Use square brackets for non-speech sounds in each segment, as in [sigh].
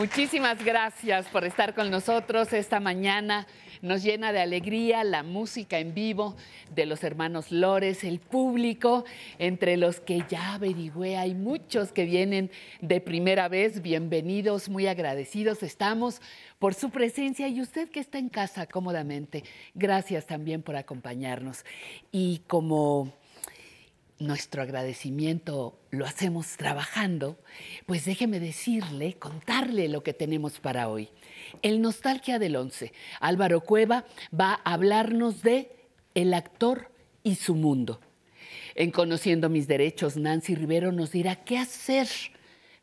Muchísimas gracias por estar con nosotros esta mañana. Nos llena de alegría la música en vivo de los hermanos Lores, el público, entre los que ya averigüé, hay muchos que vienen de primera vez. Bienvenidos, muy agradecidos estamos por su presencia y usted que está en casa cómodamente. Gracias también por acompañarnos. Y como nuestro agradecimiento lo hacemos trabajando, pues déjeme decirle, contarle lo que tenemos para hoy. El Nostalgia del Once. Álvaro Cueva va a hablarnos de el actor y su mundo. En Conociendo mis derechos, Nancy Rivero nos dirá qué hacer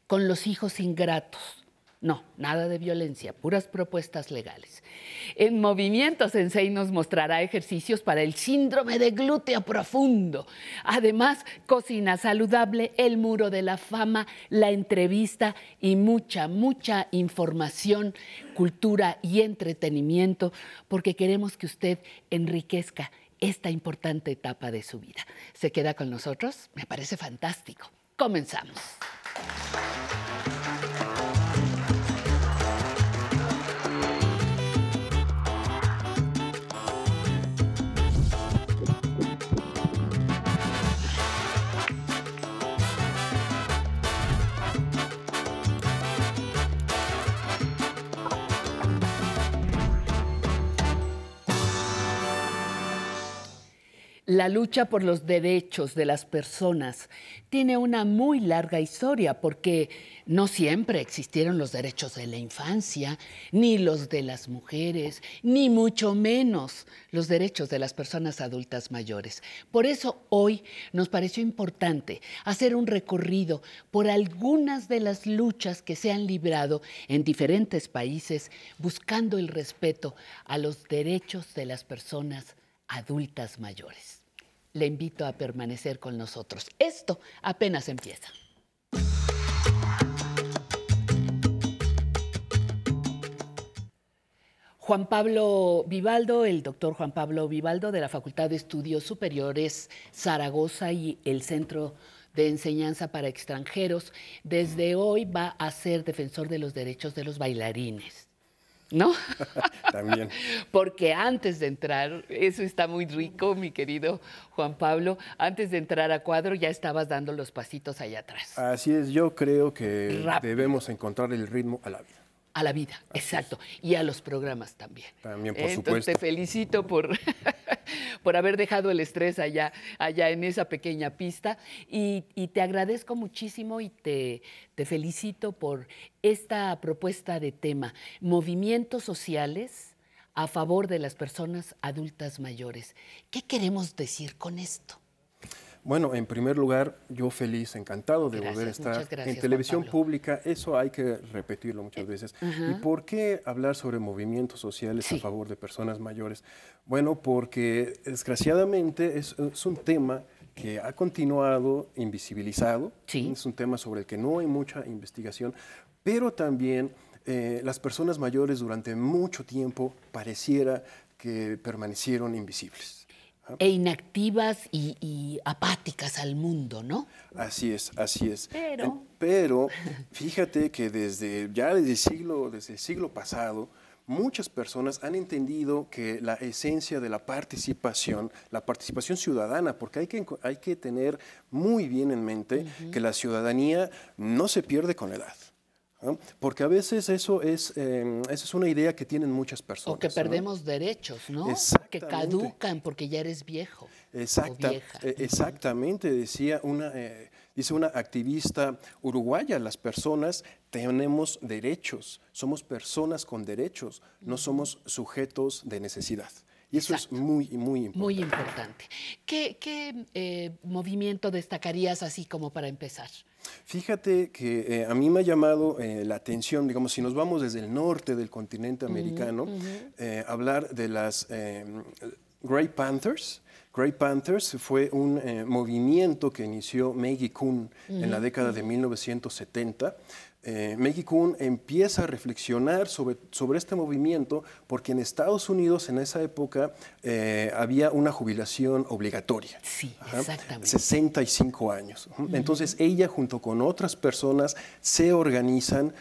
con los hijos ingratos. No, nada de violencia, puras propuestas legales. En Movimiento Sensei nos mostrará ejercicios para el síndrome de glúteo profundo. Además, cocina saludable, el muro de la fama, la entrevista y mucha, mucha información, cultura y entretenimiento, porque queremos que usted enriquezca esta importante etapa de su vida. ¿Se queda con nosotros? Me parece fantástico. Comenzamos. La lucha por los derechos de las personas tiene una muy larga historia porque no siempre existieron los derechos de la infancia, ni los de las mujeres, ni mucho menos los derechos de las personas adultas mayores. Por eso hoy nos pareció importante hacer un recorrido por algunas de las luchas que se han librado en diferentes países buscando el respeto a los derechos de las personas adultas mayores le invito a permanecer con nosotros. Esto apenas empieza. Juan Pablo Vivaldo, el doctor Juan Pablo Vivaldo de la Facultad de Estudios Superiores Zaragoza y el Centro de Enseñanza para Extranjeros, desde hoy va a ser defensor de los derechos de los bailarines. ¿No? [laughs] También. Porque antes de entrar, eso está muy rico, mi querido Juan Pablo, antes de entrar a cuadro ya estabas dando los pasitos allá atrás. Así es, yo creo que debemos encontrar el ritmo a la vida a la vida, exacto, y a los programas también. También, por supuesto. Te felicito por, [laughs] por haber dejado el estrés allá, allá en esa pequeña pista y, te agradezco muchísimo y te, te felicito por esta propuesta de tema, movimientos sociales a favor de las personas adultas mayores. ¿Qué queremos decir con esto? Bueno, en primer lugar, yo feliz, encantado de volver a estar en televisión pública. Eso hay que repetirlo muchas eh, veces. ¿Y por qué hablar sobre movimientos sociales a favor de personas mayores? Bueno, porque desgraciadamente es, un tema que ha continuado invisibilizado. Es un tema sobre el que no hay mucha investigación, pero también eh, las personas mayores durante mucho tiempo pareciera que permanecieron invisibles e inactivas y, apáticas al mundo, ¿no? Así es, así es. Pero, Pero fíjate que desde ya desde el siglo, desde el siglo pasado, muchas personas han entendido que la esencia de la participación, la participación ciudadana, porque hay que, hay que tener muy bien en mente que la ciudadanía no se pierde con la edad. Porque a veces eso es, em, es una idea que tienen muchas personas. O que perdemos derechos, ¿no? Que caducan porque ya eres viejo. Exacta, e, exactamente, decía una, eh, dice una activista uruguaya, las personas tenemos derechos, somos personas con derechos, no somos sujetos de necesidad. Y eso es muy, muy importante. Muy importante. ¿Qué, qué eh, movimiento destacarías así como para empezar? Fíjate que eh, a mí me ha llamado eh, la atención, digamos, si nos vamos desde el norte del continente americano, eh, hablar de las Grey Panthers. Grey Panthers fue un movimiento que inició Maggie Kuhn en la década de 1970 eh, Maggie Kuhn empieza a reflexionar sobre, sobre este movimiento porque en Estados Unidos en esa época eh, había una jubilación obligatoria. Sí, exactamente. 65 años. Entonces ella junto con otras personas se organizan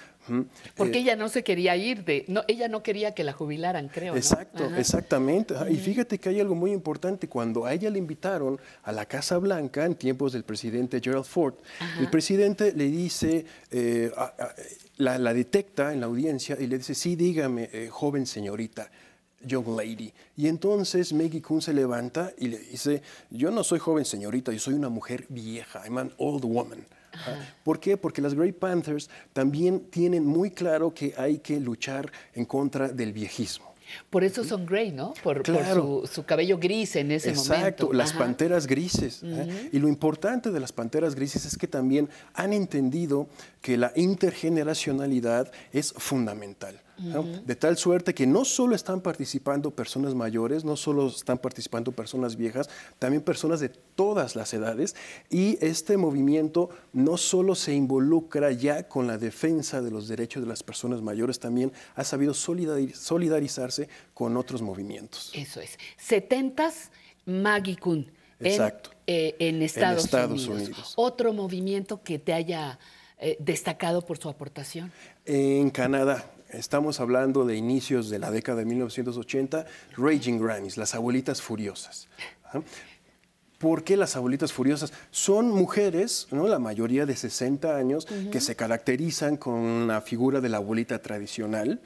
porque eh, ella no se quería ir de, no, ella no quería que la jubilaran, creo. Exacto, exactamente. Y fíjate que hay algo muy importante. Cuando a ella le invitaron a la Casa Blanca en tiempos del presidente Gerald Ford, el presidente le dice, eh, la, detecta en la audiencia y le dice, sí, dígame, eh, joven señorita. Young lady. Y entonces Maggie Kuhn se levanta y le dice, yo no soy joven señorita, yo soy una mujer vieja, I'm an old woman. ¿Por qué? Porque las Grey Panthers también tienen muy claro que hay que luchar en contra del viejismo. Por eso son grey, ¿no? Por, su, cabello gris en ese momento. Exacto, las panteras grises. ¿eh? Y lo importante de las panteras grises es que también han entendido que la intergeneracionalidad es fundamental. De tal suerte que no solo están participando personas mayores, no solo están participando personas viejas, también personas de todas las edades. Y este movimiento no solo se involucra ya con la defensa de los derechos de las personas mayores, también ha sabido solidarizarse con otros movimientos. Eso es. 70 Maggie Kuhn. Exacto. Eh, en, Estados, Unidos. Otro movimiento que te haya eh, destacado por su aportación. En Canadá, estamos hablando de inicios de la década de 1980, Raging Grannies, las abuelitas furiosas. ¿Por qué las abuelitas furiosas? Son mujeres, ¿no? la mayoría de 60 años, que se caracterizan con la figura de la abuelita tradicional,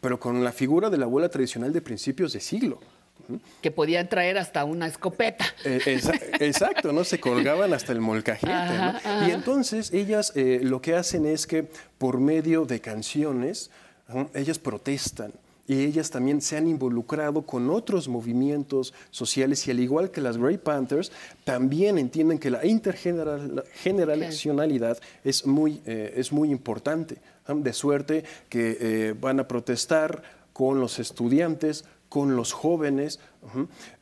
pero con la figura de la abuela tradicional de principios de siglo. Que podían traer hasta una escopeta. Eh, exa- exacto, ¿no? Se colgaban hasta el molcajete, ¿no? Ajá, ajá. Y entonces ellas eh, lo que hacen es que por medio de canciones, ¿no? ellas protestan. Y ellas también se han involucrado con otros movimientos sociales y al igual que las Grey Panthers, también entienden que la intergeneracionalidad es muy, eh, es muy importante. De suerte que eh, van a protestar con los estudiantes, con los jóvenes.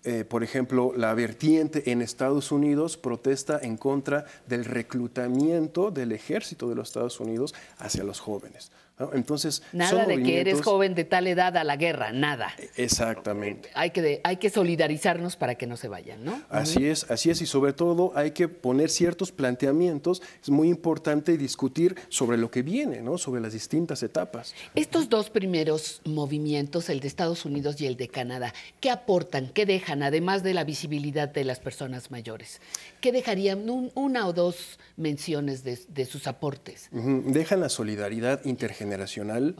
Eh, por ejemplo, la vertiente en Estados Unidos protesta en contra del reclutamiento del ejército de los Estados Unidos hacia los jóvenes. ¿no? Entonces, Nada son de que eres joven de tal edad a la guerra, nada. Exactamente. Hay que, de- hay que solidarizarnos para que no se vayan, ¿no? Así es, así es, y sobre todo hay que poner ciertos planteamientos. Es muy importante discutir sobre lo que viene, ¿no? Sobre las distintas etapas. Estos dos primeros movimientos, el de Estados Unidos y el de Canadá, ¿qué aportan, qué dejan, además de la visibilidad de las personas mayores? ¿Qué dejarían un- una o dos menciones de, de sus aportes? Dejan la solidaridad intergeneracional.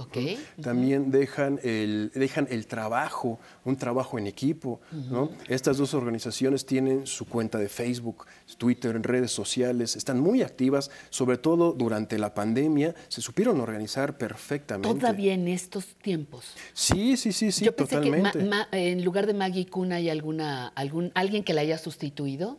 También dejan el, dejan el trabajo, un trabajo en equipo. ¿no? Estas dos organizaciones tienen su cuenta de Facebook, Twitter, en redes sociales. Están muy activas, sobre todo durante la pandemia. Se supieron organizar perfectamente. Todavía en estos tiempos. Sí, sí, sí, sí, Yo pensé totalmente. que Ma- Ma- en lugar de Maggie Kuhn hay alguna, algún, alguien que la haya sustituido.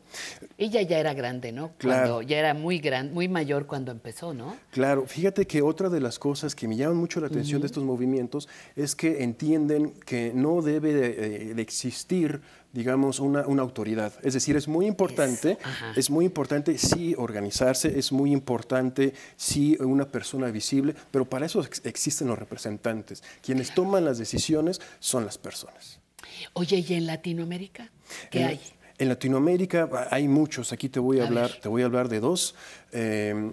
Ella ya era grande, ¿no? Claro. Cuando ya era muy gran, muy mayor cuando empezó, ¿no? Claro, fíjate que otra de las cosas que me llaman mucho la atención de estos movimientos es que entienden que no debe de, eh, de existir, digamos, una, una autoridad. Es decir, es muy importante, es muy importante sí organizarse, es muy importante sí una persona visible, pero para eso ex- existen los representantes. Quienes toman las decisiones son las personas. Oye, ¿y en Latinoamérica? ¿Qué En- hay? En Latinoamérica ah, hay muchos. Aquí te voy a, A hablar, ver. te voy a hablar de dos. Eh,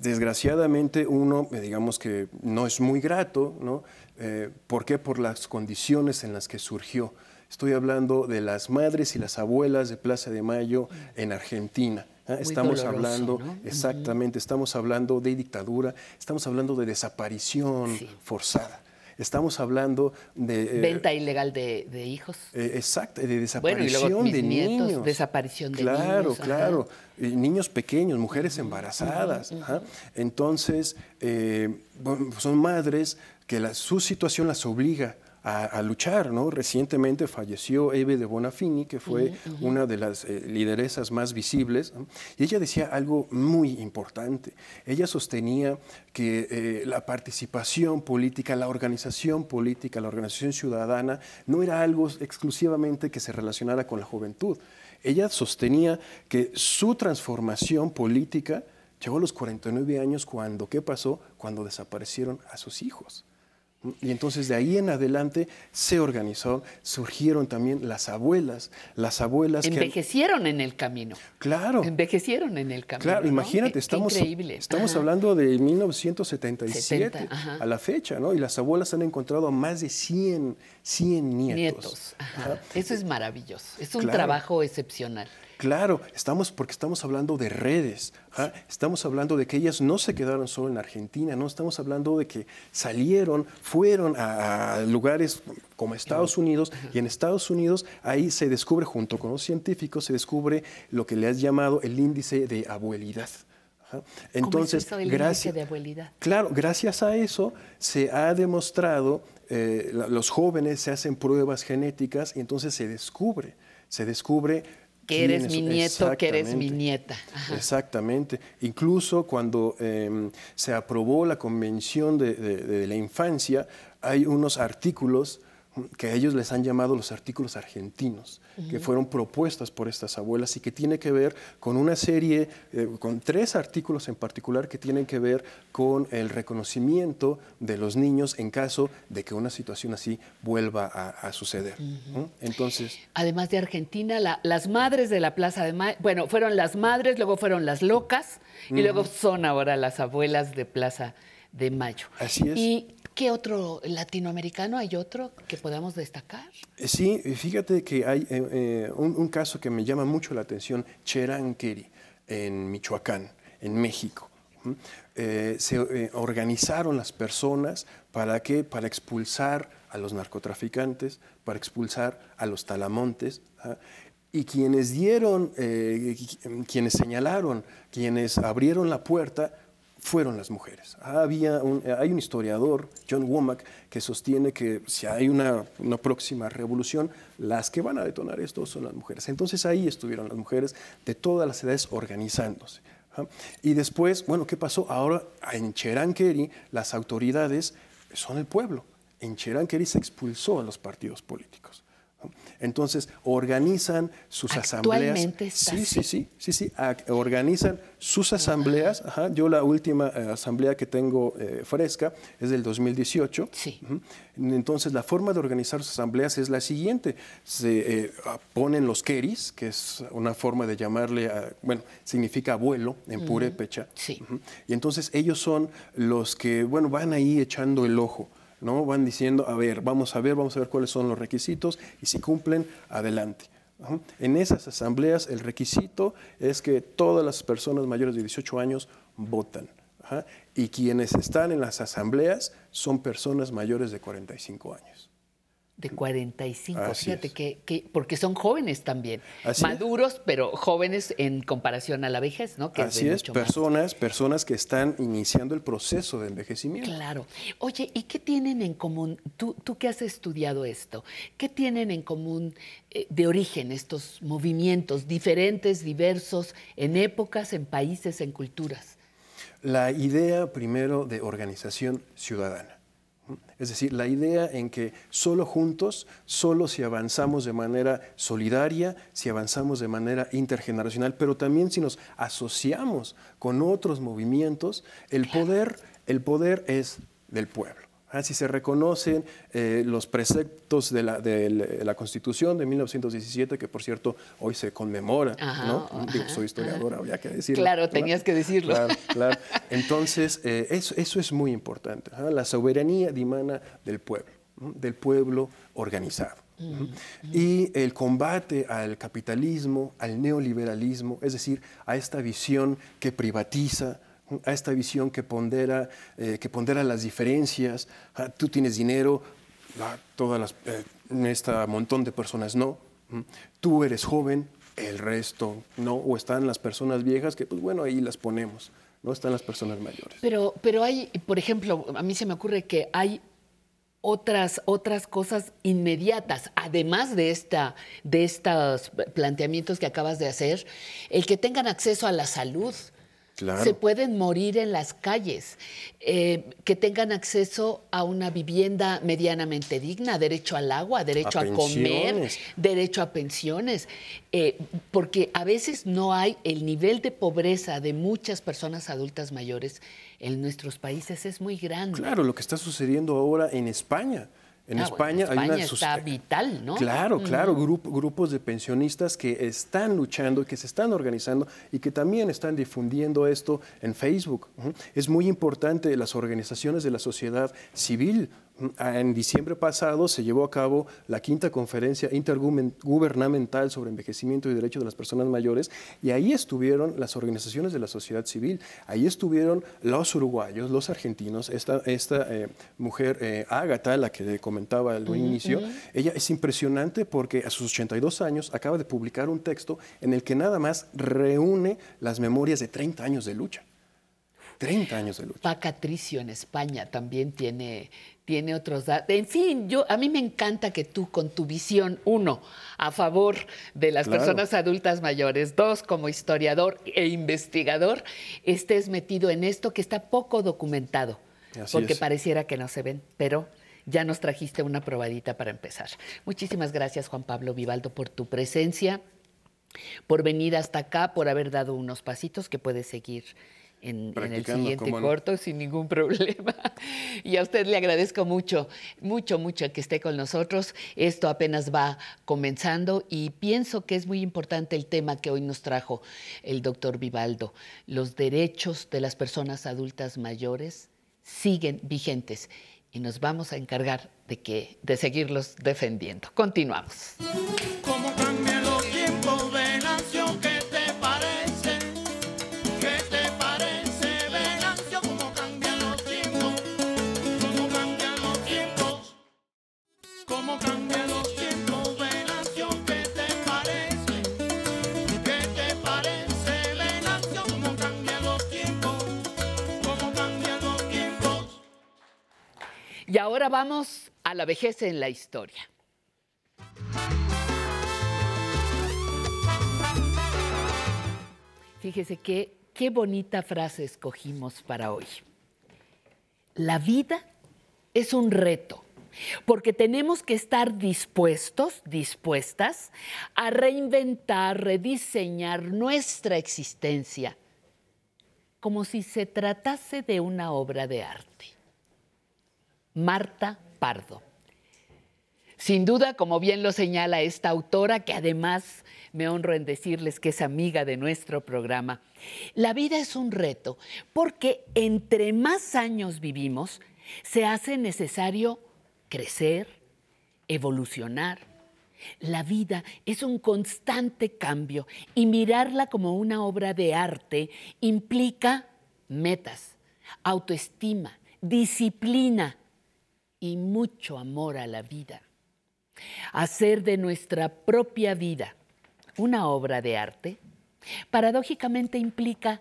desgraciadamente uno, eh, digamos que no es muy grato, ¿no? Eh, ¿Por qué? Por las condiciones en las que surgió. Estoy hablando de las madres y las abuelas de Plaza de Mayo en Argentina. Muy Estamos hablando, ¿no? exactamente, estamos hablando de dictadura, estamos hablando de desaparición Sí. forzada, estamos hablando de... eh, Venta ilegal de, de hijos. eh, exacto, de Bueno, y desaparición luego mis de nietos, niños. desaparición de claro, niños. Claro, Y niños pequeños, mujeres embarazadas. ajá. Entonces, eh, bueno, son madres que la- su situación las obliga a, a luchar, ¿no? Recientemente falleció Eve de Bonafini, que fue una de las eh, lideresas más visibles, ¿no? y ella decía algo muy importante. Ella sostenía que eh, la participación política, la organización política, la organización ciudadana, no era algo exclusivamente que se relacionara con la juventud. Ella sostenía que su transformación política llegó a los 49 años cuando, ¿qué pasó? Cuando desaparecieron a sus hijos. Y entonces de ahí en adelante se organizó, surgieron también las abuelas, las abuelas que... Envejecieron en el camino. Claro. Envejecieron en el camino. Claro, ¿no? imagínate, Qué- qué estamos, increíble. estamos Ajá. hablando de 1977 70, ajá. a la fecha, ¿no? Y las abuelas han encontrado a más de 100, 100 nietos. Nietos. Ajá. Eso es maravilloso. Es un Claro. trabajo excepcional. Claro, estamos porque estamos hablando de redes, ¿ah? estamos hablando de que ellas no se quedaron solo en Argentina, no estamos hablando de que salieron, fueron a, a lugares como Estados Unidos y en Estados Unidos ahí se descubre junto con los científicos se descubre lo que le has llamado el índice de abuelidad. Ajá. Entonces, ¿Cómo es eso del gracias índice de abuelidad? Claro, gracias a eso se ha demostrado, eh, la- los jóvenes se hacen pruebas genéticas y entonces se descubre, se descubre Que eres mi nieto, que eres mi nieta. Ajá. Exactamente. Incluso cuando eh, se aprobó la Convención de, de- de la Infancia, hay unos artículos que a ellos les han llamado los artículos argentinos, que fueron propuestas por estas abuelas y que tiene que ver con una serie, eh, con tres artículos en particular que tienen que ver con el reconocimiento de los niños en caso de que una situación así vuelva a, a suceder. Entonces, Además de Argentina, la- las madres de la Plaza de Mayo, bueno, fueron las madres, luego fueron las locas y luego son ahora las abuelas de Plaza de Mayo. Así es. ¿Y qué otro latinoamericano hay otro que podamos destacar? Sí, fíjate que hay eh, eh, un, un caso que me llama mucho la atención, Cheranqueri, en Michoacán, en México. ¿Mm? Eh, se eh, organizaron las personas para que para expulsar a los narcotraficantes, para expulsar a los talamontes. ¿ah? Y quienes dieron, eh, quienes señalaron, quienes abrieron la puerta, fueron las mujeres. Había hay un historiador, John Womack, que sostiene que si hay una, próxima revolución, las que van a detonar esto son las mujeres. Entonces ahí estuvieron las mujeres de todas las edades organizándose. Y después, bueno, ¿qué pasó? Ahora en Cheranqueri las autoridades son el pueblo. En Cheranqueri se expulsó a los partidos políticos. Entonces, organizan sus asambleas. sí, sí, sí, sí, sí, organizan sus asambleas. Yo la última eh, asamblea que tengo eh, fresca es del 2018. Sí. Entonces, la forma de organizar sus asambleas es la siguiente. Se eh, ponen los keris, que es una forma de llamarle, bueno, significa abuelo en purépecha. Sí. Y entonces ellos son los que, bueno, van ahí echando el ojo. ¿No? Van diciendo, a ver, vamos a ver, vamos a ver cuáles son los requisitos y si cumplen, adelante. En esas asambleas el requisito es que todas las personas mayores de 18 años votan. Y quienes están en las asambleas son personas mayores de 45 años de 45, fíjate que, porque son jóvenes también, maduros, pero jóvenes en comparación a la vejez, ¿no? Que Así es, personas, personas que están iniciando el proceso de envejecimiento. Claro. Oye, ¿y qué tienen en común? Tú, tú que has estudiado esto, ¿qué tienen en común eh, de origen estos movimientos diferentes, diversos, en épocas, en países, en culturas? La idea primero de organización ciudadana. Es decir, la idea en que solo juntos, solo si avanzamos de manera solidaria, si avanzamos de manera intergeneracional, pero también si nos asociamos con otros movimientos, el poder, el poder es del pueblo. Ah, si se reconocen eh, los preceptos de la, de la, Constitución de 1917, que por cierto hoy se conmemora, ¿no? soy historiador, había que decirlo. Claro, tenías que decirlo. Claro, claro. Entonces, eh, eso, eso, es muy importante. La soberanía dimana del pueblo, del pueblo organizado. Mm, y el combate al capitalismo, al neoliberalismo, es decir, a esta visión que privatiza, a esta visión que pondera, eh, que pondera las diferencias. Ah, tú tienes dinero, ah, todas eh, este montón de personas no. Tú eres joven, el resto no. O están las personas viejas que, pues bueno, ahí las ponemos. No están las personas mayores. Pero, pero hay, por ejemplo, a mí se me ocurre que hay otras, otras cosas inmediatas, además de, esta, de estos planteamientos que acabas de hacer, el que tengan acceso a la salud, se pueden morir en las calles, eh, que tengan acceso a una vivienda medianamente digna, derecho al agua, derecho a, comer, derecho a pensiones, eh, porque a veces no hay el nivel de pobreza de muchas personas adultas mayores en nuestros países es muy grande. Claro, lo que está sucediendo ahora en España. En ah, España, hay una está vital, ¿no? Claro, claro, grupos de pensionistas que están luchando, que se están organizando y que también están difundiendo esto en Facebook. Es muy importante las organizaciones de la sociedad civil en diciembre pasado se llevó a cabo la quinta conferencia intergubernamental sobre envejecimiento y derechos de las personas mayores y ahí estuvieron las organizaciones de la sociedad civil, ahí estuvieron los uruguayos, los argentinos, esta, esta eh, mujer eh, Ágata, la que comentaba al inicio, ella es impresionante porque a sus 82 años acaba de publicar un texto en el que nada más reúne las memorias de 30 años de lucha. 30 años de lucha. Pacatricio en España también tiene, tiene otros datos. En fin, yo, a mí me encanta que tú con tu visión, uno, a favor de las personas adultas mayores, dos, como historiador e investigador, estés metido en esto que está poco documentado, porque pareciera que no se ven, pero ya nos trajiste una probadita para empezar. Muchísimas gracias, Juan Pablo Vivaldo, por tu presencia, por venir hasta acá, por haber dado unos pasitos que puedes seguir en, el siguiente corto sin ningún [laughs] problema. Y a usted le agradezco mucho, mucho, mucho que esté con nosotros. Esto apenas va comenzando y pienso que es muy importante el tema que hoy nos trajo el doctor Vivaldo. Los derechos de las personas adultas mayores siguen vigentes y nos vamos a encargar de, que, de seguirlos defendiendo. Continuamos. Y ahora vamos a la vejez en la historia. Fíjese qué, bonita frase escogimos para hoy. La vida es un reto, porque tenemos que estar dispuestos, dispuestas a reinventar, rediseñar nuestra existencia, como si se tratase de una obra de arte. Marta Pardo. Sin duda, como bien lo señala esta autora, que además me honro en decirles que es amiga de nuestro programa, la vida es un reto porque entre más años vivimos, se hace necesario crecer, evolucionar. La vida es un constante cambio y mirarla como una obra de arte implica metas, autoestima, disciplina y mucho amor a la vida. Hacer de nuestra propia vida una obra de arte, paradójicamente implica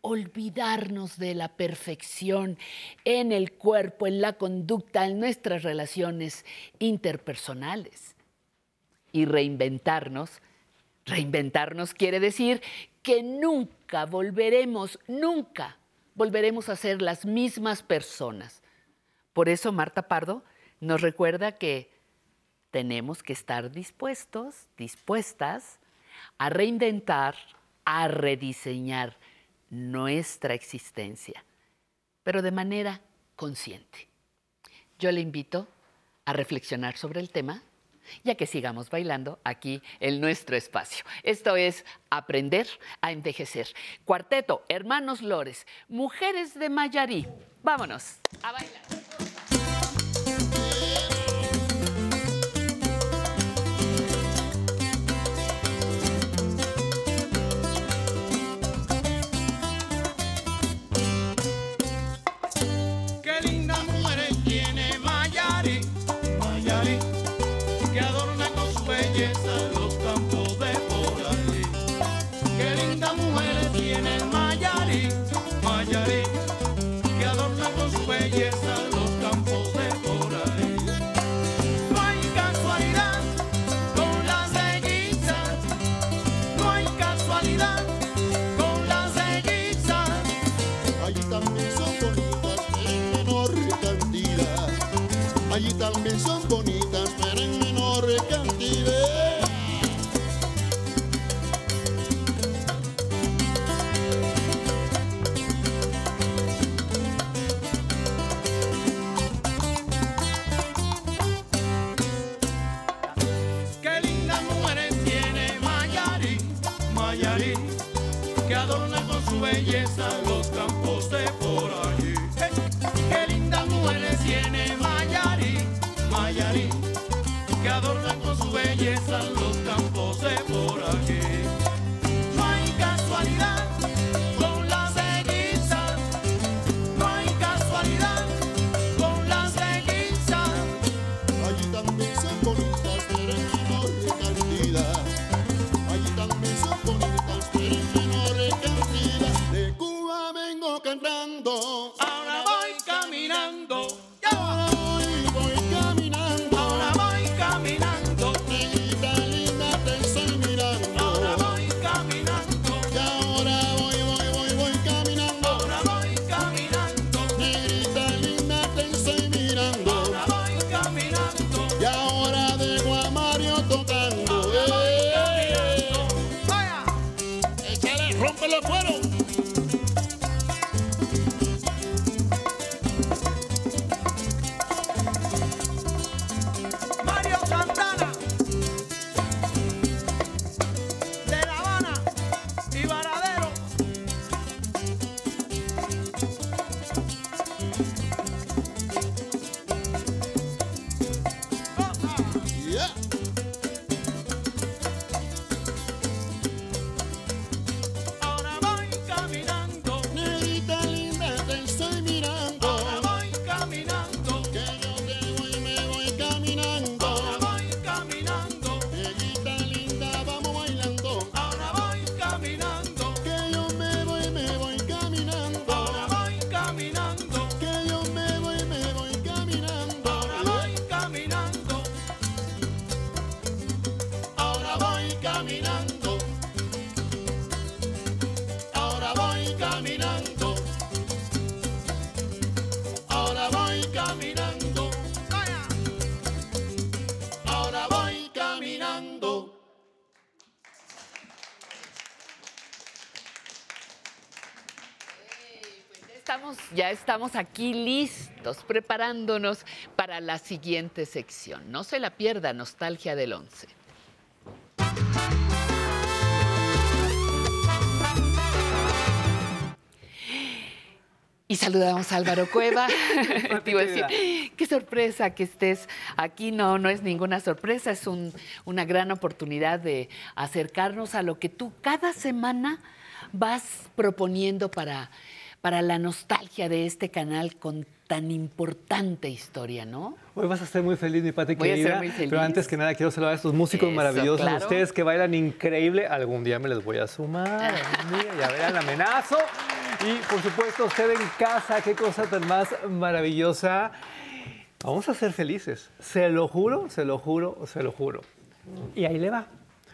olvidarnos de la perfección en el cuerpo, en la conducta, en nuestras relaciones interpersonales. Y reinventarnos, reinventarnos quiere decir que nunca volveremos, nunca volveremos a ser las mismas personas. Por eso Marta Pardo nos recuerda que tenemos que estar dispuestos, dispuestas a reinventar, a rediseñar nuestra existencia, pero de manera consciente. Yo le invito a reflexionar sobre el tema, ya que sigamos bailando aquí en nuestro espacio. Esto es Aprender a Envejecer. Cuarteto, Hermanos Lores, Mujeres de Mayarí. Vámonos a bailar. Su belleza los campos de ya estamos aquí listos, preparándonos para la siguiente sección. No se la pierda, Nostalgia del Once. Y saludamos a Álvaro Cueva. [laughs] Te iba a decir, qué sorpresa que estés aquí. No, no es ninguna sorpresa, es un- una gran oportunidad de acercarnos a lo que tú cada semana vas proponiendo para, para la nostalgia de este canal con tan importante historia, ¿no? Hoy vas a ser muy feliz, mi Pati Voy a ser querida. muy feliz. Pero antes que nada, quiero saludar a estos músicos Eso, maravillosos. claro. Ustedes que bailan increíble. Algún día me les voy a sumar. día, ya verán, amenazo. Y por supuesto, usted en casa, qué cosa tan más maravillosa. Vamos a ser felices. Se lo juro, se lo juro, se lo juro. Y ahí le va.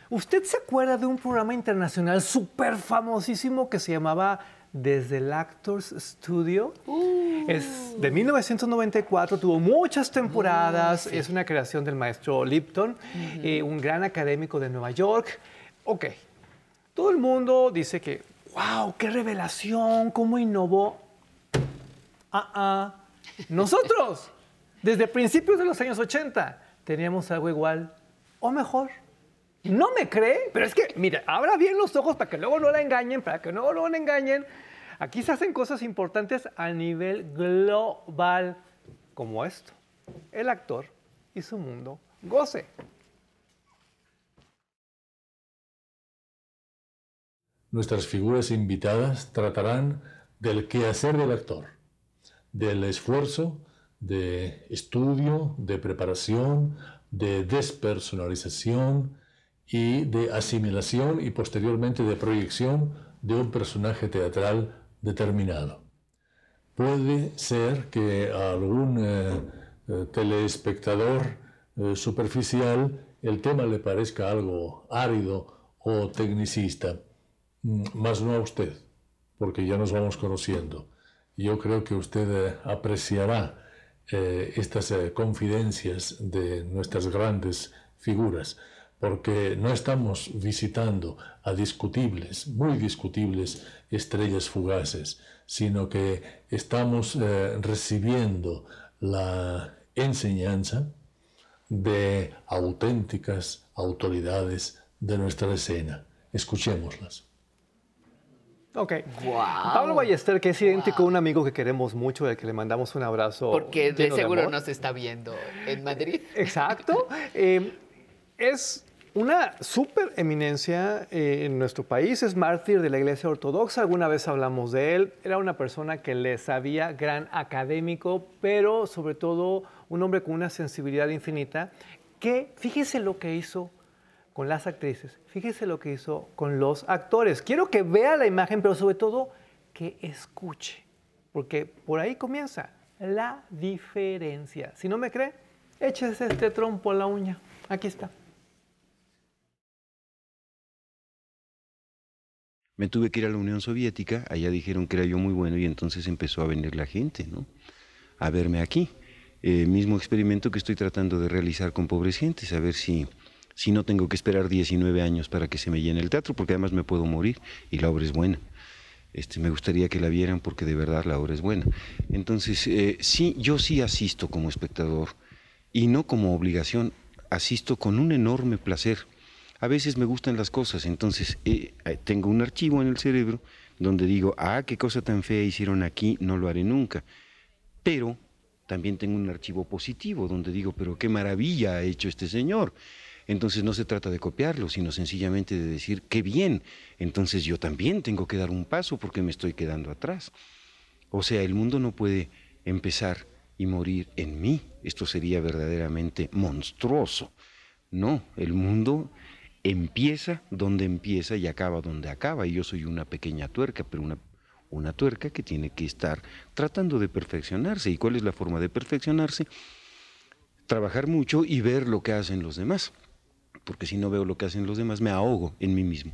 ¿Usted se acuerda de un programa internacional súper famosísimo que se llamaba Desde el Actors Studio? Es de 1994, tuvo muchas temporadas, es una creación del maestro Lipton, eh, un gran académico de Nueva York. Ok, todo el mundo dice que, wow, qué revelación, cómo innovó. Ah, ah. [laughs] Nosotros, desde principios de los años 80, teníamos algo igual o mejor. No me cree, pero es que, mira, abra bien los ojos para que luego no la engañen, para que luego no la engañen. Aquí se hacen cosas importantes a nivel global, como esto. El actor y su mundo goce. Nuestras figuras invitadas tratarán del quehacer del actor, del esfuerzo de estudio, de preparación, de despersonalización y de asimilación y posteriormente de proyección de un personaje teatral determinado. Puede ser que a algún eh, eh, telespectador eh, superficial el tema le parezca algo árido o tecnicista, Mm, más no a usted, porque ya nos vamos conociendo. Yo creo que usted apreciará estas confidencias de nuestras grandes figuras, porque no estamos visitando a discutibles, muy discutibles estrellas fugaces, sino que estamos eh, recibiendo la enseñanza de auténticas autoridades de nuestra escena. Escuchémoslas. Ok. Guau. Pablo Ballester, que es idéntico a un amigo que queremos mucho, al que le mandamos un abrazo. Porque de seguro nos está viendo en Madrid. Exacto. [laughs] Eh, es una super eminencia eh, en nuestro país, es mártir de la Iglesia Ortodoxa, alguna vez hablamos de él, era una persona que le sabía, gran académico, pero sobre todo un hombre con una sensibilidad infinita, que fíjese lo que hizo con las actrices, fíjese lo que hizo con los actores. Quiero que vea la imagen, pero sobre todo que escuche, porque por ahí comienza la diferencia. Si no me cree, échese este trompo a la uña. Aquí está. Me tuve que ir a la Unión Soviética, allá dijeron que era yo muy bueno y entonces empezó a venir la gente, ¿no? A verme aquí. Eh, mismo experimento que estoy tratando de realizar con pobres gentes, a ver si, si no tengo que esperar 19 años para que se me llene el teatro, porque además me puedo morir y la obra es buena. Este, me gustaría que la vieran porque de verdad la obra es buena. Entonces, eh, sí, yo sí asisto como espectador y no como obligación, asisto con un enorme placer. A veces me gustan las cosas, entonces eh, eh, tengo un archivo en el cerebro donde digo, ah, qué cosa tan fea hicieron aquí, no lo haré nunca. Pero también tengo un archivo positivo donde digo, pero qué maravilla ha hecho este señor. Entonces no se trata de copiarlo, sino sencillamente de decir, qué bien. Entonces yo también tengo que dar un paso porque me estoy quedando atrás. O sea, el mundo no puede empezar y morir en mí. Esto sería verdaderamente monstruoso. No, el mundo empieza donde empieza y acaba donde acaba. Y yo soy una pequeña tuerca, pero una, una tuerca que tiene que estar tratando de perfeccionarse. ¿Y cuál es la forma de perfeccionarse? Trabajar mucho y ver lo que hacen los demás. Porque si no veo lo que hacen los demás, me ahogo en mí mismo.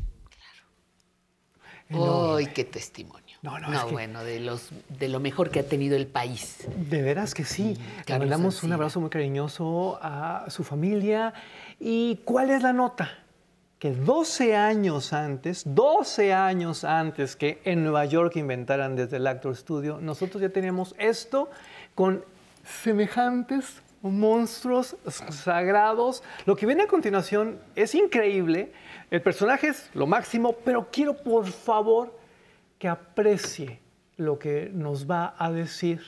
¡Ay, qué testimonio! No, no, es que- bueno, de, los, de lo mejor que ha tenido el país. De veras que sí. Le mandamos un abrazo muy cariñoso a su familia. ¿Y cuál es la nota? Que 12 años antes, 12 años antes que en Nueva York inventaran desde el Actor Studio, nosotros ya teníamos esto con semejantes monstruos sagrados. Lo que viene a continuación es increíble, el personaje es lo máximo, pero quiero por favor que aprecie lo que nos va a decir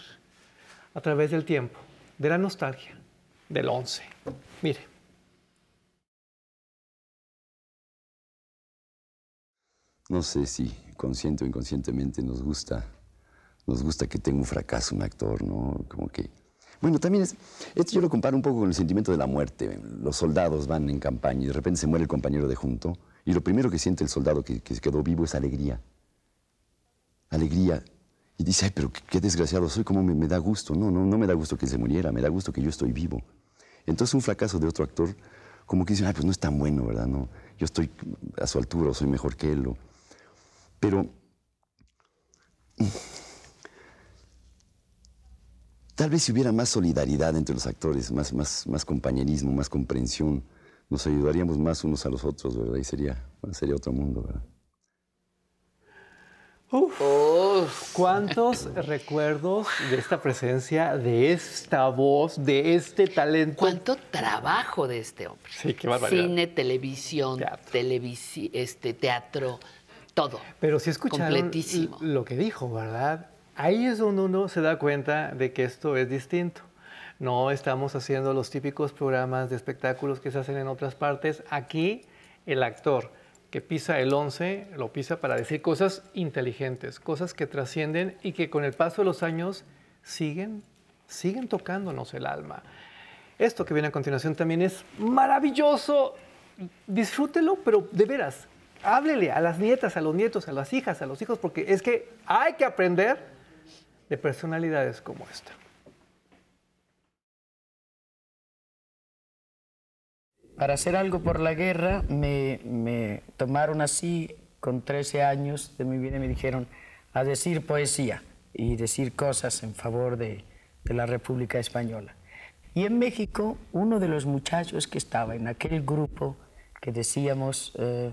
a través del tiempo, de la nostalgia, del 11. Mire. No sé si consciente o inconscientemente nos gusta, nos gusta que tenga un fracaso un actor, ¿no? Como que... Bueno, también es, esto yo lo comparo un poco con el sentimiento de la muerte. Los soldados van en campaña y de repente se muere el compañero de junto y lo primero que siente el soldado que, que quedó vivo es alegría. Alegría. Y dice, ay, pero qué, desgraciado soy, cómo me, da gusto. No, no, no me da gusto que se muriera, me da gusto que yo estoy vivo. Entonces un fracaso de otro actor, como que dicen, ay, pues no es tan bueno, ¿verdad? No, yo estoy a su altura o soy mejor que él. Pero tal vez si hubiera más solidaridad entre los actores, más, más, más compañerismo, más comprensión, nos ayudaríamos más unos a los otros, ¿verdad? Y sería, sería otro mundo, ¿verdad? Uf, ¿Cuántos [laughs] recuerdos de esta presencia, de esta voz, de este talento? ¿Cuánto trabajo de este hombre? Sí, qué barbaridad. Cine, televisión, teatro, este, teatro todo. Pero si escucharon lo que dijo, ¿verdad? Ahí es donde uno se da cuenta de que esto es distinto. No estamos haciendo los típicos programas de espectáculos que se hacen en otras partes. Aquí el actor que pisa el 11 lo pisa para decir cosas inteligentes, cosas que trascienden y que con el paso de los años siguen, siguen tocándonos el alma. Esto que viene a continuación también es maravilloso. Disfrútelo, pero de veras, háblele a las nietas, a los nietos, a las hijas, a los hijos, porque es que hay que aprender de personalidades como esta. Para hacer algo por la guerra me, tomaron así con 13 años de mi vida me dijeron a decir poesía y decir cosas en favor de, la República Española. Y en México, uno de los muchachos que estaba en aquel grupo que decíamos... Eh,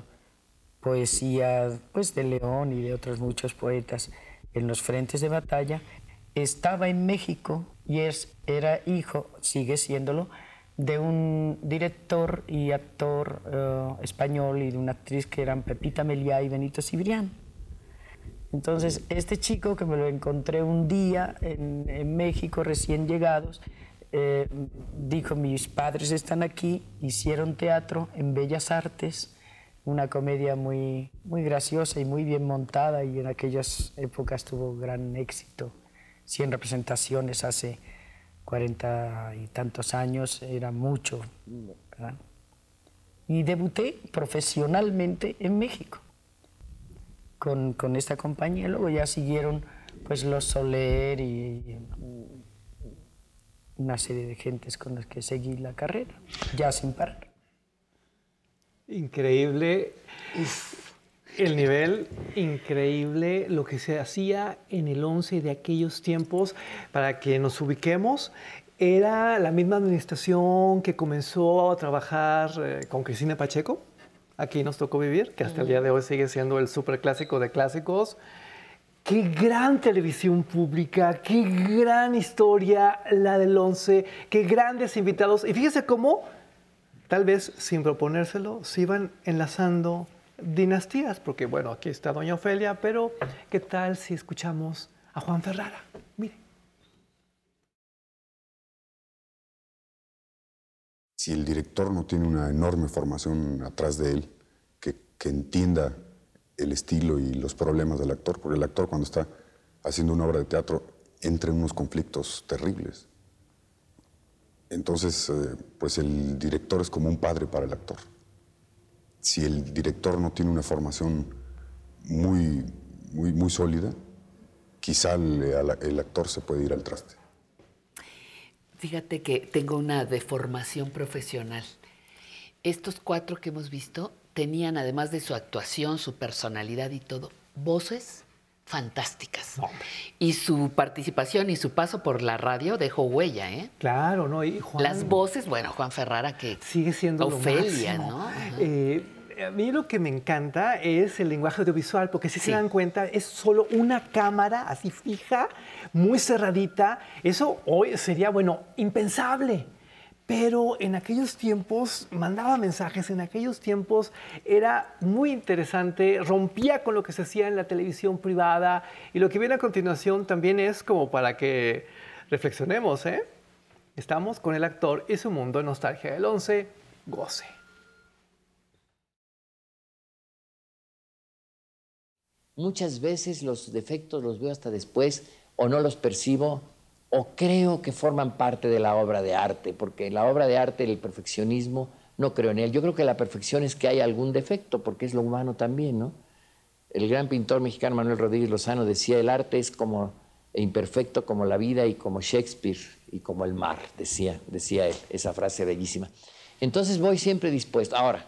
poesía pues, de León y de otros muchos poetas en los frentes de batalla, estaba en México y es, era hijo, sigue siéndolo, de un director y actor eh, español y de una actriz que eran Pepita Meliá y Benito Cibrián. Entonces, este chico que me lo encontré un día en, México, recién llegados, eh, dijo, mis padres están aquí, hicieron teatro en Bellas Artes, una comedia muy, muy graciosa y muy bien montada y en aquellas épocas tuvo gran éxito. 100 representaciones hace cuarenta y tantos años era mucho. Y debuté profesionalmente en México con, con, esta compañía. Luego ya siguieron pues los Soler y una serie de gentes con las que seguí la carrera, ya sin parar. Increíble el nivel, increíble lo que se hacía en el 11 de aquellos tiempos. Para que nos ubiquemos, era la misma administración que comenzó a trabajar eh, con Cristina Pacheco. Aquí nos tocó vivir, que hasta el día de hoy sigue siendo el super clásico de clásicos. Qué gran televisión pública, qué gran historia la del 11, qué grandes invitados. Y fíjese cómo tal vez sin proponérselo, se iban enlazando dinastías, porque bueno, aquí está Doña Ofelia, pero ¿qué tal si escuchamos a Juan Ferrara? Mire. Si el director no tiene una enorme formación atrás de él, que, que entienda el estilo y los problemas del actor, porque el actor cuando está haciendo una obra de teatro entra en unos conflictos terribles. Entonces, eh, pues el director es como un padre para el actor. Si el director no tiene una formación muy, muy, muy sólida, quizá el, actor se puede ir al traste. Fíjate que tengo una deformación profesional. Estos cuatro que hemos visto tenían, además de su actuación, su personalidad y todo, voces fantásticas. Y su participación y su paso por la radio dejó huella, ¿eh? Claro, ¿no? Las voces, bueno, Juan Ferrara que sigue siendo Ofelia, ¿no? Eh, a mí lo que me encanta es el lenguaje audiovisual, porque si se dan cuenta, es solo una cámara así fija, muy cerradita. Eso hoy sería, bueno, impensable. Pero en aquellos tiempos mandaba mensajes, en aquellos tiempos era muy interesante, rompía con lo que se hacía en la televisión privada y lo que viene a continuación también es como para que reflexionemos, ¿eh? Estamos con el actor y su mundo Nostalgia del 11, goce. Muchas veces los defectos los veo hasta después o no los percibo o creo que forman parte de la obra de arte, porque la obra de arte el perfeccionismo no creo en él. Yo creo que la perfección es que hay algún defecto, porque es lo humano también, ¿no? El gran pintor mexicano Manuel Rodríguez Lozano decía, el arte es como imperfecto como la vida y como Shakespeare y como el mar, decía, decía él, esa frase bellísima. Entonces voy siempre dispuesto. Ahora,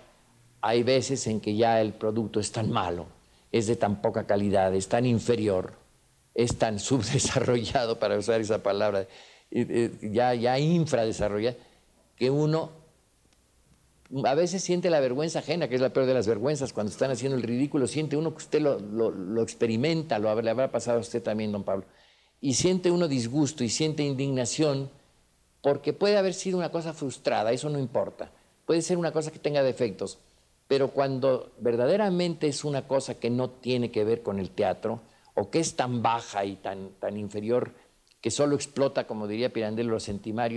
hay veces en que ya el producto es tan malo es de tan poca calidad, es tan inferior, es tan subdesarrollado, [laughs] para usar esa palabra, ya, ya infradesarrollado, que uno a veces siente la vergüenza ajena, que es la peor de las vergüenzas, cuando están haciendo el ridículo, siente uno que usted lo, lo, experimenta, lo le habrá pasado a usted también, don Pablo, y siente uno disgusto y siente indignación, porque puede haber sido una cosa frustrada, eso no importa, puede ser una cosa que tenga defectos, pero cuando verdaderamente es una cosa que no tiene que ver con el teatro, o que es tan baja y tan, tan inferior que solo explota, como diría Pirandello, los,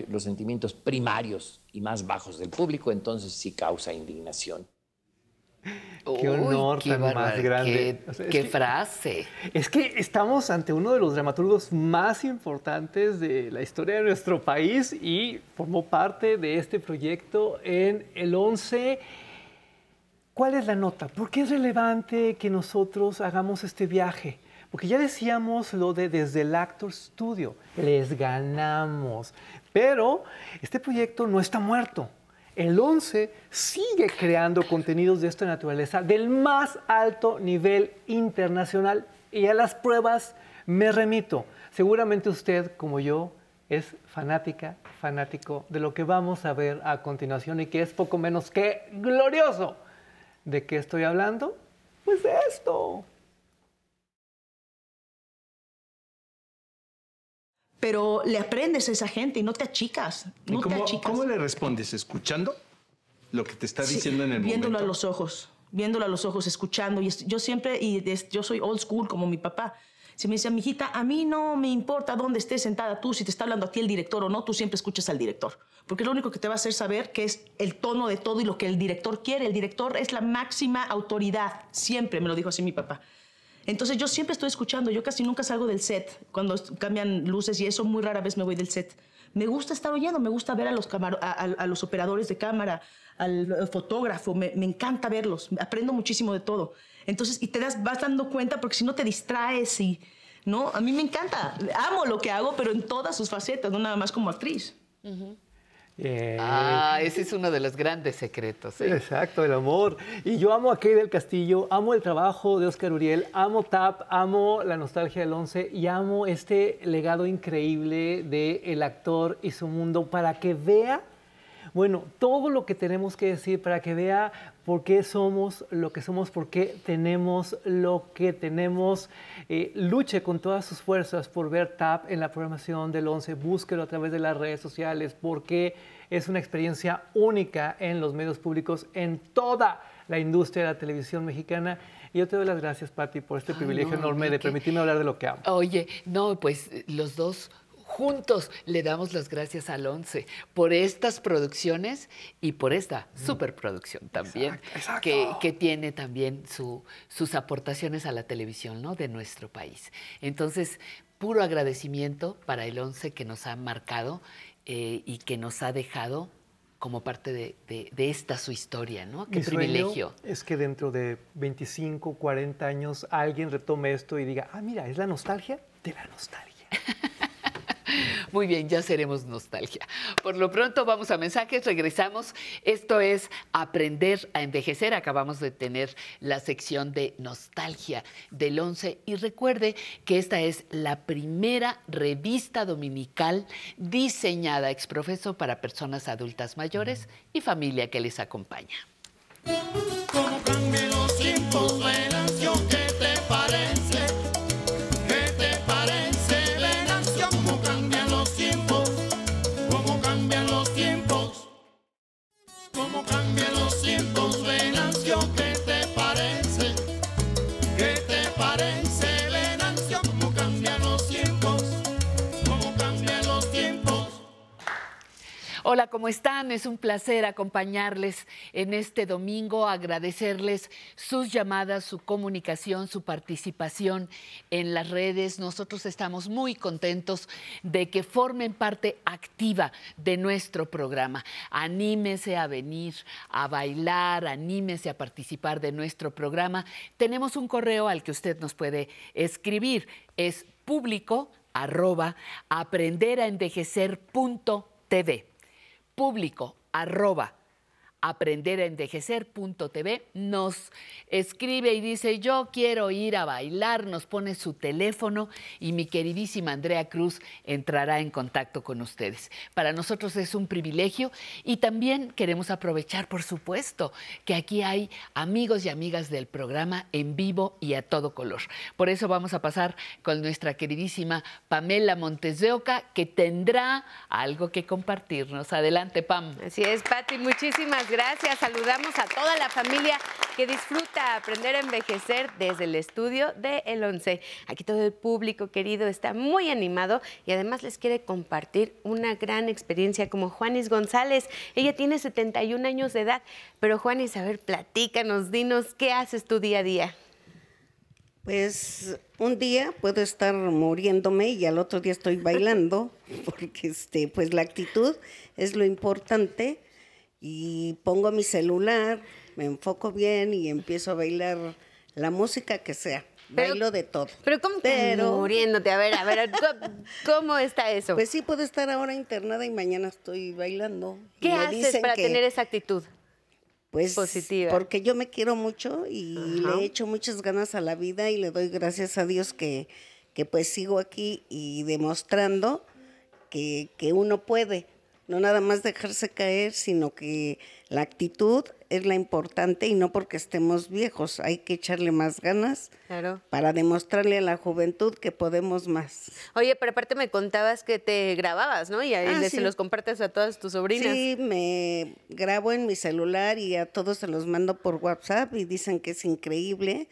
los sentimientos primarios y más bajos del público, entonces sí causa indignación. Qué honor tan más grande. Qué, frase. Es que estamos ante uno de los dramaturgos más importantes de la historia de nuestro país y formó parte de este proyecto en el 11 ¿Cuál es la nota? ¿Por qué es relevante que nosotros hagamos este viaje? Porque ya decíamos lo de desde el Actor Studio, les ganamos. Pero este proyecto no está muerto. El 11 sigue creando contenidos de esta naturaleza del más alto nivel internacional y a las pruebas me remito. Seguramente usted, como yo, es fanática, fanático de lo que vamos a ver a continuación y que es poco menos que glorioso. ¿De qué estoy hablando? Pues de esto. Pero le aprendes a esa gente y no te achicas. No cómo, te achicas. ¿Cómo le respondes? ¿Escuchando lo que te está diciendo en el viéndolo momento? a los ojos, viéndolo a los ojos, escuchando. Y yo siempre, y yo soy old school como mi papá. Si me dice, mijita, a mí no me importa dónde estés sentada tú, si te está hablando a ti el director o no, tú siempre escuchas al director. Porque es lo único que te va a hacer saber que es el tono de todo y lo que el director quiere. El director es la máxima autoridad. Siempre, me lo dijo así mi papá. Entonces yo siempre estoy escuchando, yo casi nunca salgo del set. Cuando cambian luces y eso, muy rara vez me voy del set. Me gusta estar oyendo, me gusta ver a los, operadores de cámara, al fotógrafo, me, encanta verlos, aprendo muchísimo de todo. Entonces, y te das, vas dando cuenta porque si no te distraes y, ¿no? A mí me encanta, amo lo que hago, pero en todas sus facetas, no nada más como actriz. Ah, ese es uno de los grandes secretos. ¿eh? Exacto, el amor. Y yo amo a Kay del Castillo, amo el trabajo de Oscar Uriel, amo TAP, amo la nostalgia del 11 y amo este legado increíble de el actor y su mundo para que vea bueno, todo lo que tenemos que decir para que vea por qué somos lo que somos, por qué tenemos lo que tenemos. Eh, luche con todas sus fuerzas por ver TAP en la programación del 11, búsquelo a través de las redes sociales, porque es una experiencia única en los medios públicos, en toda la industria de la televisión mexicana. Y yo te doy las gracias, Patti, por este privilegio enorme de permitirme hablar de lo que amo. Oye, no, pues los dos juntos le damos las gracias al ONCE por estas producciones y por esta superproducción también, Que, tiene también sus aportaciones a la televisión ¿no? de nuestro país. Entonces, puro agradecimiento para el ONCE que nos ha marcado eh, y que nos ha dejado como parte de, esta su historia, ¿no? Qué privilegio. es que dentro de 25, 40 años alguien retome esto y diga, ah, mira, es la nostalgia de la nostalgia. [laughs] Muy bien, ya seremos nostalgia. Por lo pronto vamos a mensajes, regresamos. Esto es Aprender a Envejecer. Acabamos de tener la sección de nostalgia del 11 y recuerde que esta es la primera revista dominical diseñada exprofeso para personas adultas mayores y familia que les acompaña. tiempos, Venancio, ¿qué Hola, ¿cómo están? Es un placer acompañarles en este domingo, agradecerles sus llamadas, su comunicación, su participación en las redes. Nosotros estamos muy contentos de que formen parte activa de nuestro programa. Anímese a venir a bailar, anímese a participar de nuestro programa. Tenemos un correo al que usted nos puede escribir. Es público arroba aprenderaenvejecer.tv público arroba aprenderaenvejecer.tv nos escribe y dice yo quiero ir a bailar, nos pone su teléfono y mi queridísima Andrea Cruz entrará en contacto con ustedes. Para nosotros es un privilegio y también queremos aprovechar, por supuesto, que aquí hay amigos y amigas del programa en vivo y a todo color. Por eso vamos a pasar con nuestra queridísima Pamela Montes de Oca, que tendrá algo que compartirnos. Adelante, Pam. Así es, Pati, muchísimas gracias. Saludamos a toda la familia que disfruta aprender a envejecer desde el estudio de El 11. Aquí todo el público querido está muy animado y además les quiere compartir una gran experiencia como Juanis González. Ella tiene 71 años de edad, pero Juanis, a ver, platícanos, dinos, ¿qué haces tu día a día? Pues un día puedo estar muriéndome y al otro día estoy bailando, [laughs] porque este, pues la actitud es lo importante y pongo mi celular, me enfoco bien y empiezo a bailar la música que sea. Pero- Bailo de todo. Pero ¿cómo que muriéndote? A ver, a ver, ¿cómo- [laughs] ¿cómo está eso? Pues sí, puedo estar ahora internada y mañana estoy bailando. ¿Qué me haces dicen para que, tener esa actitud? pues, positiva? Porque yo me quiero mucho y Ajá. le echo muchas ganas a la vida y le doy gracias a Dios que, que pues sigo aquí y demostrando que, que uno puede. No nada más dejarse caer, sino que la actitud es la importante y no porque estemos viejos. Hay que echarle más ganas Claro. para demostrarle a la juventud que podemos más. Oye, pero aparte me contabas que te grababas, ¿no? Y ahí Ah, sí. se los compartes a todas tus sobrinas. Sí, me grabo en mi celular y a todos se los mando por WhatsApp y dicen que es increíble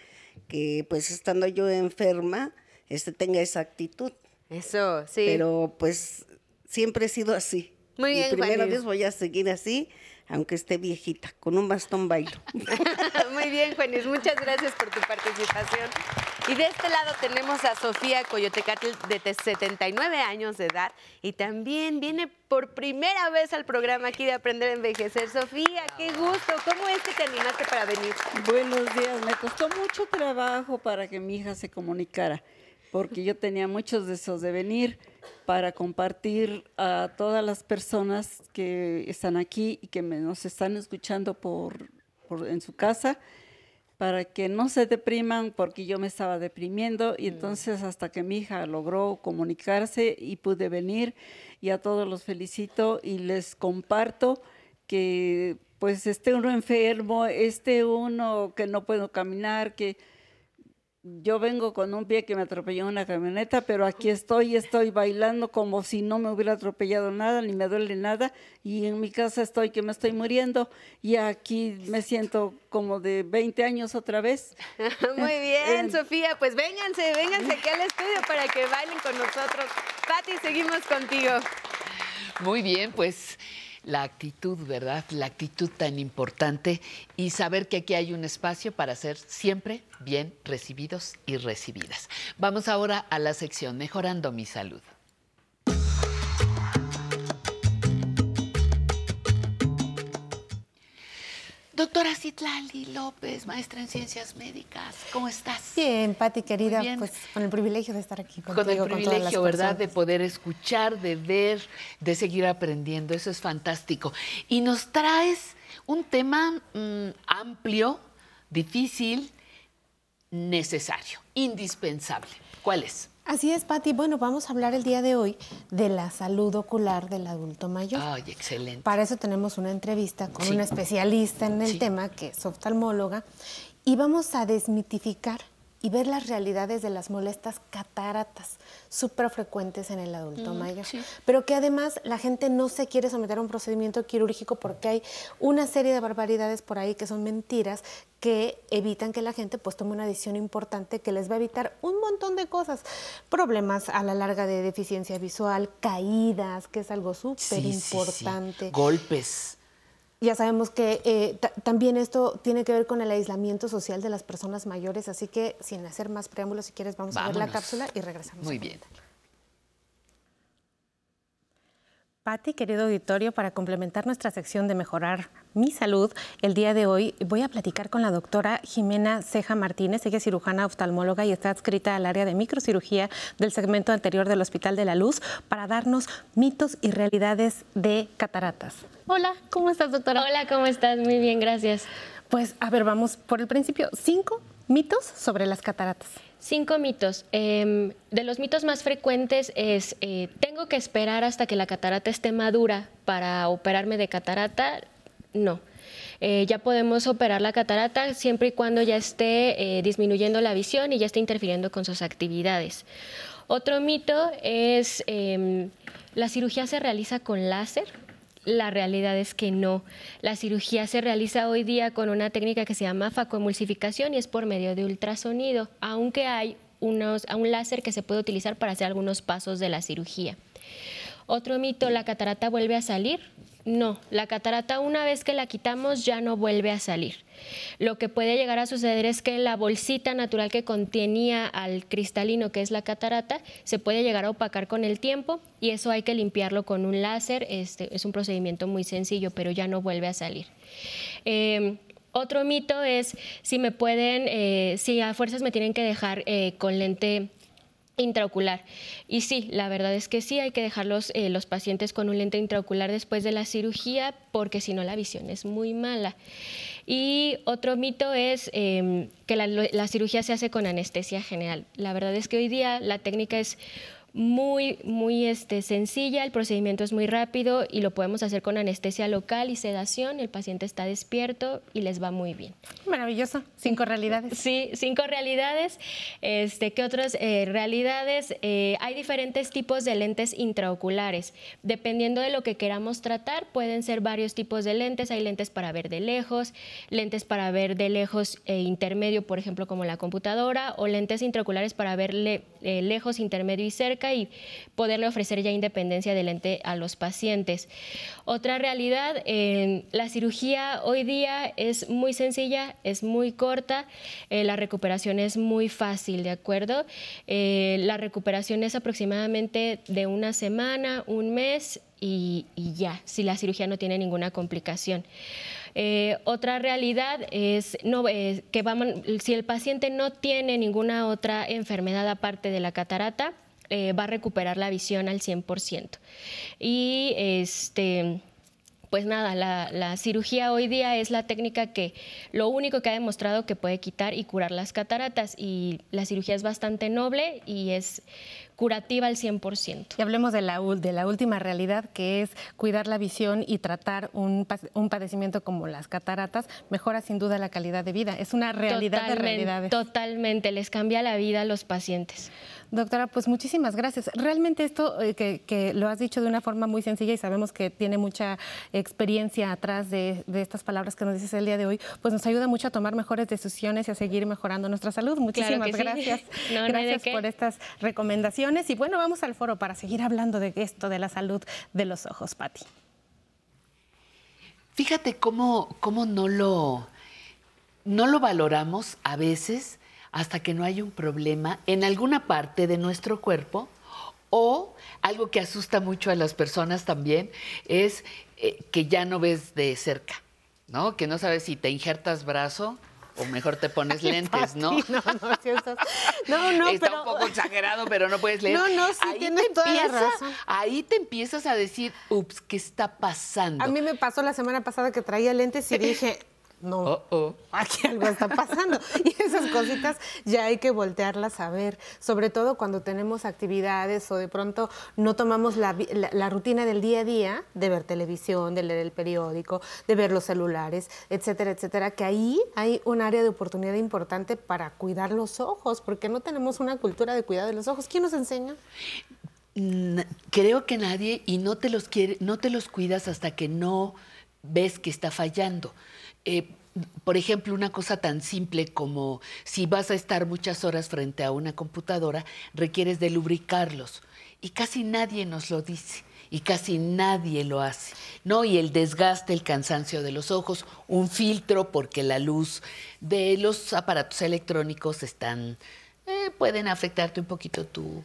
que pues estando yo enferma, este tenga esa actitud. Eso, sí. Pero pues siempre he sido así. Muy bien, y primero Juanis. Dios voy a seguir así, aunque esté viejita, con un bastón bailo. [laughs] Muy bien, Juanis, muchas gracias por tu participación. Y de este lado tenemos a Sofía Coyotecatl, de te- 79 años de edad, y también viene por primera vez al programa aquí de Aprender a Envejecer. Sofía, qué gusto. ¿Cómo es que te animaste para venir? Buenos días, me costó mucho trabajo para que mi hija se comunicara, porque yo tenía muchos deseos de venir para compartir a todas las personas que están aquí y que nos están escuchando por, por- en su casa, para que no se depriman, porque yo me estaba deprimiendo y entonces hasta que mi hija logró comunicarse y pude venir y a todos los felicito y les comparto que pues esté uno enfermo, esté uno que no puedo caminar, que yo vengo con un pie que me atropelló una camioneta, pero aquí estoy, estoy bailando como si no me hubiera atropellado nada, ni me duele nada, y en mi casa estoy que me estoy muriendo, y aquí me siento como de 20 años otra vez. [laughs] Muy bien, Eh, Sofía. Pues vénganse, vénganse aquí al estudio para que bailen con nosotros. Pati, seguimos contigo. Muy bien, pues la actitud, ¿verdad? La actitud tan importante y saber que aquí hay un espacio para ser siempre bien recibidos y recibidas. Vamos ahora a la sección Mejorando mi salud. Doctora Citlali López, maestra en ciencias médicas, ¿cómo estás? Bien, Pati querida, bien. pues con el privilegio de estar aquí contigo, Con el todas las privilegio, ¿verdad?, de poder escuchar, de ver, de seguir aprendiendo. Eso es fantástico. Y nos traes un tema mm, amplio, difícil, necesario, indispensable. ¿Cuál es? Así es, Pati. Bueno, vamos a hablar el día de hoy de la salud ocular del adulto mayor. Ay, excelente. Para eso tenemos una entrevista con Sí. una especialista en el Sí. tema, que es oftalmóloga. y vamos a desmitificar y ver las realidades de las molestas cataratas, súper frecuentes en el adulto Mm, mayor, sí. pero que además la gente no se quiere someter a un procedimiento quirúrgico porque hay una serie de barbaridades por ahí que son mentiras que evitan que la gente pues tome una decisión importante que les va a evitar un montón de cosas, problemas a la larga de deficiencia visual, caídas, que es algo súper Sí, sí, sí. importante. Golpes. Ya sabemos que eh, ta- también esto tiene que ver con el aislamiento social de las personas mayores, así que sin hacer más preámbulos, si quieres, vamos a ver la cápsula y regresamos. Muy bien. Pati, querido auditorio, para complementar nuestra sección de mejorar mi salud, el día de hoy voy a platicar con la doctora Jimena Ceja Martínez. Ella es cirujana oftalmóloga y está adscrita al área de microcirugía del segmento anterior del Hospital de la Luz para darnos mitos y realidades de cataratas. Hola, ¿cómo estás, doctora? Hola, ¿cómo estás? Muy bien, gracias. Pues, a ver, vamos por el principio. Cinco mitos sobre las cataratas. Cinco mitos. Em, de los mitos más frecuentes es, eh, tengo que esperar hasta que la catarata esté madura para operarme de catarata. No. Eh, ya podemos operar la catarata siempre y cuando ya esté eh, disminuyendo la visión y ya esté interfiriendo con sus actividades. Otro mito es, em, la cirugía se realiza con láser. La realidad es que no. La cirugía se realiza hoy día con una técnica que se llama facoemulsificación y es por medio de ultrasonido, aunque hay unos, un láser que se puede utilizar para hacer algunos pasos de la cirugía. Otro mito, ¿la catarata vuelve a salir? No, la catarata una vez que la quitamos ya no vuelve a salir. Lo que puede llegar a suceder es que la bolsita natural que contenía al cristalino, que es la catarata, se puede llegar a opacar con el tiempo y eso hay que limpiarlo con un láser. Este, es un procedimiento muy sencillo, pero ya no vuelve a salir. Eh, otro mito es si me pueden, eh, si a fuerzas me tienen que dejar eh, con lente intraocular. Y sí, la verdad es que sí, hay que dejar los, eh, los pacientes con un lente intraocular después de la cirugía porque si no la visión es muy mala. Y otro mito es eh, que la cirugía se hace con anestesia general. La verdad es que hoy día la técnica es muy, muy este, sencilla, el procedimiento es muy rápido y lo podemos hacer con anestesia local y sedación. El paciente está despierto y les va muy bien. Maravilloso. Cinco realidades. Sí, cinco realidades. Este, ¿Qué otras eh, realidades? Eh, hay diferentes tipos de lentes intraoculares. Dependiendo de lo que queramos tratar, pueden ser varios tipos de lentes. Hay lentes para ver de lejos, lentes para ver de lejos e intermedio, por ejemplo, como la computadora, o lentes intraoculares para ver le- eh, lejos, intermedio y cerca y poderle ofrecer ya independencia de lente a los pacientes. Otra realidad, eh, la cirugía hoy día es muy sencilla, es muy corta, eh, la recuperación es muy fácil, ¿de acuerdo? Eh, la recuperación es aproximadamente de una semana, un mes y ya, si la cirugía no tiene ninguna complicación. Eh, otra realidad es eh, que vamos, si el paciente no tiene ninguna otra enfermedad aparte de la catarata, eh, va a recuperar la visión al 100%. Y este, pues nada, la cirugía hoy día es la técnica que lo único que ha demostrado que puede quitar y curar las cataratas y la cirugía es bastante noble y es curativa al 100%. Y hablemos de la, de la última realidad, que es cuidar la visión y tratar un, pa- un padecimiento como las cataratas, mejora sin duda la calidad de vida. Es una realidad de realidades. Totalmente, les cambia la vida a los pacientes. Doctora, pues muchísimas gracias. Realmente esto eh, que, que lo has dicho de una forma muy sencilla y sabemos que tiene mucha experiencia atrás de, de estas palabras que nos dices el día de hoy, pues nos ayuda mucho a tomar mejores decisiones y a seguir mejorando nuestra salud. Muchísimas gracias. [laughs] No gracias por estas recomendaciones. Y bueno, vamos al foro para seguir hablando de esto, de la salud de los ojos, Patti. Fíjate cómo, cómo no, lo, no lo valoramos a veces hasta que no hay un problema en alguna parte de nuestro cuerpo o algo que asusta mucho a las personas también es eh, que ya no ves de cerca, ¿no? Que no sabes si te injertas brazo o mejor te pones lentes, ¿no? No, no, sí estás- no, no, Está pero- un poco exagerado, pero no puedes leer. No, no, sí, ahí tienes toda la razón. Ahí te empiezas a decir, ups, ¿qué está pasando? A mí me pasó la semana pasada que traía lentes y [laughs] dije, no, aquí algo está pasando. [laughs] Y esas cositas ya hay que voltearlas a ver, sobre todo cuando tenemos actividades o de pronto no tomamos la, la- la rutina del día a día de ver televisión, de leer el periódico, de ver los celulares, etcétera, etcétera, que ahí hay un área de oportunidad importante para cuidar los ojos, porque no tenemos una cultura de cuidado de los ojos. ¿Quién nos enseña? Creo que nadie y no te los quiere, no te los cuidas hasta que no ves que está fallando. Eh, por ejemplo, una cosa tan simple como si vas a estar muchas horas frente a una computadora, requieres de lubricarlos. Y casi nadie nos lo dice. Y casi nadie lo hace. ¿No? Y el desgaste, el cansancio de los ojos, un filtro, porque la luz de los aparatos electrónicos están. eh, pueden afectarte un poquito tu,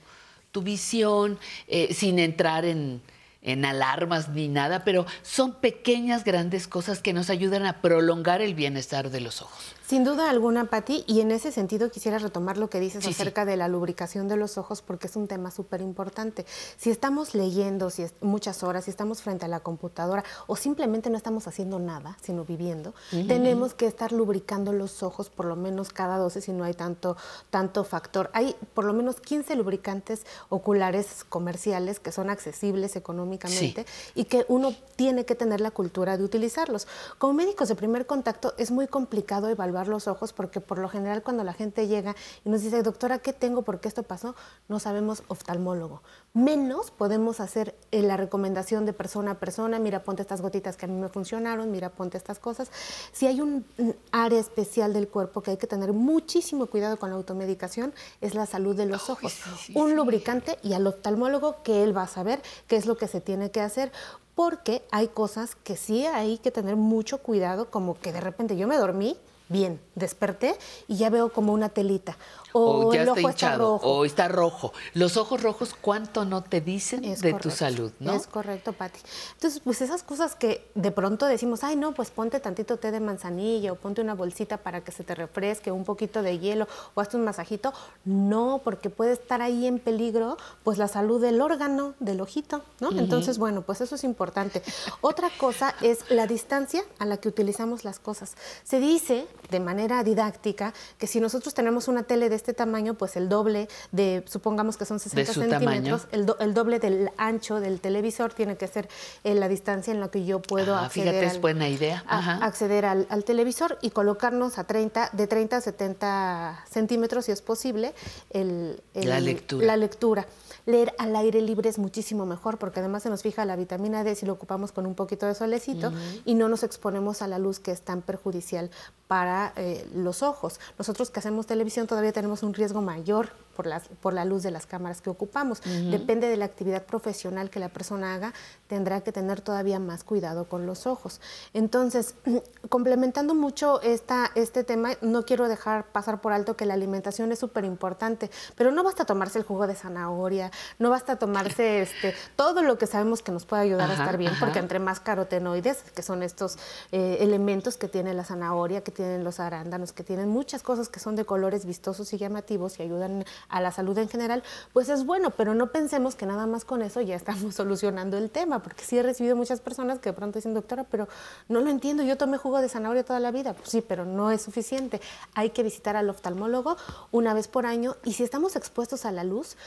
tu visión, eh, sin entrar en, en alarmas ni nada, pero son pequeñas, grandes cosas que nos ayudan a prolongar el bienestar de los ojos. Sin duda alguna, Patti, y en ese sentido quisiera retomar lo que dices Sí, sí. acerca de la lubricación de los ojos porque es un tema súper importante. Si estamos leyendo si es- muchas horas, si estamos frente a la computadora o simplemente no estamos haciendo nada, sino viviendo, tenemos que estar lubricando los ojos por lo menos cada 12 si no hay tanto, tanto factor. Hay por lo menos 15 lubricantes oculares comerciales que son accesibles económicamente y que uno tiene que tener la cultura de utilizarlos. Como médicos de primer contacto es muy complicado evaluar los ojos porque por lo general cuando la gente llega y nos dice, doctora, ¿qué tengo? ¿Por qué esto pasó? No sabemos oftalmólogo. Menos podemos hacer eh, la recomendación de persona a persona, mira, ponte estas gotitas que a mí me funcionaron, mira, ponte estas cosas. Si hay un, un área especial del cuerpo que hay que tener muchísimo cuidado con la automedicación, es la salud de los ojos. un lubricante y al oftalmólogo que él va a saber qué es lo que se tiene que hacer porque hay cosas que sí hay que tener mucho cuidado, como que de repente yo me dormí, bien, desperté y ya veo como una telita. O, O ya el está ojo está hinchado, rojo. o está rojo. Los ojos rojos, ¿cuánto no te dicen de tu salud, no? Es correcto, Pati. Entonces, pues esas cosas que de pronto decimos, ay, no, pues ponte tantito té de manzanilla o ponte una bolsita para que se te refresque, un poquito de hielo o hazte un masajito. No, porque puede estar ahí en peligro, pues la salud del órgano, del ojito, ¿no? Entonces, bueno, pues eso es importante. Otra cosa es la distancia a la que utilizamos las cosas. Se dice de manera didáctica que si nosotros tenemos una tele de este tamaño, pues el doble de, supongamos que son 60 su centímetros, el, do- el doble del ancho del televisor tiene que ser eh, la distancia en la que yo puedo Ah, acceder, fíjate, es al, buena idea. a- acceder al, al televisor y colocarnos a 30, de 30 a 70 centímetros, si es posible, el- el- La lectura. la lectura. Leer al aire libre es muchísimo mejor porque además se nos fija la vitamina D si lo ocupamos con un poquito de solecito y no nos exponemos a la luz que es tan perjudicial para eh, los ojos. Nosotros que hacemos televisión todavía tenemos un riesgo mayor por, las, por la luz de las cámaras que ocupamos. Ujú. Depende de la actividad profesional que la persona haga, tendrá que tener todavía más cuidado con los ojos. Entonces, [clears throat] complementando mucho esta, este tema, no quiero dejar pasar por alto que la alimentación es súper importante, pero no basta tomarse el jugo de zanahoria, no basta tomarse [laughs] este, todo lo que sabemos que nos puede ayudar a Ajá, estar bien, ajá. porque entre más carotenoides, que son estos eh, elementos que tiene la zanahoria, que tienen los arándanos, que tienen muchas cosas que son de colores vistosos y llamativos y ayudan a la salud en general, pues es bueno, pero no pensemos que nada más con eso ya estamos [laughs] solucionando el tema, porque sí he recibido muchas personas que de pronto dicen, doctora, pero no lo entiendo, yo tomé jugo de zanahoria toda la vida. Pues sí, pero no es suficiente. Hay que visitar al oftalmólogo una vez por año y si estamos expuestos a la luz,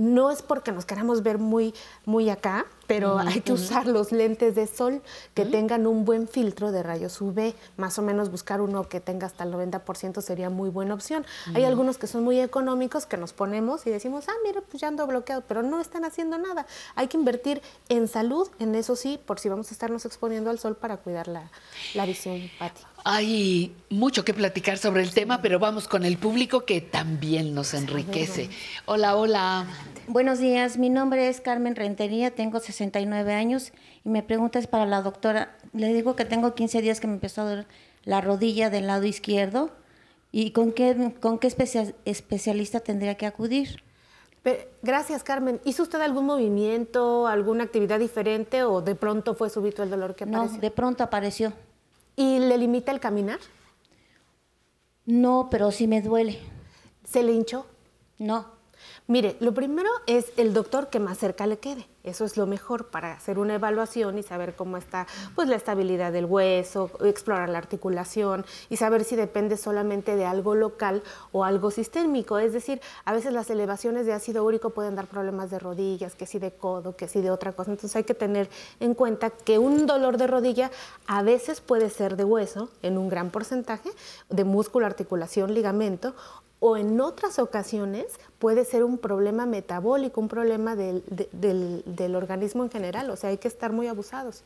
no es porque nos queramos ver muy, muy acá, pero hay que usar los lentes de sol que tengan un buen filtro de rayos UV. Más o menos buscar uno que tenga hasta el 90% sería muy buena opción. Hay algunos que son muy económicos que nos ponemos y decimos, ah, mira, pues ya ando bloqueado, pero no están haciendo nada. Hay que invertir en salud, en eso sí, por si vamos a estarnos exponiendo al sol para cuidar la, la visión, Pati. Hay mucho que platicar sobre el tema, pero vamos con el público que también nos enriquece. Hola, hola. Buenos días, mi nombre es Carmen Rentería, tengo 69 años y mi pregunta es para la doctora. Le digo que tengo 15 días que me empezó a doler la rodilla del lado izquierdo y con qué, con qué especia- especialista tendría que acudir. Gracias, Carmen. ¿Hizo usted algún movimiento, alguna actividad diferente o de pronto fue súbito el dolor que No, apareció? de pronto apareció. ¿Y le limita el caminar? No, pero sí me duele. ¿Se le hinchó? No. Mire, lo primero es el doctor que más cerca le quede. Eso es lo mejor para hacer una evaluación y saber cómo está pues, la estabilidad del hueso, explorar la articulación y saber si depende solamente de algo local o algo sistémico. Es decir, a veces las elevaciones de ácido úrico pueden dar problemas de rodillas, que si de codo, que si de otra cosa. Entonces hay que tener en cuenta que un dolor de rodilla a veces puede ser de hueso en un gran porcentaje, de músculo, articulación, ligamento, o en otras ocasiones puede ser un problema metabólico, un problema del, del, del, organismo en general, o sea, hay que estar muy abusados.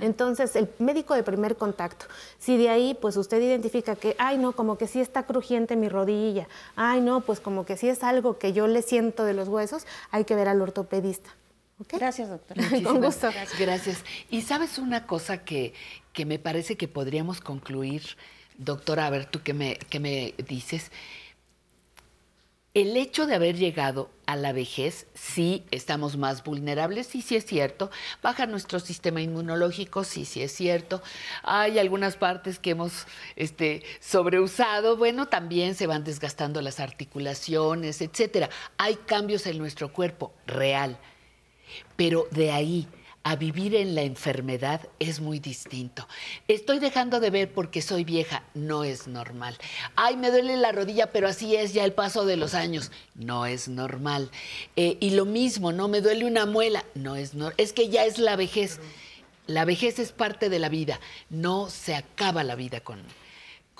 Entonces, el médico de primer contacto, si de ahí pues usted identifica que, ay no, como que sí está crujiente mi rodilla, ay no, pues como que sí es algo que yo le siento de los huesos, hay que ver al ortopedista. ¿Okay? Gracias, doctora. [laughs] Con gusto. Gracias. Gracias. Y sabes una cosa que, que me parece que podríamos concluir, doctora, a ver tú qué me, qué me dices el hecho de haber llegado a la vejez, sí estamos más vulnerables, sí, sí es cierto. Baja nuestro sistema inmunológico, sí, sí es cierto. Hay algunas partes que hemos este, sobreusado, bueno, también se van desgastando las articulaciones, etcétera. Hay cambios en nuestro cuerpo, real. Pero de ahí a vivir en la enfermedad es muy distinto. Estoy dejando de ver porque soy vieja, no es normal. Ay, me duele la rodilla, pero así es ya el paso de los años, no es normal. Eh, y lo mismo, no me duele una muela, no es normal. Es que ya es la vejez. La vejez es parte de la vida, no se acaba la vida con,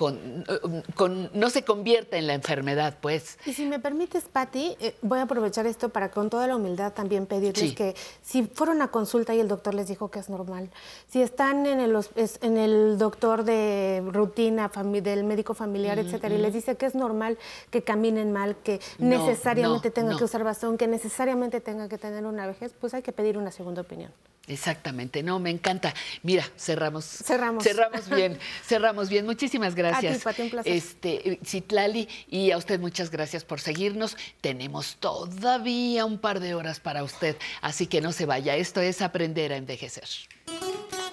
con, con, no se convierta en la enfermedad, pues. Y si me permites, Patti, eh, voy a aprovechar esto para con toda la humildad también pedirles Sí. que si fueron a consulta y el doctor les dijo que es normal, si están en el, en el doctor de rutina del médico familiar, Mm, etcétera, y mm. les dice que es normal que caminen mal, que No, necesariamente no, tengan no. que usar bastón, que necesariamente tengan que tener una vejez, pues hay que pedir una segunda opinión. Exactamente, no, me encanta. Mira, cerramos. Cerramos. Cerramos bien, cerramos bien. Muchísimas gracias. A ti, Pati, un placer. Este, Citlali, y a usted muchas gracias por seguirnos. Tenemos todavía un par de horas para usted, así que no se vaya. Esto es aprender a envejecer.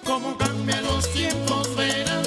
Cómo cambian los tiempos, Venancio,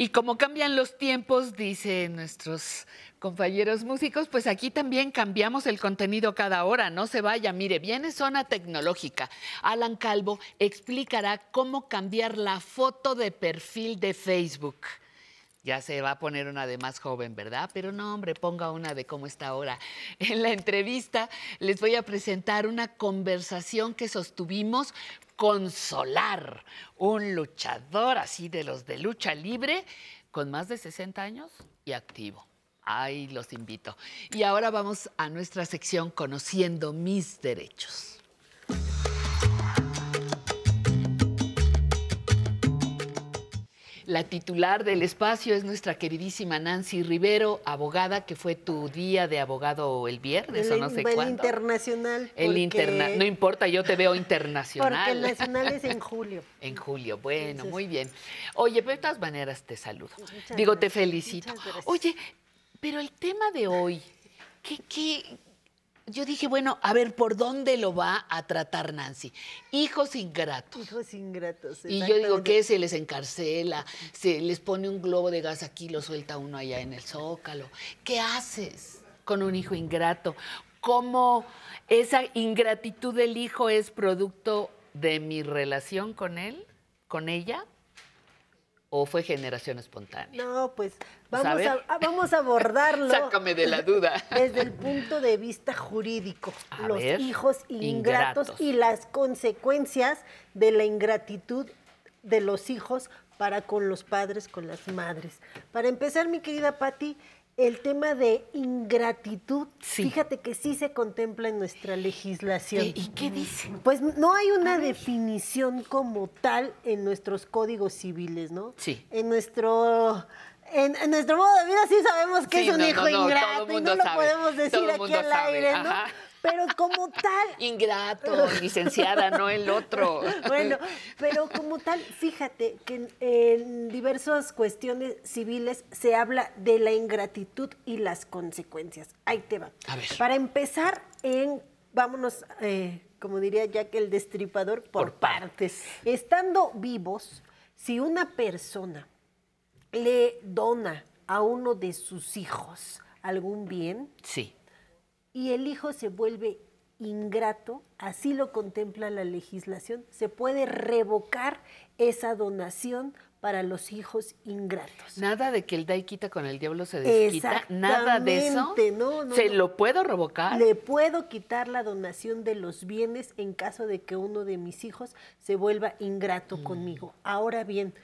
Y como cambian los tiempos, dicen nuestros compañeros músicos, pues aquí también cambiamos el contenido cada hora. No se vaya, mire, viene zona tecnológica. Alan Calvo explicará cómo cambiar la foto de perfil de Facebook. Ya se va a poner una de más joven, ¿verdad? Pero no, hombre, ponga una de cómo está ahora. [laughs] En la entrevista les voy a presentar una conversación que sostuvimos con Solar, un luchador así de los de lucha libre, con más de 60 años y activo. Ahí los invito. Y ahora vamos a nuestra sección Conociendo mis derechos. La titular del espacio es nuestra queridísima Nancy Rivero, abogada, que fue tu día de abogado el viernes o no sé el cuándo. internacional. El porque- interna no importa, yo te veo Porque internacional. el nacional es en [laughs] julio. En julio, bueno, Entonces- muy bien. Oye, pero de todas maneras te saludo. Digo, te felicito. Oye, pero el tema de hoy, ¿qué, qué? Yo dije, bueno, a ver, ¿por dónde lo va a tratar Nancy? Hijos ingratos. Hijos ingratos. Y yo digo. ¿qué? Se les encarcela, se les pone un globo de gas aquí, lo suelta uno allá en el zócalo. ¿Qué haces con un hijo ingrato? ¿Cómo esa ingratitud del hijo es producto de mi relación con él, con ella? ¿O fue generación espontánea? No, pues vamos a, ver. a- vamos a abordarlo. [laughs] Sácame de la duda. [laughs] Desde el punto de vista jurídico, A los ver, hijos ingratos, ingratos. y las consecuencias de la ingratitud de los hijos para con los padres, con las madres. Para empezar, mi querida Patti, el tema de ingratitud, fíjate que sí se contempla en nuestra legislación. ¿Y qué dice? Pues no hay una definición como tal en nuestros códigos civiles, ¿no? Sí. En nuestro en, en nuestro modo de vida sí sabemos que Sí, es un no, hijo no, ingrato y no lo sabe, podemos decir aquí al sabe, aire, ¿no? ajá. Pero como tal... [laughs] Ingrato, licenciada, no el otro. [laughs] Bueno, pero como tal, fíjate que en, en diversas cuestiones civiles se habla de la ingratitud y las consecuencias. Ahí te va. A ver. Para empezar, en vámonos, eh, como diría Jack el Destripador, por, partes. Estando vivos, si una persona le dona a uno de sus hijos algún bien, Sí. Y el hijo se vuelve ingrato, así lo contempla la legislación, se puede revocar esa donación para los hijos ingratos. Nada de que el da y quita con el diablo se desquita, nada de eso. No, no, ¿Se no. lo puedo revocar? Le puedo quitar la donación de los bienes en caso de que uno de mis hijos se vuelva ingrato Mm. conmigo. Ahora bien,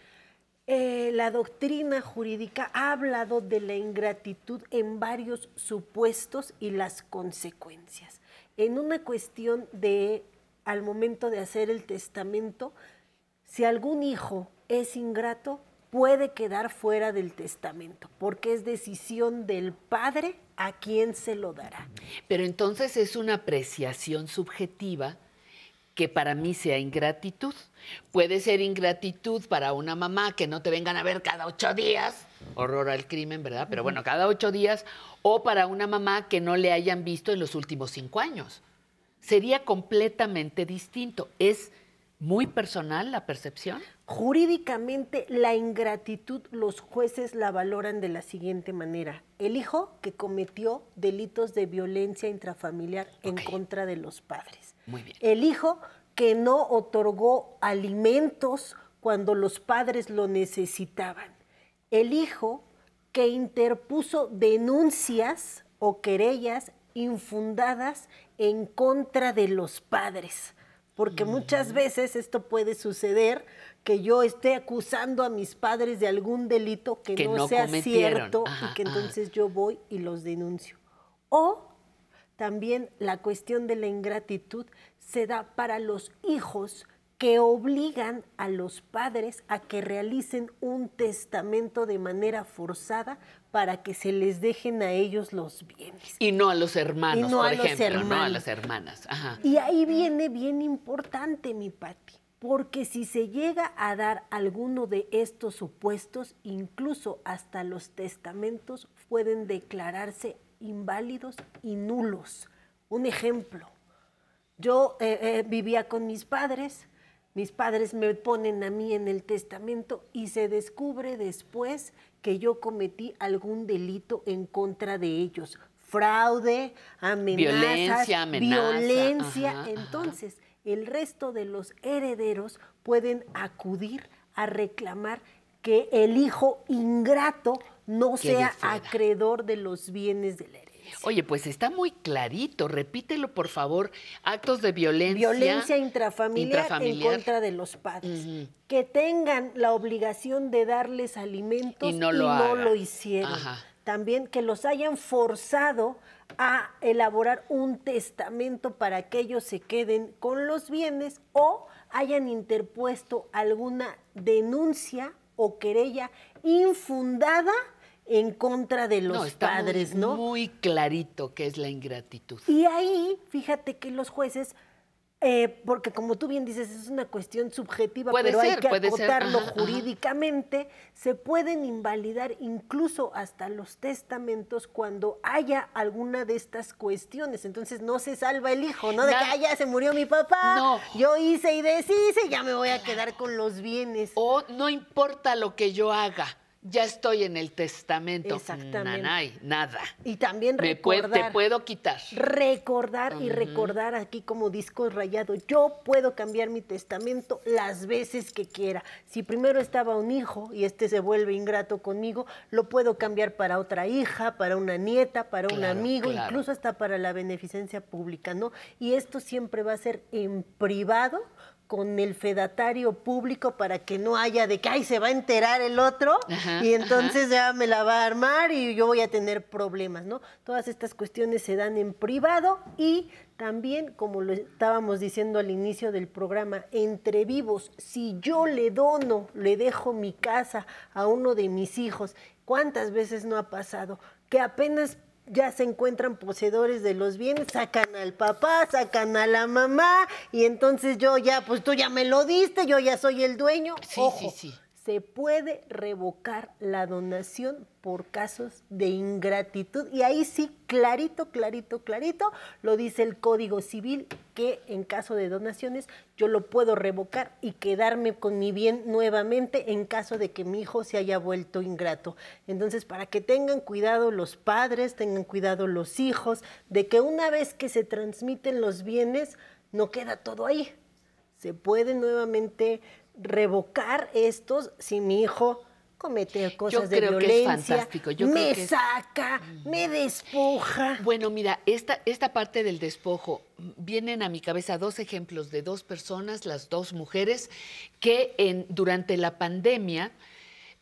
eh, la doctrina jurídica ha hablado de la ingratitud en varios supuestos y las consecuencias. En una cuestión de, al momento de hacer el testamento, si algún hijo es ingrato, puede quedar fuera del testamento, porque es decisión del padre a quien se lo dará. Pero entonces es una apreciación subjetiva que para mí sea ingratitud. Puede ser ingratitud para una mamá que no te vengan a ver cada ocho días, horror al crimen, ¿verdad? Pero bueno, cada ocho días, o para una mamá que no le hayan visto en los últimos cinco años. Sería completamente distinto. Es muy personal la percepción. Jurídicamente, la ingratitud los jueces la valoran de la siguiente manera. El hijo que cometió delitos de violencia intrafamiliar en contra de los padres. Muy bien. El hijo que no otorgó alimentos cuando los padres lo necesitaban. El hijo que interpuso denuncias o querellas infundadas en contra de los padres. Porque muchas veces esto puede suceder que yo esté acusando a mis padres de algún delito que, Que no, no sea cometieron. cierto Ajá, y que ajá. entonces yo voy y los denuncio. O también la cuestión de la ingratitud se da para los hijos que obligan a los padres a que realicen un testamento de manera forzada para que se les dejen a ellos los bienes. Y no a los hermanos, Y no por a los ejemplo, no a las hermanas. Ajá. Y ahí viene bien importante, mi Pati, porque si se llega a dar alguno de estos supuestos, incluso hasta los testamentos pueden declararse inválidos y nulos. Un ejemplo, yo eh, eh, vivía con mis padres, mis padres me ponen a mí en el testamento y se descubre después que yo cometí algún delito en contra de ellos. Fraude, amenazas, Violencia, amenaza, violencia. ajá, ajá. Entonces, el resto de los herederos pueden acudir a reclamar que el hijo ingrato no sea fuera. acreedor de los bienes del herencia. Oye, pues está muy clarito. Repítelo, por favor. Actos de violencia. Violencia intrafamiliar, intrafamiliar. en contra de los padres. Que tengan la obligación de darles alimentos Y no lo hagan. hicieron. Ajá. También que los hayan forzado a elaborar un testamento para que ellos se queden con los bienes o hayan interpuesto alguna denuncia o querella infundada en contra de los no, está muy- padres, ¿no? Muy clarito que es la ingratitud. Y ahí, fíjate que los jueces, eh, porque como tú bien dices, es una cuestión subjetiva, Puede pero hay que acotarlo ajá, ajá. jurídicamente, se pueden invalidar incluso hasta los testamentos cuando haya alguna de estas cuestiones. Entonces no se salva el hijo, ¿no? De que Nada- "Ay, ya se murió mi papá, No. yo hice y deshice, ya me voy a quedar con los bienes. O no importa lo que yo haga, ya estoy en el testamento. Exactamente. Nanay, nada. Y también Me recordar. te puedo quitar. recordar y recordar aquí como disco rayado. Yo puedo cambiar mi testamento las veces que quiera. Si primero estaba un hijo y este se vuelve ingrato conmigo, lo puedo cambiar para otra hija, para una nieta, para un amigo, claro. incluso hasta para la beneficencia pública, ¿no? Y esto siempre va a ser en privado con el fedatario público para que no haya de que ay se va a enterar el otro Ajá, y entonces ya me la va a armar y yo voy a tener problemas, ¿no? Todas estas cuestiones se dan en privado y también, como lo estábamos diciendo al inicio del programa, entre vivos, si yo le dono, le dejo mi casa a uno de mis hijos, ¿cuántas veces no ha pasado? Que apenas ya se encuentran poseedores de los bienes, sacan al papá, sacan a la mamá y entonces yo ya, pues tú ya me lo diste, yo ya soy el dueño. Sí, Ojo, sí, sí. Se puede revocar la donación por casos de ingratitud y ahí sí, clarito, clarito, clarito, lo dice el Código Civil que en caso de donaciones yo lo puedo revocar y quedarme con mi bien nuevamente en caso de que mi hijo se haya vuelto ingrato. Entonces, para que tengan cuidado los padres, tengan cuidado los hijos, de que una vez que se transmiten los bienes, no queda todo ahí. Se puede nuevamente revocar estos si mi hijo comete cosas de creo que es violencia, fantástico, yo me creo que es- saca, me despoja. Bueno, mira, esta, esta parte del despojo, mm, vienen a mi cabeza dos ejemplos de dos personas, las dos mujeres, que en, durante la pandemia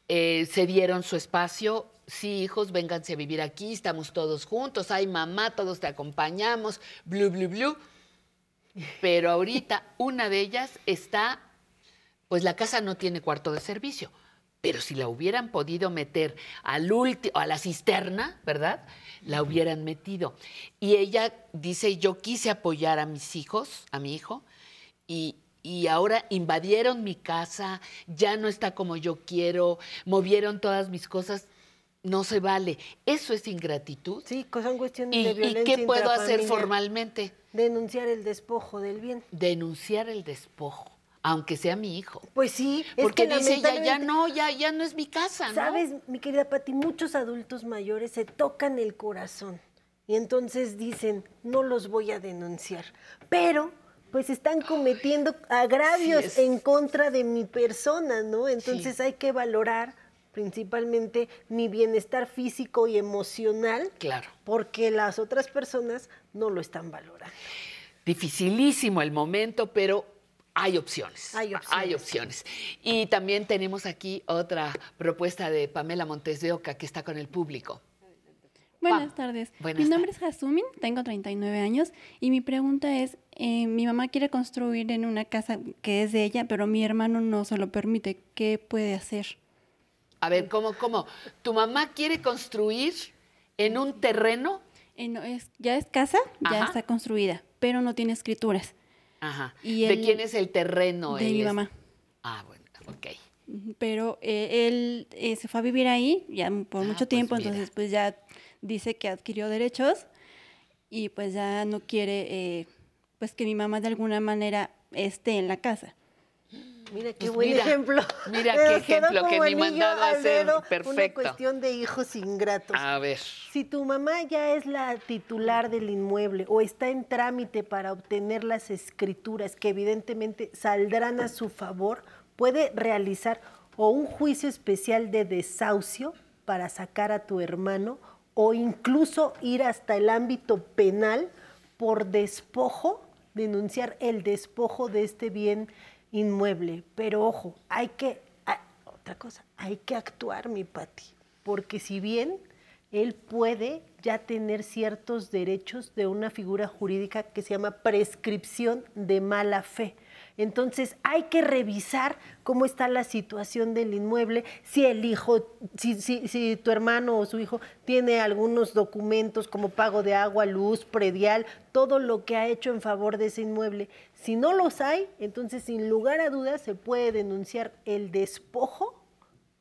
eh, se dieron su espacio. Sí, hijos, vénganse a vivir aquí, estamos todos juntos, ay mamá, todos te acompañamos, blu, blu, blu. Pero ahorita una de ellas está, pues la casa no tiene cuarto de servicio, pero si la hubieran podido meter al a la cisterna, ¿verdad? La hubieran metido. Y ella dice, yo quise apoyar a mis hijos, a mi hijo, y, y ahora invadieron mi casa, ya no está como yo quiero, movieron todas mis cosas. No se vale. Eso es ingratitud. Sí, son cuestiones ¿Y, de y violencia qué puedo hacer formalmente? Denunciar el despojo del bien. Denunciar el despojo, aunque sea mi hijo. Pues sí, es Porque que dice, ya, ya no, ya, ya no es mi casa, ¿no? Sabes, mi querida Pati, muchos adultos mayores se tocan el corazón y entonces dicen, no los voy a denunciar, pero pues están cometiendo agravios Sí es. en contra de mi persona, ¿no? Entonces hay que valorar principalmente mi bienestar físico y emocional, Claro. porque las otras personas no lo están valorando. Dificilísimo el momento, pero hay opciones. Hay opciones. opciones. Y también tenemos aquí otra propuesta de Pamela Montes de Oca, que está con el público. Buenas tardes. Buenas mi nombre es Hasumin, tengo 39 años y mi pregunta es, eh, mi mamá quiere construir en una casa que es de ella, pero mi hermano no se lo permite. ¿Qué puede hacer? A ver, ¿cómo, cómo? ¿Tu mamá quiere construir en un terreno? Eh, no, es, ya es casa, ya Ajá. está construida, pero no tiene escrituras. Ajá. Y ¿De quién es el terreno? de Él mi es- mamá. Ah, bueno, ok. Pero eh, él eh, se fue a vivir ahí ya por Ah, mucho tiempo, entonces pues ya dice que adquirió derechos y pues ya no quiere eh, pues que mi mamá de alguna manera esté en la casa. Mira qué Pues buen mira, ejemplo. mira [laughs] qué ejemplo que anillo mandado a hacer. dedo, Una Perfecto. cuestión de hijos ingratos. A ver. Si tu mamá ya es la titular del inmueble o está en trámite para obtener las escrituras que evidentemente saldrán a su favor, puede realizar o un juicio especial de desahucio para sacar a tu hermano o incluso ir hasta el ámbito penal por despojo, denunciar el despojo de este bien inmueble. Pero ojo, hay que, ah, otra cosa, hay que actuar, mi Pati, porque si bien él puede ya tener ciertos derechos de una figura jurídica que se llama prescripción de mala fe. Entonces hay que revisar cómo está la situación del inmueble, si el hijo, si, si- si tu hermano o su hijo tiene algunos documentos como pago de agua, luz, predial, todo lo que ha hecho en favor de ese inmueble. Si no los hay, entonces sin lugar a dudas se puede denunciar el despojo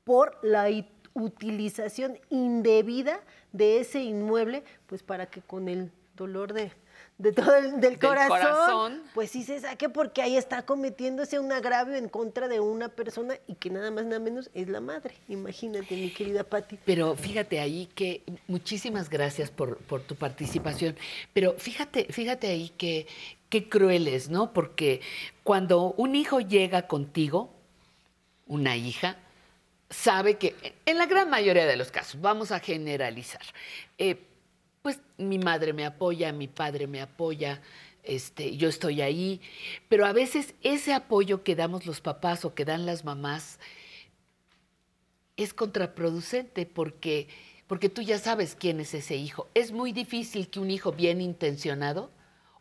por la utilización indebida de ese inmueble, pues para que con el dolor de, de todo el, del, corazón, corazón. pues sí se saque porque ahí está cometiéndose un agravio en contra de una persona y que nada más nada menos es la madre. Imagínate, mi querida Patti. Pero fíjate ahí que muchísimas gracias por, por tu participación. Pero fíjate, fíjate ahí que qué crueles, ¿no? Porque cuando un hijo llega contigo, una hija, sabe que en la gran mayoría de los casos, vamos a generalizar, eh, pues mi madre me apoya, mi padre me apoya, este, yo estoy ahí, pero a veces ese apoyo que damos los papás o que dan las mamás es contraproducente porque, porque tú ya sabes quién es ese hijo. Es muy difícil que un hijo bien intencionado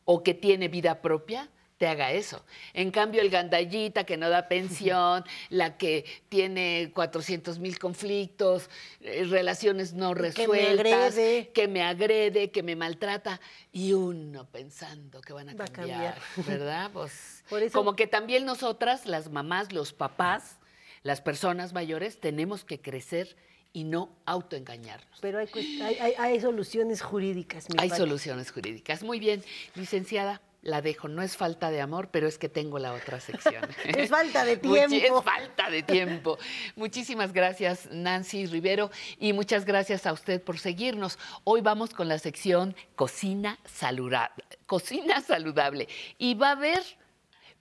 o que tiene vida propia te haga eso. En cambio, el gandallita que no da pensión, [laughs] la que tiene 400 mil conflictos, eh, relaciones no resueltas, que me agrede, que me maltrata, y uno pensando que van a Va a cambiar, cambiar. [laughs] ¿verdad? Pues, Por eso- como que también nosotras, las mamás, los papás, las personas mayores, tenemos que crecer y no autoengañarnos. Pero hay, hay, hay- hay soluciones jurídicas. Hay soluciones jurídicas. Muy bien, licenciada, la dejo. No es falta de amor, pero es que tengo la otra sección. [laughs] Es falta de [laughs] tiempo. Es falta de tiempo. Muchísimas gracias, Nancy Rivero, y muchas gracias a usted por seguirnos. Hoy vamos con la sección Cocina Saludable. Cocina Saludable. Y va a haber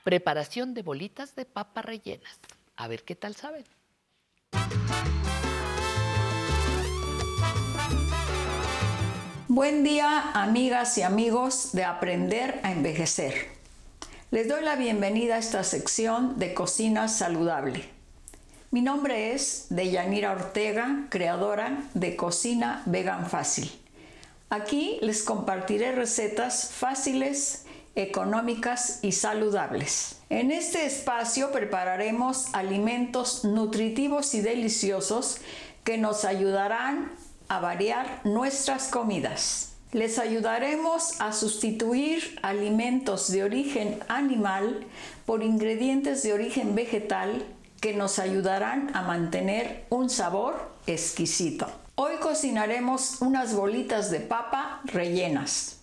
preparación de bolitas de papa rellenas. A ver qué tal saben. Buen día, amigas y amigos de Aprender a Envejecer. Les doy la bienvenida a esta sección de Cocina Saludable. Mi nombre es Deyanira Ortega, creadora de Cocina Vegan Fácil. Aquí les compartiré recetas fáciles, económicas y saludables. En este espacio prepararemos alimentos nutritivos y deliciosos que nos ayudarán a variar nuestras comidas. Les ayudaremos a sustituir alimentos de origen animal por ingredientes de origen vegetal que nos ayudarán a mantener un sabor exquisito. Hoy cocinaremos unas bolitas de papa rellenas.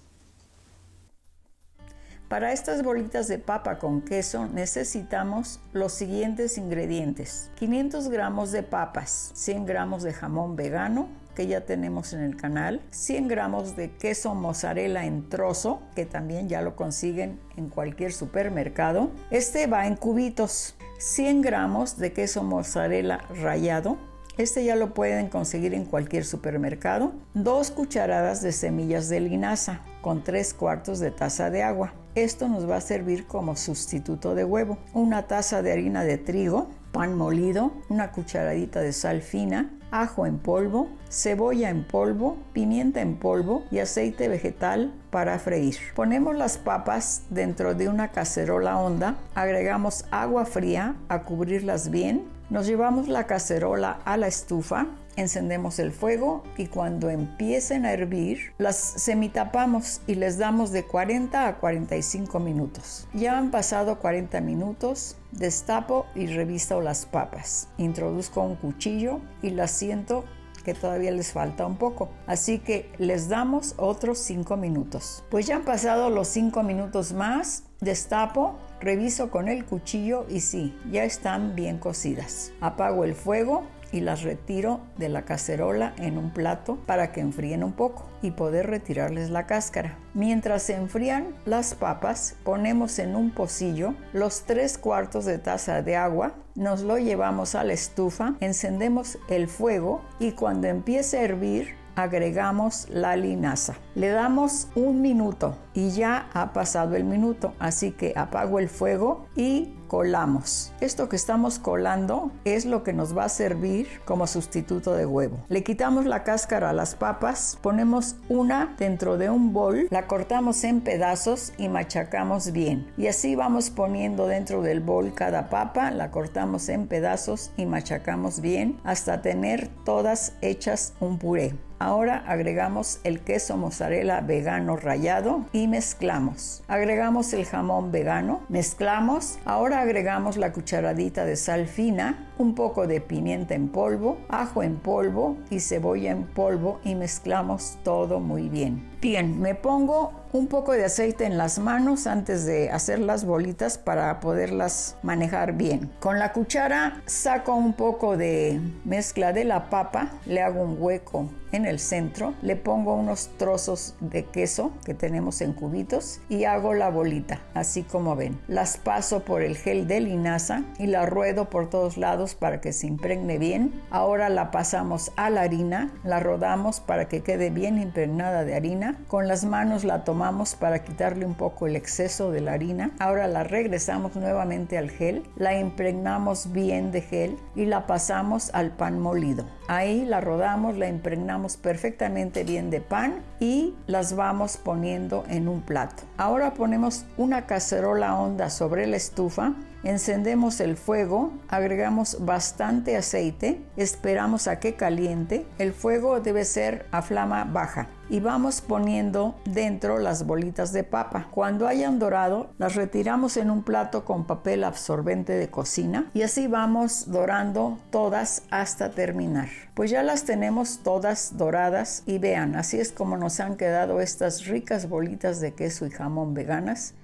Para estas bolitas de papa con queso necesitamos los siguientes ingredientes. 500 gramos de papas, 100 gramos de jamón vegano que ya tenemos en el canal, 100 gramos de queso mozzarella en trozo, que también ya lo consiguen en cualquier supermercado. Este va en cubitos. 100 gramos de queso mozzarella rallado, este ya lo pueden conseguir en cualquier supermercado. Dos cucharadas de semillas de linaza con tres cuartos de taza de agua. Esto nos va a servir como sustituto de huevo. Una taza de harina de trigo, pan molido, una cucharadita de sal fina, ajo en polvo, cebolla en polvo, pimienta en polvo y aceite vegetal para freír. Ponemos las papas dentro de una cacerola honda, agregamos agua fría a cubrirlas bien, nos llevamos la cacerola a la estufa, encendemos el fuego y cuando empiecen a hervir, las semitapamos y les damos de 40 a 45 minutos. Ya han pasado 40 minutos, destapo y revisto las papas. Introduzco un cuchillo y las siento que todavía les falta un poco. Así que les damos otros 5 minutos. Pues ya han pasado los 5 minutos más, destapo, reviso con el cuchillo y sí, ya están bien cocidas. Apago el fuego y las retiro de la cacerola en un plato para que enfríen un poco y poder retirarles la cáscara. Mientras se enfrían las papas, ponemos en un pocillo los tres cuartos de taza de agua, nos lo llevamos a la estufa, encendemos el fuego y cuando empiece a hervir agregamos la linaza. Le damos un minuto y ya ha pasado el minuto, así que apago el fuego y colamos. Esto que estamos colando es lo que nos va a servir como sustituto de huevo. Le quitamos la cáscara a las papas, ponemos una dentro de un bol, la cortamos en pedazos y machacamos bien. Y así vamos poniendo dentro del bol cada papa, la cortamos en pedazos y machacamos bien hasta tener todas hechas un puré. Ahora agregamos el queso mozzarella vegano rallado y mezclamos. Agregamos el jamón vegano, mezclamos. Ahora agregamos la cucharadita de sal fina, un poco de pimienta en polvo, ajo en polvo y cebolla en polvo y mezclamos todo muy bien. Bien, me pongo un poco de aceite en las manos antes de hacer las bolitas para poderlas manejar bien. Con la cuchara saco un poco de mezcla de la papa, le hago un hueco en el centro, le pongo unos trozos de queso que tenemos en cubitos y hago la bolita, así como ven. Las paso por el gel de linaza y la ruedo por todos lados para que se impregne bien. Ahora la pasamos a la harina, la rodamos para que quede bien impregnada de harina. Con las manos la tomamos para quitarle un poco el exceso de la harina. Ahora la regresamos nuevamente al gel, la impregnamos bien de gel y la pasamos al pan molido. Ahí la rodamos, la impregnamos perfectamente bien de pan y las vamos poniendo en un plato. Ahora ponemos una cacerola honda sobre la estufa Encendemos el fuego, agregamos bastante aceite, esperamos a que caliente. El fuego debe ser a flama baja y vamos poniendo dentro las bolitas de papa. Cuando hayan dorado, las retiramos en un plato con papel absorbente de cocina y así vamos dorando todas hasta terminar. Pues ya las tenemos todas doradas y vean, así es como nos han quedado estas ricas bolitas de queso y jamón veganas.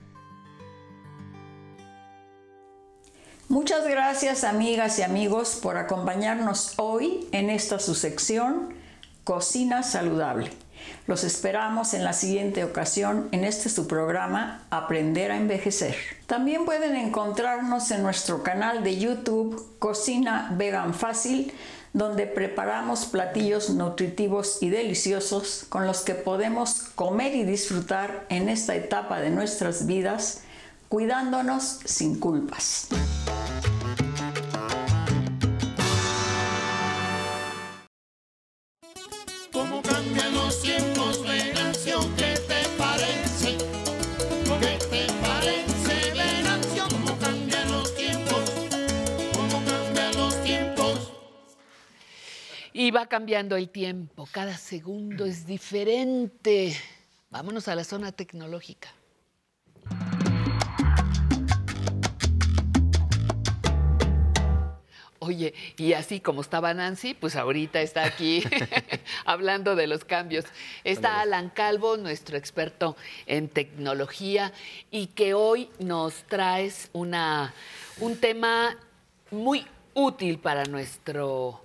Muchas gracias amigas y amigos por acompañarnos hoy en esta su sección Cocina Saludable. Los esperamos en la siguiente ocasión en este su programa Aprender a Envejecer. También pueden encontrarnos en nuestro canal de YouTube Cocina Vegan Fácil, donde preparamos platillos nutritivos y deliciosos con los que podemos comer y disfrutar en esta etapa de nuestras vidas, cuidándonos sin culpas. ¿Cómo cambian los tiempos, Venancio? ¿Qué te parece? ¿Qué te parece, Venancio? ¿Cómo cambian los tiempos? ¿Cómo cambian los tiempos? Y va cambiando el tiempo, cada segundo es diferente. Vámonos a la zona tecnológica. Oye, y así como estaba Nancy, pues ahorita está aquí [laughs] hablando de los cambios. Está Alan Calvo, nuestro experto en tecnología, y que hoy nos traes una, un tema muy útil para nuestro,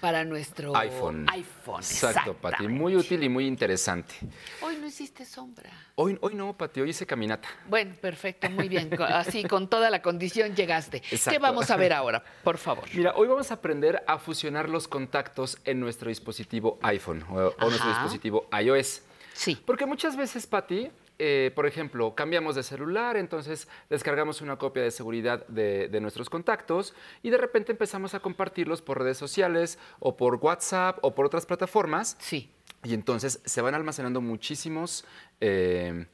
para nuestro iPhone. iPhone, Exacto, Pati. Muy útil y muy interesante. Hoy no hiciste sombra. Hoy, hoy no, Pati, hoy hice caminata. Bueno, perfecto, muy bien. [laughs] Así, con toda la condición llegaste. ¿Qué Exacto. vamos a ver [laughs] ahora, por favor? Mira, hoy vamos a aprender a fusionar los contactos en nuestro dispositivo iPhone o, o nuestro dispositivo iOS. Sí. Porque muchas veces, Pati, eh, por ejemplo, cambiamos de celular, entonces descargamos una copia de seguridad de, de nuestros contactos y de repente empezamos a compartirlos por redes sociales o por WhatsApp o por otras plataformas. Sí. Y entonces se van almacenando muchísimos... eh,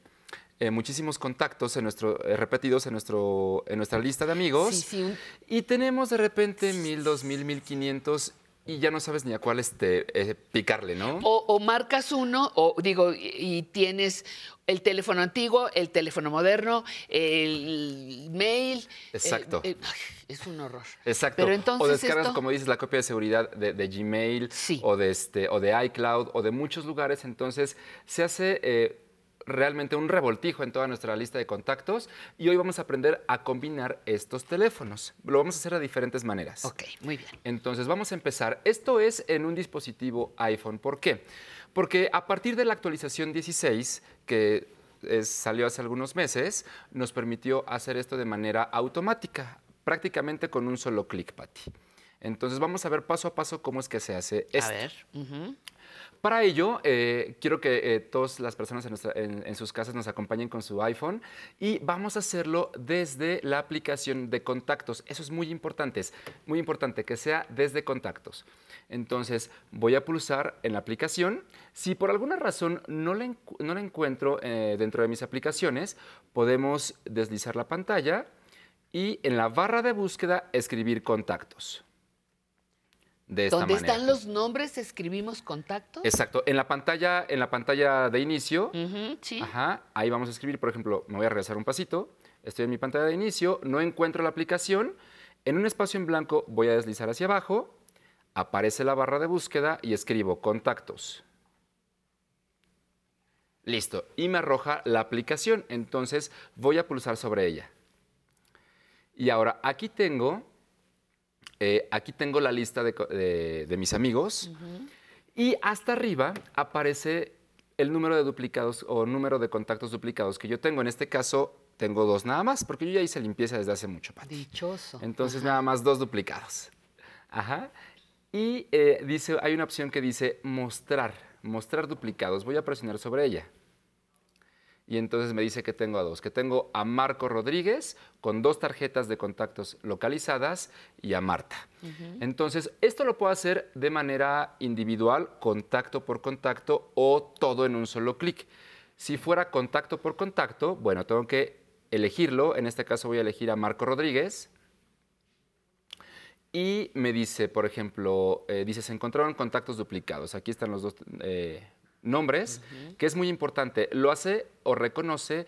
eh, muchísimos contactos en nuestro, eh, repetidos en, nuestro, en nuestra lista de amigos. Sí, sí, Y tenemos de repente mil, dos mil, mil quinientos y ya no sabes ni a cuál este, eh, picarle, ¿no? O, o marcas uno, o digo, y, y tienes el teléfono antiguo, el teléfono moderno, el mail. Exacto. ay, es un horror. Exacto. Pero entonces o descargas, esto- como dices, la copia de seguridad de, de Gmail o, de este, o de iCloud o de muchos lugares. Entonces se hace eh, realmente un revoltijo en toda nuestra lista de contactos y hoy vamos a aprender a combinar estos teléfonos. Lo vamos a hacer de diferentes maneras. Ok, muy bien. Entonces vamos a empezar. Esto es en un dispositivo iPhone. ¿Por qué? Porque a partir de la actualización 16, que es- salió hace algunos meses, nos permitió hacer esto de manera automática, prácticamente con un solo clic, Pati. Entonces vamos a ver paso a paso cómo es que se hace esto. A ver. ujú. Para ello, eh, quiero que eh, todas las personas en, sus casas nos acompañen con su iPhone y vamos a hacerlo desde la aplicación de contactos. Eso es muy importante, es muy importante que sea desde contactos. Entonces, voy a pulsar en la aplicación. Si por alguna razón no la, encu- no la encuentro eh, dentro de mis aplicaciones, podemos deslizar la pantalla y en la barra de búsqueda escribir contactos. De esta manera. están los nombres, escribimos contactos. Exacto. En la pantalla, en la pantalla de inicio, sí. ajá, ahí vamos a escribir, por ejemplo, me voy a regresar un pasito. Estoy en mi pantalla de inicio, no encuentro la aplicación. En un espacio en blanco voy a deslizar hacia abajo, aparece la barra de búsqueda y escribo contactos. Listo. Y me arroja la aplicación. Entonces voy a pulsar sobre ella. Y ahora aquí tengo, eh, aquí tengo la lista de, co- de- de mis amigos. Y hasta arriba aparece el número de duplicados o número de contactos duplicados que yo tengo. En este caso, tengo dos nada más, porque yo ya hice limpieza desde hace mucho, Pati. Dichoso. Entonces, nada más dos duplicados. Ajá. Y eh, dice, hay una opción que dice mostrar, mostrar duplicados. Voy a presionar sobre ella. Y entonces me dice que tengo a dos, que tengo a Marco Rodríguez con dos tarjetas de contactos localizadas y a Marta. Entonces, esto lo puedo hacer de manera individual, contacto por contacto o todo en un solo clic. Si fuera contacto por contacto, bueno, tengo que elegirlo. En este caso voy a elegir a Marco Rodríguez. Y me dice, por ejemplo, eh, dice, se encontraron contactos duplicados. Aquí están los dos eh, nombres, que es muy importante. Lo hace o reconoce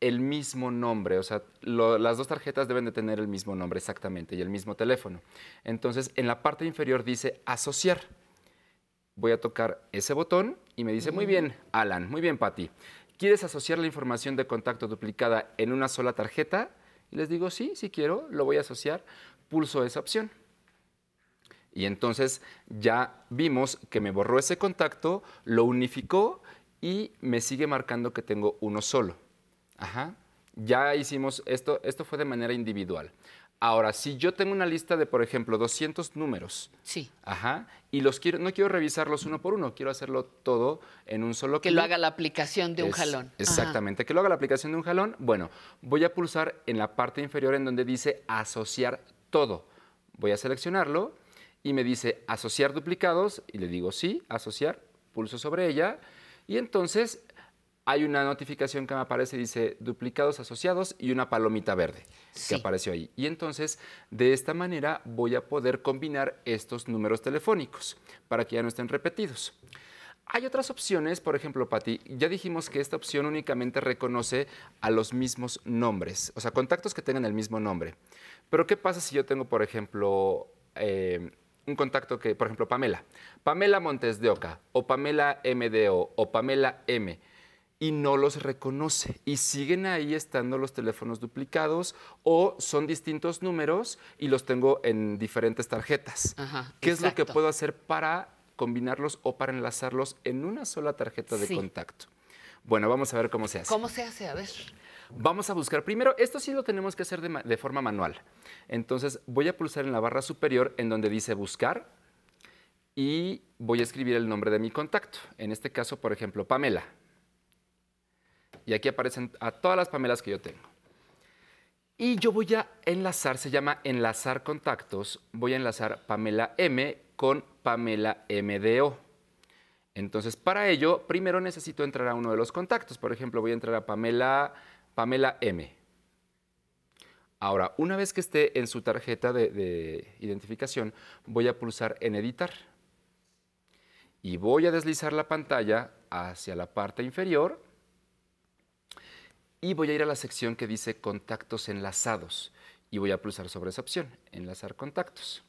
el mismo nombre, o sea, lo- las dos tarjetas deben de tener el mismo nombre exactamente y el mismo teléfono. Entonces, en la parte inferior dice asociar. Voy a tocar ese botón y me dice, muy bien, Alan, muy bien, Patti. ¿Quieres asociar la información de contacto duplicada en una sola tarjeta? Y les digo, sí, sí quiero, lo voy a asociar. Pulso esa opción. Y entonces ya vimos que me borró ese contacto, lo unificó y me sigue marcando que tengo uno solo. Ajá. Ya hicimos esto, esto fue de manera individual. Ahora, si yo tengo una lista de, por ejemplo, 200 números, Sí. ajá, y los quiero, no quiero revisarlos uno por uno, quiero hacerlo todo en un solo Que lo haga la aplicación de un jalón. Ajá. Exactamente, que lo haga la aplicación de un jalón. Bueno, voy a pulsar en la parte inferior en donde dice asociar todo. Voy a seleccionarlo y me dice asociar duplicados y le digo sí, asociar, pulso sobre ella y entonces hay una notificación que me aparece, dice duplicados asociados y una palomita verde que apareció ahí. Y entonces, de esta manera voy a poder combinar estos números telefónicos para que ya no estén repetidos. Hay otras opciones, por ejemplo, Pati, ya dijimos que esta opción únicamente reconoce a los mismos nombres, o sea, contactos que tengan el mismo nombre. Pero ¿qué pasa si yo tengo, por ejemplo, eh, un contacto que, por ejemplo, Pamela, Pamela Montes de Oca, o Pamela MDO, o Pamela M, y no los reconoce y siguen ahí estando los teléfonos duplicados o son distintos números y los tengo en diferentes tarjetas. Ajá, ¿Qué es lo que puedo hacer para combinarlos o para enlazarlos en una sola tarjeta de Sí. contacto? Bueno, vamos a ver cómo se hace. ¿Cómo se hace? A ver. Vamos a buscar primero, esto sí lo tenemos que hacer de, ma- de forma manual. Entonces voy a pulsar en la barra superior en donde dice buscar y voy a escribir el nombre de mi contacto. En este caso, por ejemplo, Pamela. Y aquí aparecen a todas las Pamelas que yo tengo. Y yo voy a enlazar, se llama enlazar contactos. Voy a enlazar Pamela M con Pamela MDO. Entonces, para ello, primero necesito entrar a uno de los contactos. Por ejemplo, voy a entrar a Pamela, Pamela M. Ahora, una vez que esté en su tarjeta de, de identificación, voy a pulsar en editar. Y voy a deslizar la pantalla hacia la parte inferior y voy a ir a la sección que dice contactos enlazados y voy a pulsar sobre esa opción, enlazar contactos.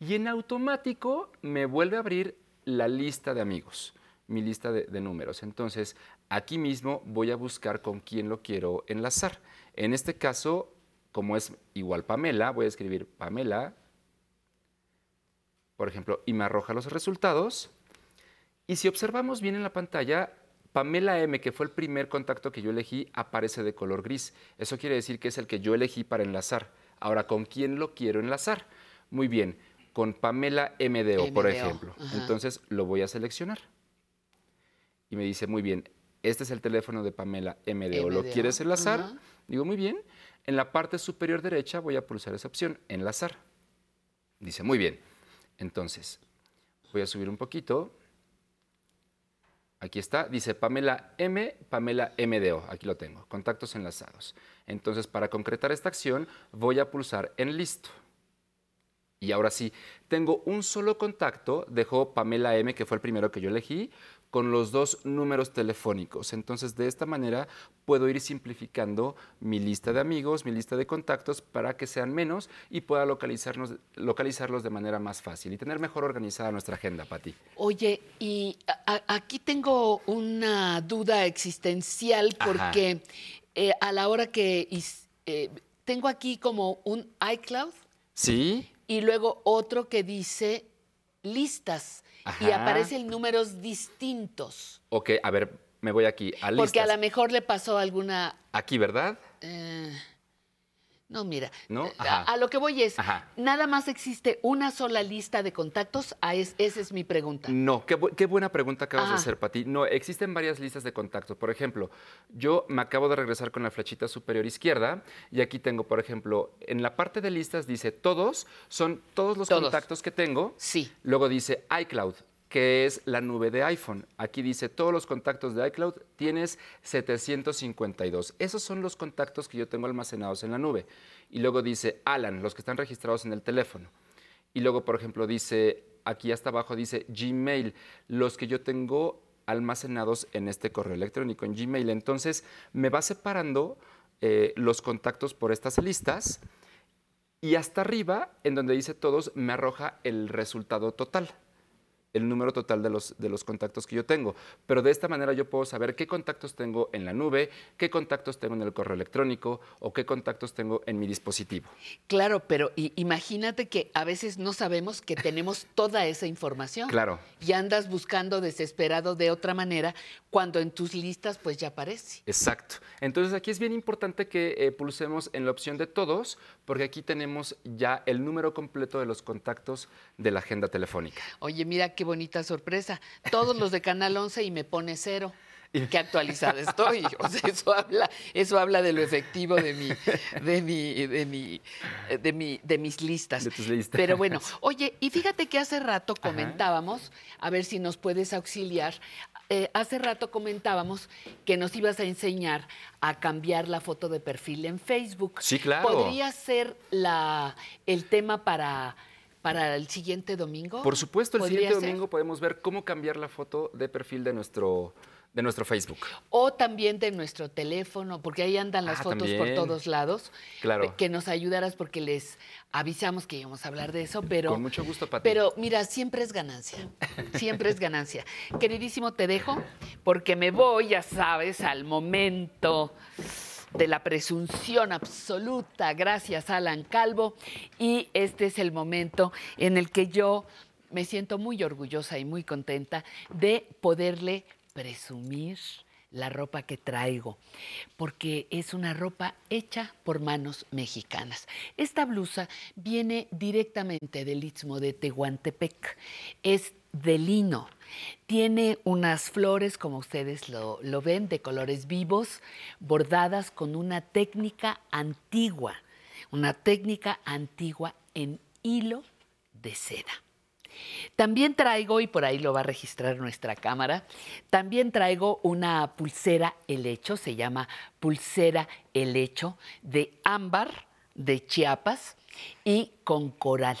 Y en automático me vuelve a abrir la lista de amigos, mi lista de números. Entonces, aquí mismo voy a buscar con quién lo quiero enlazar. En este caso, como es igual Pamela, voy a escribir Pamela, por ejemplo, y me arroja los resultados. Y si observamos bien en la pantalla, Pamela M, que fue el primer contacto que yo elegí, aparece de color gris. Eso quiere decir que es el que yo elegí para enlazar. Ahora, ¿con quién lo quiero enlazar? Muy bien, con Pamela MDO, por ejemplo. ajá. Entonces lo voy a seleccionar. Y me dice, muy bien, este es el teléfono de Pamela MDO. ¿Lo quieres enlazar? Digo, muy bien. En la parte superior derecha voy a pulsar esa opción, enlazar. Dice, muy bien. Entonces, voy a subir un poquito. Aquí está, dice Pamela M, Pamela MDO. Aquí lo tengo, contactos enlazados. Entonces, para concretar esta acción, voy a pulsar en listo. Y ahora sí, tengo un solo contacto, dejo Pamela M, que fue el primero que yo elegí, con los dos números telefónicos. Entonces, de esta manera puedo ir simplificando mi lista de amigos, mi lista de contactos, para que sean menos y pueda localizarnos, localizarlos de manera más fácil y tener mejor organizada nuestra agenda, Pati. Oye, y aquí tengo una duda existencial porque eh, a la hora que eh, tengo aquí como un iCloud ¿Sí? y luego otro que dice listas y aparecen números distintos. Ok, a ver, me voy aquí a listas. Porque a lo mejor le pasó alguna... Aquí, ¿verdad? eh, No, mira, ¿No? a, Ajá. a lo que voy es, Ajá. nada más existe una sola lista de contactos, a es- esa es mi pregunta. No, qué, bu- qué buena pregunta acabas de hacer, Pati. No, existen varias listas de contactos. Por ejemplo, yo me acabo de regresar con la flechita superior izquierda y aquí tengo, por ejemplo, en la parte de listas dice todos, son todos los Todos. contactos que tengo. Sí. Luego dice iCloud, que es la nube de iPhone. Aquí dice todos los contactos de iCloud, tienes 752. Esos son los contactos que yo tengo almacenados en la nube. Y luego dice Alan, los que están registrados en el teléfono. Y luego, por ejemplo, dice, aquí hasta abajo dice Gmail, los que yo tengo almacenados en este correo electrónico, en Gmail. Entonces, me va separando eh, los contactos por estas listas y hasta arriba, en donde dice todos, me arroja el resultado total el número total de los, de los contactos que yo tengo. Pero de esta manera yo puedo saber qué contactos tengo en la nube, qué contactos tengo en el correo electrónico o qué contactos tengo en mi dispositivo. Claro, pero imagínate que a veces no sabemos que tenemos [laughs] toda esa información. Claro. Y andas buscando desesperado de otra manera cuando en tus listas pues ya aparece. Exacto. Entonces aquí es bien importante que eh, pulsemos en la opción de todos, porque aquí tenemos ya el número completo de los contactos de la agenda telefónica. Oye, mira qué bonita sorpresa. Todos los de Canal 11 y me pone cero. Qué actualizada estoy. [laughs] O sea, eso habla, eso habla de lo efectivo de mi, de mi, de mi, de mi, de mis listas. De tus listas. Pero bueno, oye, y fíjate que hace rato comentábamos, a ver si nos puedes auxiliar. eh, hace rato comentábamos que nos ibas a enseñar a cambiar la foto de perfil en Facebook. Sí, claro. ¿Podría ser la, el tema para, para el siguiente domingo? Por supuesto, el ¿Podría siguiente ser? domingo podemos ver cómo cambiar la foto de perfil de nuestro, de nuestro Facebook. O también de nuestro teléfono, porque ahí andan las Ah, fotos por todos lados. Claro. Que nos ayudaras porque les avisamos que íbamos a hablar de eso, pero... Con mucho gusto, Pati. Pero mira, siempre es ganancia. Siempre es ganancia. Queridísimo, te dejo porque me voy, ya sabes, al momento de la presunción absoluta. Gracias, Alan Calvo. Y este es el momento en el que yo me siento muy orgullosa y muy contenta de poderle presumir la ropa que traigo, porque es una ropa hecha por manos mexicanas. Esta blusa viene directamente del Istmo de Tehuantepec, es de lino, tiene unas flores, como ustedes lo, lo ven, de colores vivos, bordadas con una técnica antigua, una técnica antigua en hilo de seda. También traigo, y por ahí lo va a registrar nuestra cámara, también traigo una pulsera helecho, se llama pulsera helecho de ámbar de Chiapas y con coral.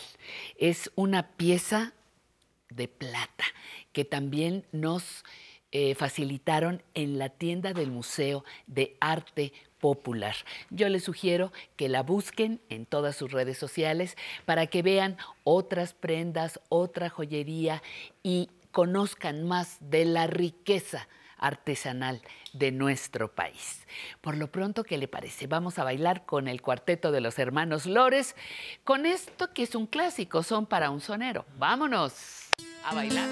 Es una pieza de plata que también nos eh, facilitaron en la tienda del Museo de Arte Popular. Yo les sugiero que la busquen en todas sus redes sociales para que vean otras prendas, otra joyería y conozcan más de la riqueza artesanal de nuestro país. Por lo pronto, ¿qué le parece? Vamos a bailar con el cuarteto de los hermanos Lores, con esto que es un clásico, son para un sonero. Vámonos a bailar.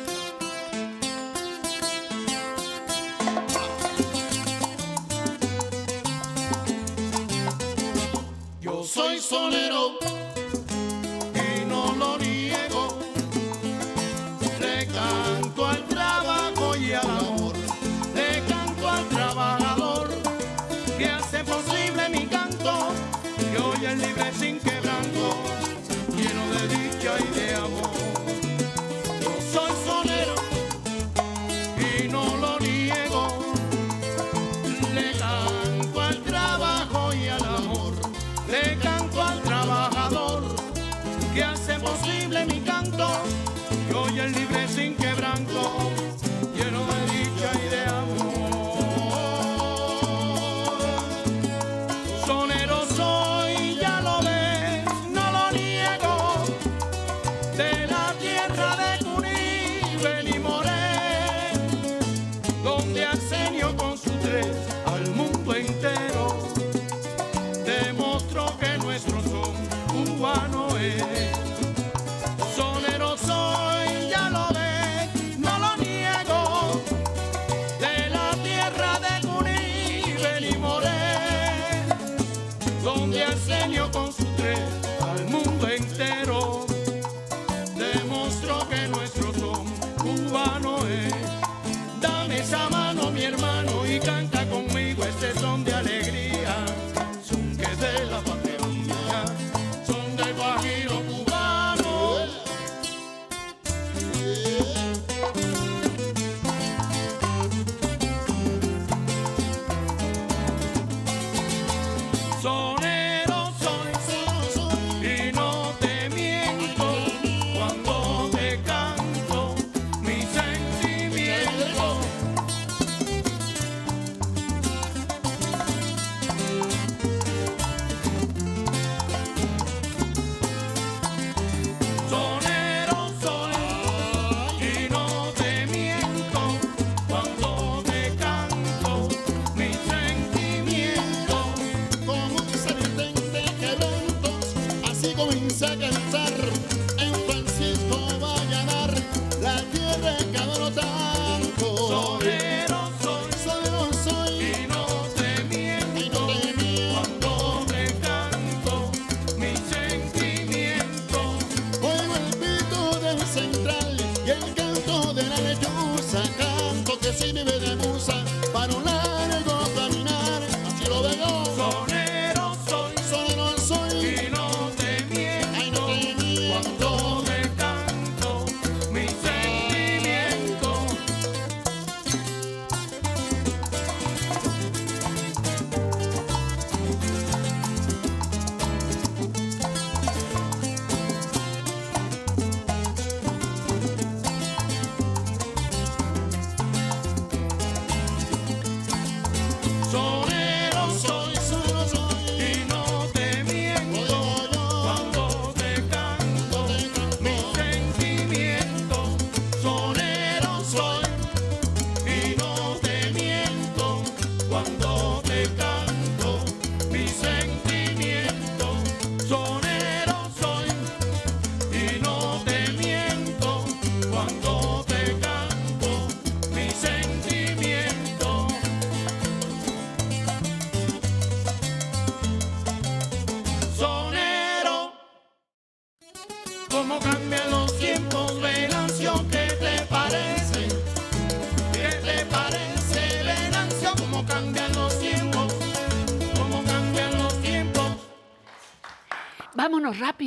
Soy sonero y no lo niego. Le canto al trabajo y al amor. Le canto al trabajador que hace posible mi canto. Que hoy es libre sin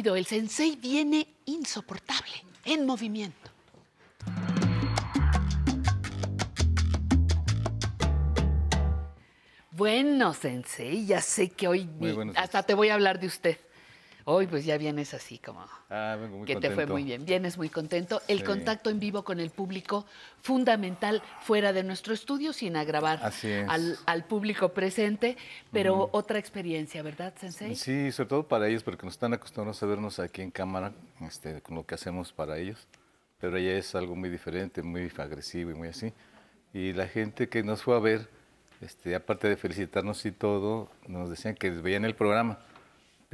rápido, el sensei viene insoportable, en movimiento. Bueno, sensei, ya sé que hoy hasta te voy a hablar de usted. Hoy pues ya vienes así como Ah, vengo muy que te fue contento. muy bien, vienes muy contento. El Sí. contacto en vivo con el público, fundamental fuera de nuestro estudio, sin agravar Así es. al, al público presente, pero otra experiencia, ¿verdad, sensei? Sí, sobre todo para ellos, porque nos están acostumbrados a vernos aquí en cámara, este, con lo que hacemos para ellos. Pero ella es algo muy diferente, muy agresivo y muy así. Y la gente que nos fue a ver, este, aparte de felicitarnos y todo, nos decían que veían el programa,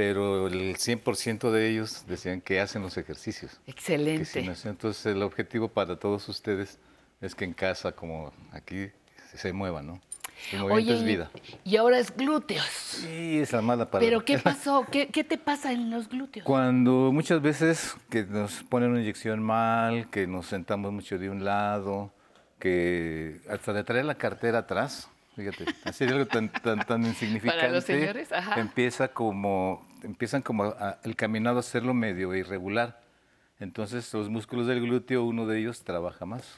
pero el 100% de ellos decían que hacen los ejercicios. Excelente. no. Entonces el objetivo para todos ustedes es que en casa, como aquí, se muevan, ¿no? El movimiento es vida. y ahora es glúteos. Sí, esa mala palabra. ¿Pero qué [laughs] pasó? ¿Qué, qué te pasa en los glúteos? Cuando muchas veces que nos ponen una inyección mal, que nos sentamos mucho de un lado, que hasta de traer la cartera atrás, fíjate, así algo tan, tan, tan insignificante. [laughs] Para los señores, ajá. Empieza como, empiezan como a- el caminado a hacerlo medio irregular. Entonces los músculos del glúteo, uno de ellos trabaja más.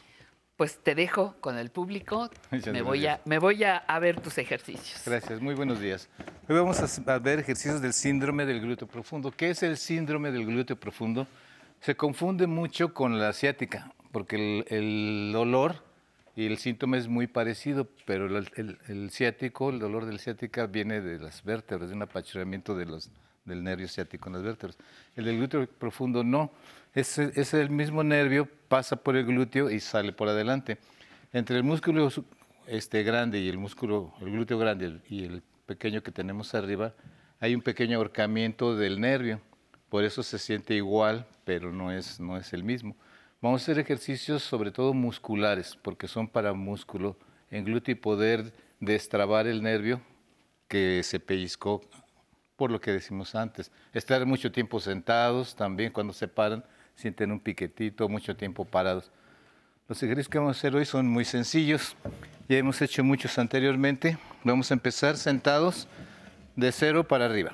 Pues te dejo con el público. [laughs] Muchas Me voy, a, me voy a, a ver tus ejercicios. Gracias, muy buenos días. Hoy vamos a a ver ejercicios del síndrome del glúteo profundo. ¿Qué es el síndrome del glúteo profundo? Se confunde mucho con la asiática, porque el, el dolor y el síntoma es muy parecido, pero el, el- el ciático, el dolor del ciática viene de las vértebras, de un apachurramiento de los, del nervio ciático en las vértebras. El del glúteo profundo no, es, el mismo nervio, pasa por el glúteo y sale por adelante. Entre el músculo este grande y el músculo, el glúteo grande y el pequeño que tenemos arriba, hay un pequeño ahorcamiento del nervio. Por eso se siente igual, pero no es, no es el mismo. Vamos a hacer ejercicios sobre todo musculares, porque son para músculo en glúteo y poder destrabar el nervio que se pellizcó por lo que decimos antes. Estar mucho tiempo sentados también, cuando se paran, sienten un piquetito, mucho tiempo parados. Los ejercicios que vamos a hacer hoy son muy sencillos. Ya hemos hecho muchos anteriormente. Vamos a empezar sentados de cero para arriba.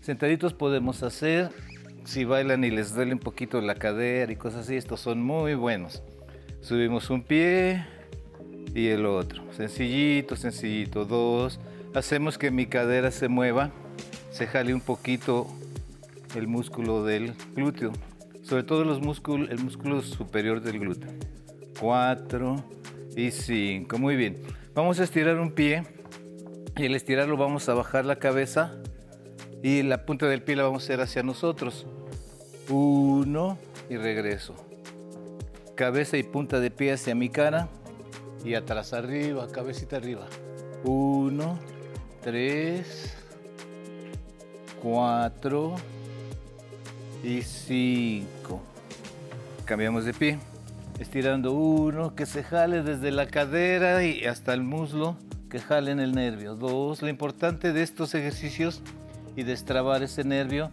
Sentaditos podemos hacer, si bailan y les duele un poquito la cadera y cosas así, estos son muy buenos. Subimos un pie y el otro. Sencillito, sencillito. Dos. Hacemos que mi cadera se mueva, se jale un poquito el músculo del glúteo. Sobre todo los el músculo superior del glúteo. Cuatro y cinco. Muy bien. Vamos a estirar un pie y al estirarlo vamos a bajar la cabeza y la punta del pie la vamos a hacer hacia nosotros. Uno y regreso. Cabeza y punta de pie hacia mi cara y atrás arriba, cabecita arriba. Uno, tres, cuatro y cinco. Cambiamos de pie. Estirando uno, que se jale desde la cadera y hasta el muslo, que jale en el nervio. Dos, lo importante de estos ejercicios y destrabar ese nervio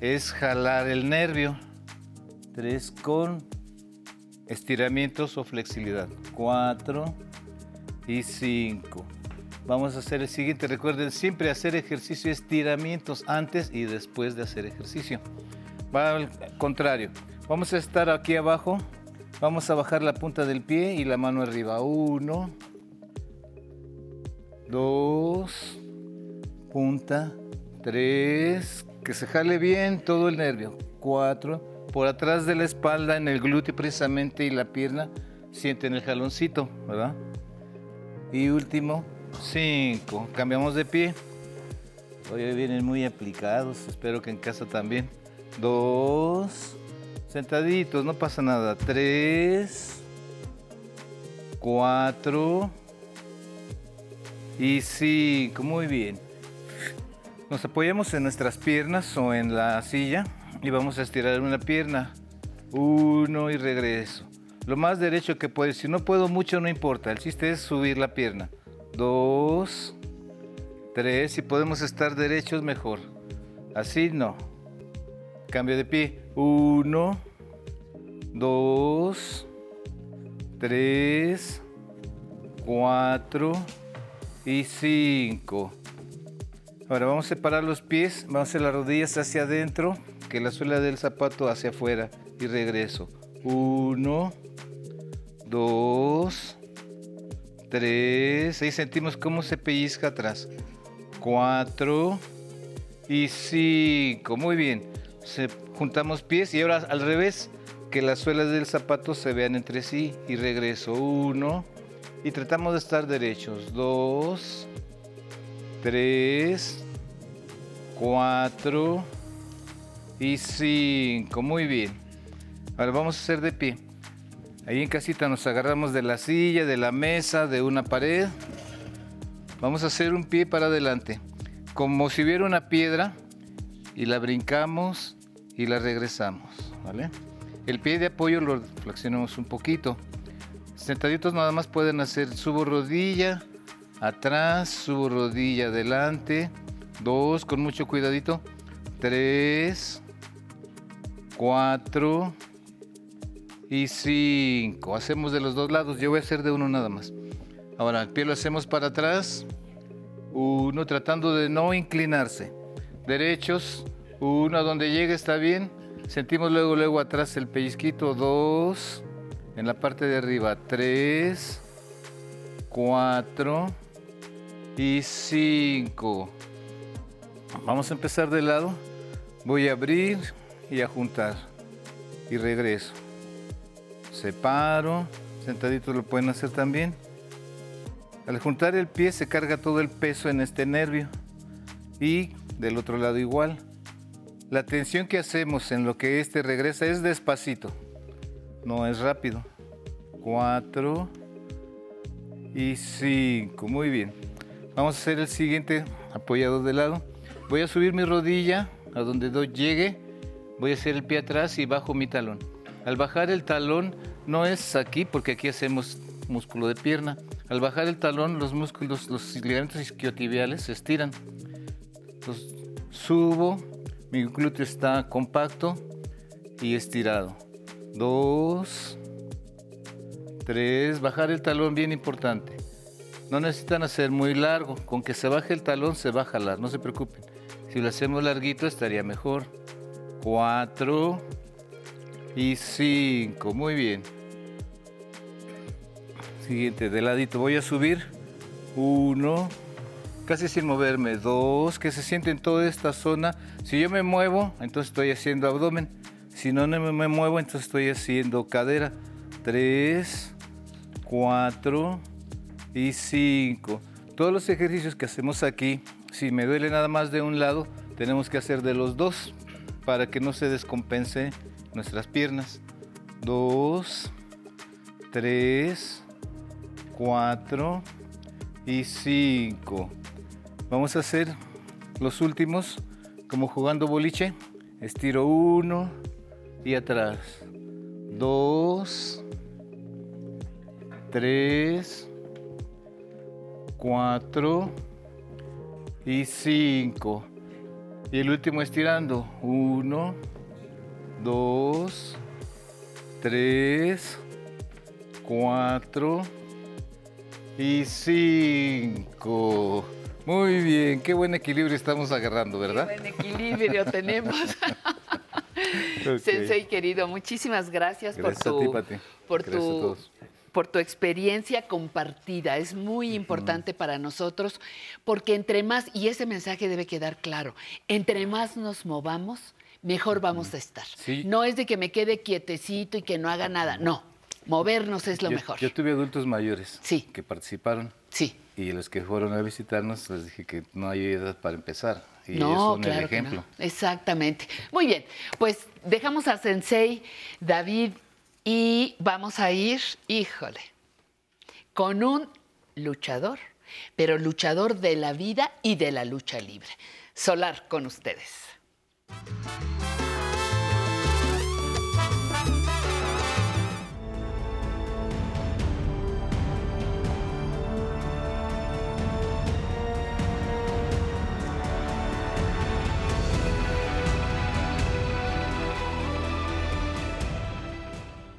es jalar el nervio. Tres con estiramientos o flexibilidad. Cuatro y cinco. Vamos a hacer el siguiente. Recuerden siempre hacer ejercicio, estiramientos antes y después de hacer ejercicio. Va al contrario. Vamos a estar aquí abajo. Vamos a bajar la punta del pie y la mano arriba. Uno, dos, punta, tres, que se jale bien todo el nervio. Cuatro, por atrás de la espalda, en el glúteo precisamente y la pierna, sienten el jaloncito, ¿verdad? Y último, cinco. Cambiamos de pie. Hoy vienen muy aplicados, espero que en casa también. Dos, sentaditos, no pasa nada. Tres, cuatro y cinco. Muy bien. Nos apoyamos en nuestras piernas o en la silla y vamos a estirar una pierna. Uno y regreso. Lo más derecho que puedes. Si no puedo mucho, no importa. El chiste es subir la pierna. Dos, tres. Si podemos estar derechos, mejor. Así no. Cambio de pie. Uno, dos, tres, cuatro y cinco. Ahora vamos a separar los pies. Vamos a hacer las rodillas hacia adentro, que la suela del zapato hacia afuera. Y regreso. Uno, dos, tres. Ahí sentimos cómo se pellizca atrás. Cuatro y cinco. Muy bien. Se, juntamos pies y ahora al revés, que las suelas del zapato se vean entre sí. Y regreso. Uno. Y tratamos de estar derechos. Dos, tres, cuatro y cinco. Muy bien. Ahora vamos a hacer de pie. Ahí en casita nos agarramos de la silla, de la mesa, de una pared. Vamos a hacer un pie para adelante, como si hubiera una piedra y la brincamos y la regresamos, ¿vale? El pie de apoyo lo flexionamos un poquito. Sentaditos nada más pueden hacer subo rodilla, atrás, subo rodilla adelante, dos, con mucho cuidadito, tres, cuatro, y 5. Hacemos de los dos lados. Yo voy a hacer de uno nada más. Ahora el pie lo hacemos para atrás. Uno tratando de no inclinarse. Derechos. Uno a donde llegue está bien. Sentimos luego, luego atrás el pellizquito. Dos. En la parte de arriba. Tres. Cuatro. Y cinco. Vamos a empezar de lado. Voy a abrir y a juntar. Y regreso separo, sentaditos lo pueden hacer también. Al juntar el pie se carga todo el peso en este nervio y del otro lado igual. La tensión que hacemos en lo que este regresa es despacito, no es rápido. Cuatro y cinco, muy bien. Vamos a hacer el siguiente apoyado de lado. Voy a subir mi rodilla a donde llegue, voy a hacer el pie atrás y bajo mi talón. Al bajar el talón no es aquí porque aquí hacemos músculo de pierna. Al bajar el talón los músculos, los ligamentos isquiotibiales se estiran. Entonces, subo, mi glúteo está compacto y estirado. Dos, tres, bajar el talón bien importante. No necesitan hacer muy largo, con que se baje el talón se va a no se preocupen. Si lo hacemos larguito estaría mejor. Cuatro, y 5. Muy bien. Siguiente, de ladito. Voy a subir. 1. Casi sin moverme. 2. Que se siente en toda esta zona. Si yo me muevo, entonces estoy haciendo abdomen. Si no, no me muevo, entonces estoy haciendo cadera. 3, 4 y 5. Todos los ejercicios que hacemos aquí, si me duele nada más de un lado, tenemos que hacer de los dos para que no se descompense nuestras piernas. Dos, tres, cuatro y cinco. Vamos a hacer los últimos como jugando boliche. Estiro uno y atrás. Dos, tres, cuatro y cinco. Y el último estirando. Uno, dos, tres, cuatro y cinco. Muy bien, qué buen equilibrio estamos agarrando, ¿verdad? Qué buen equilibrio [laughs] tenemos. Ok. Sensei querido, muchísimas gracias, Gracias por a ti, tu, por Gracias a tu, todos. por tu experiencia compartida. Es muy importante para nosotros porque entre más, y ese mensaje debe quedar claro, entre más nos movamos, mejor vamos a estar. Sí. No es de que me quede quietecito y que no haga nada, no. Movernos es lo yo, mejor. Yo tuve adultos mayores que participaron. Sí. Y los que fueron a visitarnos les dije que no hay edad para empezar. Y No, son el que ejemplo. no. Exactamente. Muy bien, pues dejamos a Sensei, David, y vamos a ir, híjole, con un luchador, pero luchador de la vida y de la lucha libre. Solar con ustedes.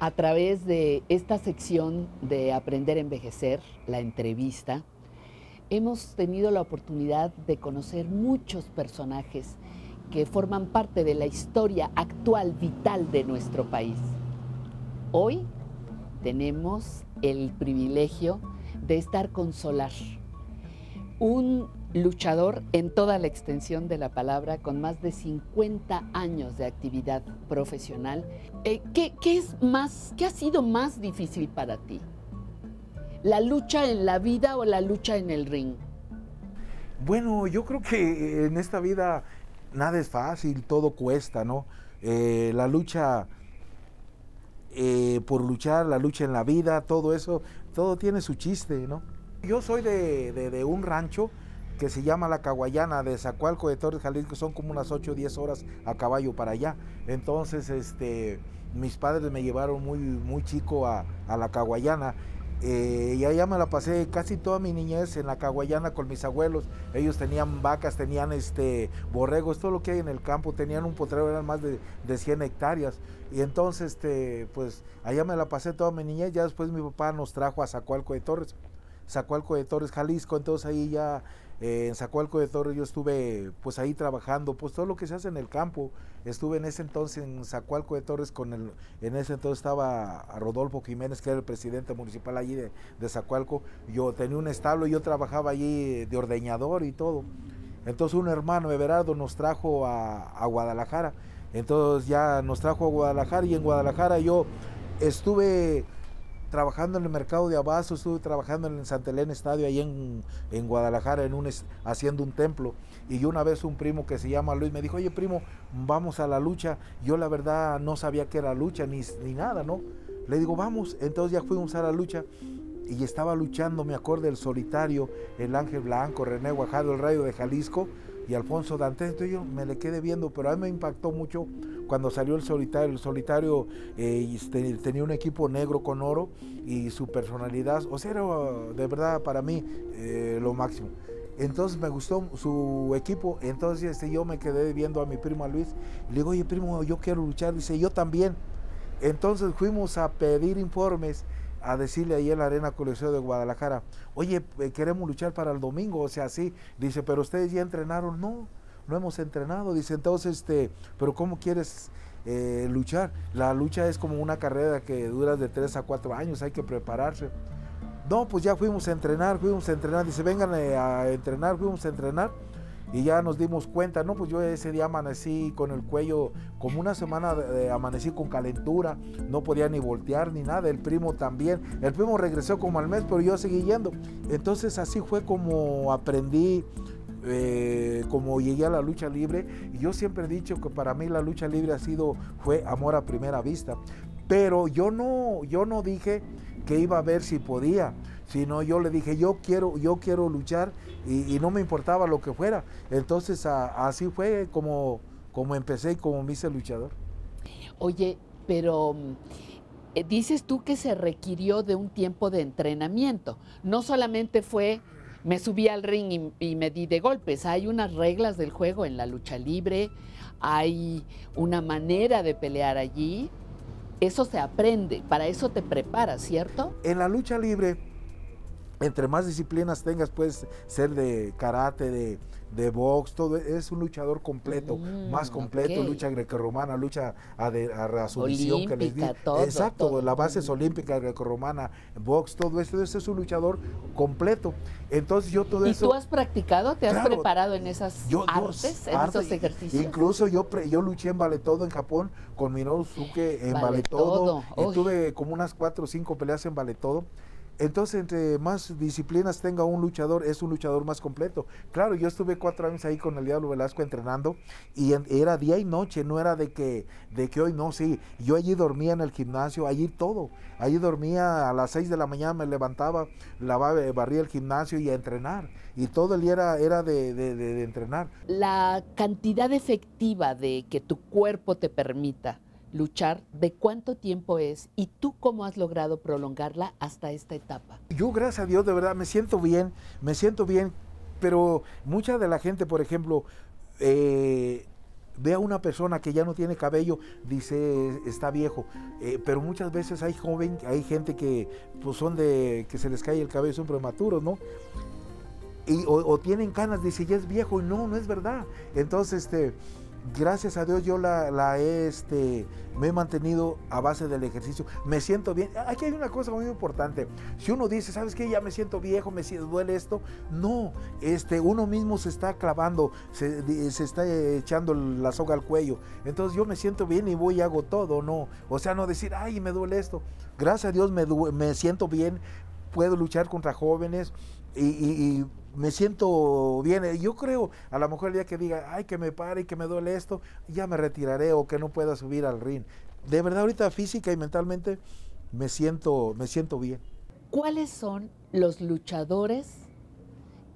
A través de esta sección de Aprender a Envejecer, la entrevista, hemos tenido la oportunidad de conocer muchos personajes que forman parte de la historia actual vital de nuestro país. Hoy tenemos el privilegio de estar con Solar, un luchador en toda la extensión de la palabra, con más de 50 años de actividad profesional. Eh, ¿qué, qué es más, qué ha sido más difícil para ti? ¿La lucha en la vida o la lucha en el ring? Bueno, yo creo que en esta vida nada es fácil, todo cuesta, ¿no? Eh, la lucha eh, por luchar, la lucha en la vida, todo eso, todo tiene su chiste, ¿no? Yo soy de, de- un rancho que se llama La Caguayana, de Zacualco de Torres, Jalisco, son como unas 8 o 10 horas a caballo para allá. Entonces, este, mis padres me llevaron muy, muy chico a La Caguayana. Eh, y allá me la pasé casi toda mi niñez en la Caguayana con mis abuelos. Ellos tenían vacas, tenían este borregos, todo lo que hay en el campo. Tenían un potrero, eran más de, de 100 hectáreas. Y entonces, este, pues allá me la pasé toda mi niñez. Ya después mi papá nos trajo a Zacualco de Torres. Zacualco de Torres, Jalisco, entonces ahí ya eh, en Zacualco de Torres yo estuve pues ahí trabajando, pues todo lo que se hace en el campo, estuve en ese entonces en Zacualco de Torres con el, en ese entonces estaba Rodolfo Jiménez, que era el presidente municipal allí de, de Zacualco, yo tenía un establo, yo trabajaba allí de ordeñador y todo, entonces un hermano, Everardo, nos trajo a, a Guadalajara, entonces ya nos trajo a Guadalajara y en Guadalajara yo estuve trabajando en el mercado de Abasto, estuve trabajando en el Santa Elena Estadio ahí en, en Guadalajara en un, haciendo un templo. Y una vez un primo que se llama Luis me dijo, oye primo, vamos a la lucha. Yo la verdad no sabía que era lucha ni, ni nada, ¿no? Le digo, vamos. Entonces ya fuimos a la lucha y estaba luchando, me acuerdo, el solitario, el Ángel Blanco, René Guajardo, el Rayo de Jalisco y Alfonso Dantes. Entonces yo me le quedé viendo, pero a mí me impactó mucho cuando salió el solitario. El solitario eh, este, tenía un equipo negro con oro y su personalidad, o sea, era de verdad para mí eh, lo máximo. Entonces me gustó su equipo, entonces este, yo me quedé viendo a mi primo Luis le digo, oye primo, yo quiero luchar, dice, yo también. Entonces fuimos a pedir informes, a decirle ahí en la Arena Coliseo de Guadalajara, oye, eh, queremos luchar para el domingo, o sea, sí. Dice, pero ustedes ya entrenaron, no, no hemos entrenado. Dice, entonces, este, pero ¿cómo quieres eh, luchar? La lucha es como una carrera que dura de 3 a 4 años, hay que prepararse. No, pues ya fuimos a entrenar, fuimos a entrenar. Dice, vengan eh, a entrenar, fuimos a entrenar. Y ya nos dimos cuenta, no, pues yo ese día amanecí con el cuello, como una semana amanecí con calentura, no podía ni voltear ni nada, el primo también. El primo regresó como al mes, pero yo seguí yendo. Entonces así fue como aprendí, eh, como llegué a la lucha libre. Yo siempre he dicho que para mí la lucha libre ha sido, fue amor a primera vista. Pero yo no, yo no dije que iba a ver si podía, sino yo le dije, yo quiero, yo quiero luchar y, no me importaba lo que fuera. Entonces así fue como, como empecé y como me hice luchador. Oye, pero eh, dices tú que se requirió de un tiempo de entrenamiento. No solamente fue, me subí al ring y, me di de golpes. Hay unas reglas del juego en la lucha libre, hay una manera de pelear allí. eso se aprende, para eso te preparas, ¿cierto? En la lucha libre, entre más disciplinas tengas, puedes ser de karate, de, de box, todo, es un luchador completo, Mm, más completo, ok. lucha grecorromana, lucha a, de, a, a sumisión que les di. Olímpica, todo, Exacto, todo. la base es olímpica, grecorromana, box, todo esto, ese es un luchador completo. Entonces yo todo ¿Y eso... tú has practicado? ¿Te has Claro. preparado en esas Yo- yo- artes, en arte, esos ejercicios? Incluso yo pre- yo luché en Valetodo en Japón con Minoru Suke en Valetodo, Valetodo. y tuve como unas cuatro o cinco peleas en Valetodo. Entonces, entre más disciplinas tenga un luchador, es un luchador más completo. Claro, yo estuve cuatro años ahí con el Diablo Velasco entrenando y era día y noche, no era de que, de que hoy no, sí. Yo allí dormía en el gimnasio, allí todo. Allí dormía a las seis de la mañana, me levantaba, lavaba, eh, barría el gimnasio y a entrenar. Y todo el día era, de entrenar. La cantidad efectiva de que tu cuerpo te permita luchar, ¿de cuánto tiempo es? ¿Y tú cómo has logrado prolongarla hasta esta etapa? Yo, gracias a Dios, de verdad, me siento bien, me siento bien, pero mucha de la gente, por ejemplo, eh, ve a una persona que ya no tiene cabello, dice está viejo, Eh, pero muchas veces hay joven, hay gente que pues son de que se les cae el cabello, son prematuros, ¿no? Y, o, o tienen canas, dice ya es viejo, y no, no es verdad. Entonces, este, gracias a Dios yo la, la he, este, me he mantenido a base del ejercicio. Me siento bien. Aquí hay una cosa muy importante. Si uno dice, ¿sabes qué? Ya me siento viejo, me duele esto. No, este, uno mismo se está clavando, se, está echando la soga al cuello. Entonces yo me siento bien y voy y hago todo, no. O sea, no decir, ay, me duele esto. Gracias a Dios me, me siento bien, puedo luchar contra jóvenes y, y- y me siento bien. Yo creo, a lo mejor el día que diga, ay, que me pare y que me duele esto, ya me retiraré o que no pueda subir al ring. De verdad, ahorita física y mentalmente me siento, me siento bien. ¿Cuáles son los luchadores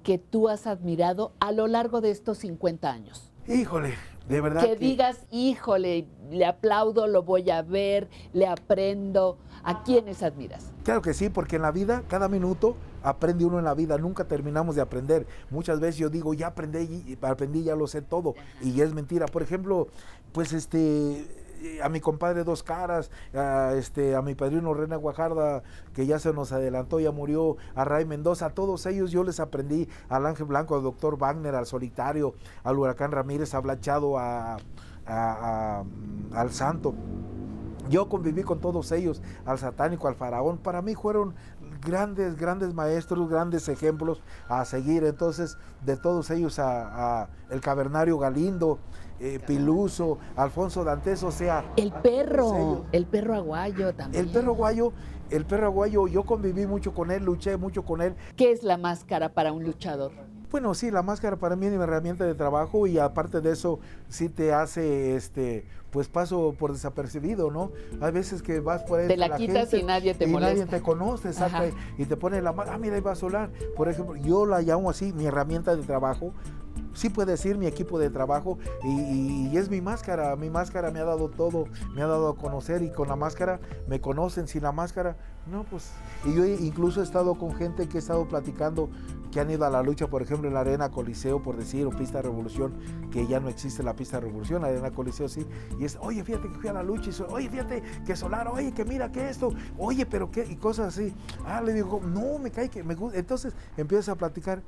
que tú has admirado a lo largo de estos 50 años? Híjole, de verdad. Que digas, híjole, le aplaudo, lo voy a ver, le aprendo. ¿A quiénes admiras? Claro que sí, porque en la vida, cada minuto aprende uno en la vida, nunca terminamos de aprender. Muchas veces yo digo, ya aprendí, aprendí, ya lo sé todo, y es mentira. Por ejemplo, pues este, eh, a mi compadre Dos Caras, a, este, a mi padrino René Guajarda, que ya se nos adelantó, ya murió, a Ray Mendoza, a todos ellos yo les aprendí, al Ángel Blanco, al doctor Wagner, al Solitario, al Huracán Ramírez, a Blachado, a, a- a- al Santo. Yo conviví con todos ellos, al satánico, al faraón. Para mí fueron grandes, grandes maestros, grandes ejemplos a seguir. Entonces, de todos ellos, a, a el cavernario Galindo, eh, Piluso, Alfonso Dantes, o sea... El perro, el perro aguayo también. El perro guayo, el perro aguayo, yo conviví mucho con él, luché mucho con él. ¿Qué es la máscara para un luchador? Bueno, sí, la máscara para mí es mi herramienta de trabajo y aparte de eso sí te hace, este, pues paso por desapercibido, ¿no? Hay veces que vas por ahí Te la quitas y nadie te y nadie te conoce, exacto, Ajá. y te pone la mano, ah, mira, ahí va Solar. Por ejemplo, yo la llamo así, mi herramienta de trabajo. Sí puede decir mi equipo de trabajo y, es mi máscara, mi máscara me ha dado todo, me ha dado a conocer y con la máscara me conocen, sin la máscara, no, pues, y yo incluso he estado con gente que he estado platicando que han ido a la lucha, por ejemplo, en la Arena Coliseo, por decir, o Pista Revolución, que ya no existe la Pista Revolución, la Arena Coliseo sí, y es, oye, fíjate que fui a la lucha, y so- oye, fíjate que Solar, oye, que mira que esto, oye, pero qué, y cosas así. Ah, le digo, no, me cae que me gusta. Entonces empiezas a platicar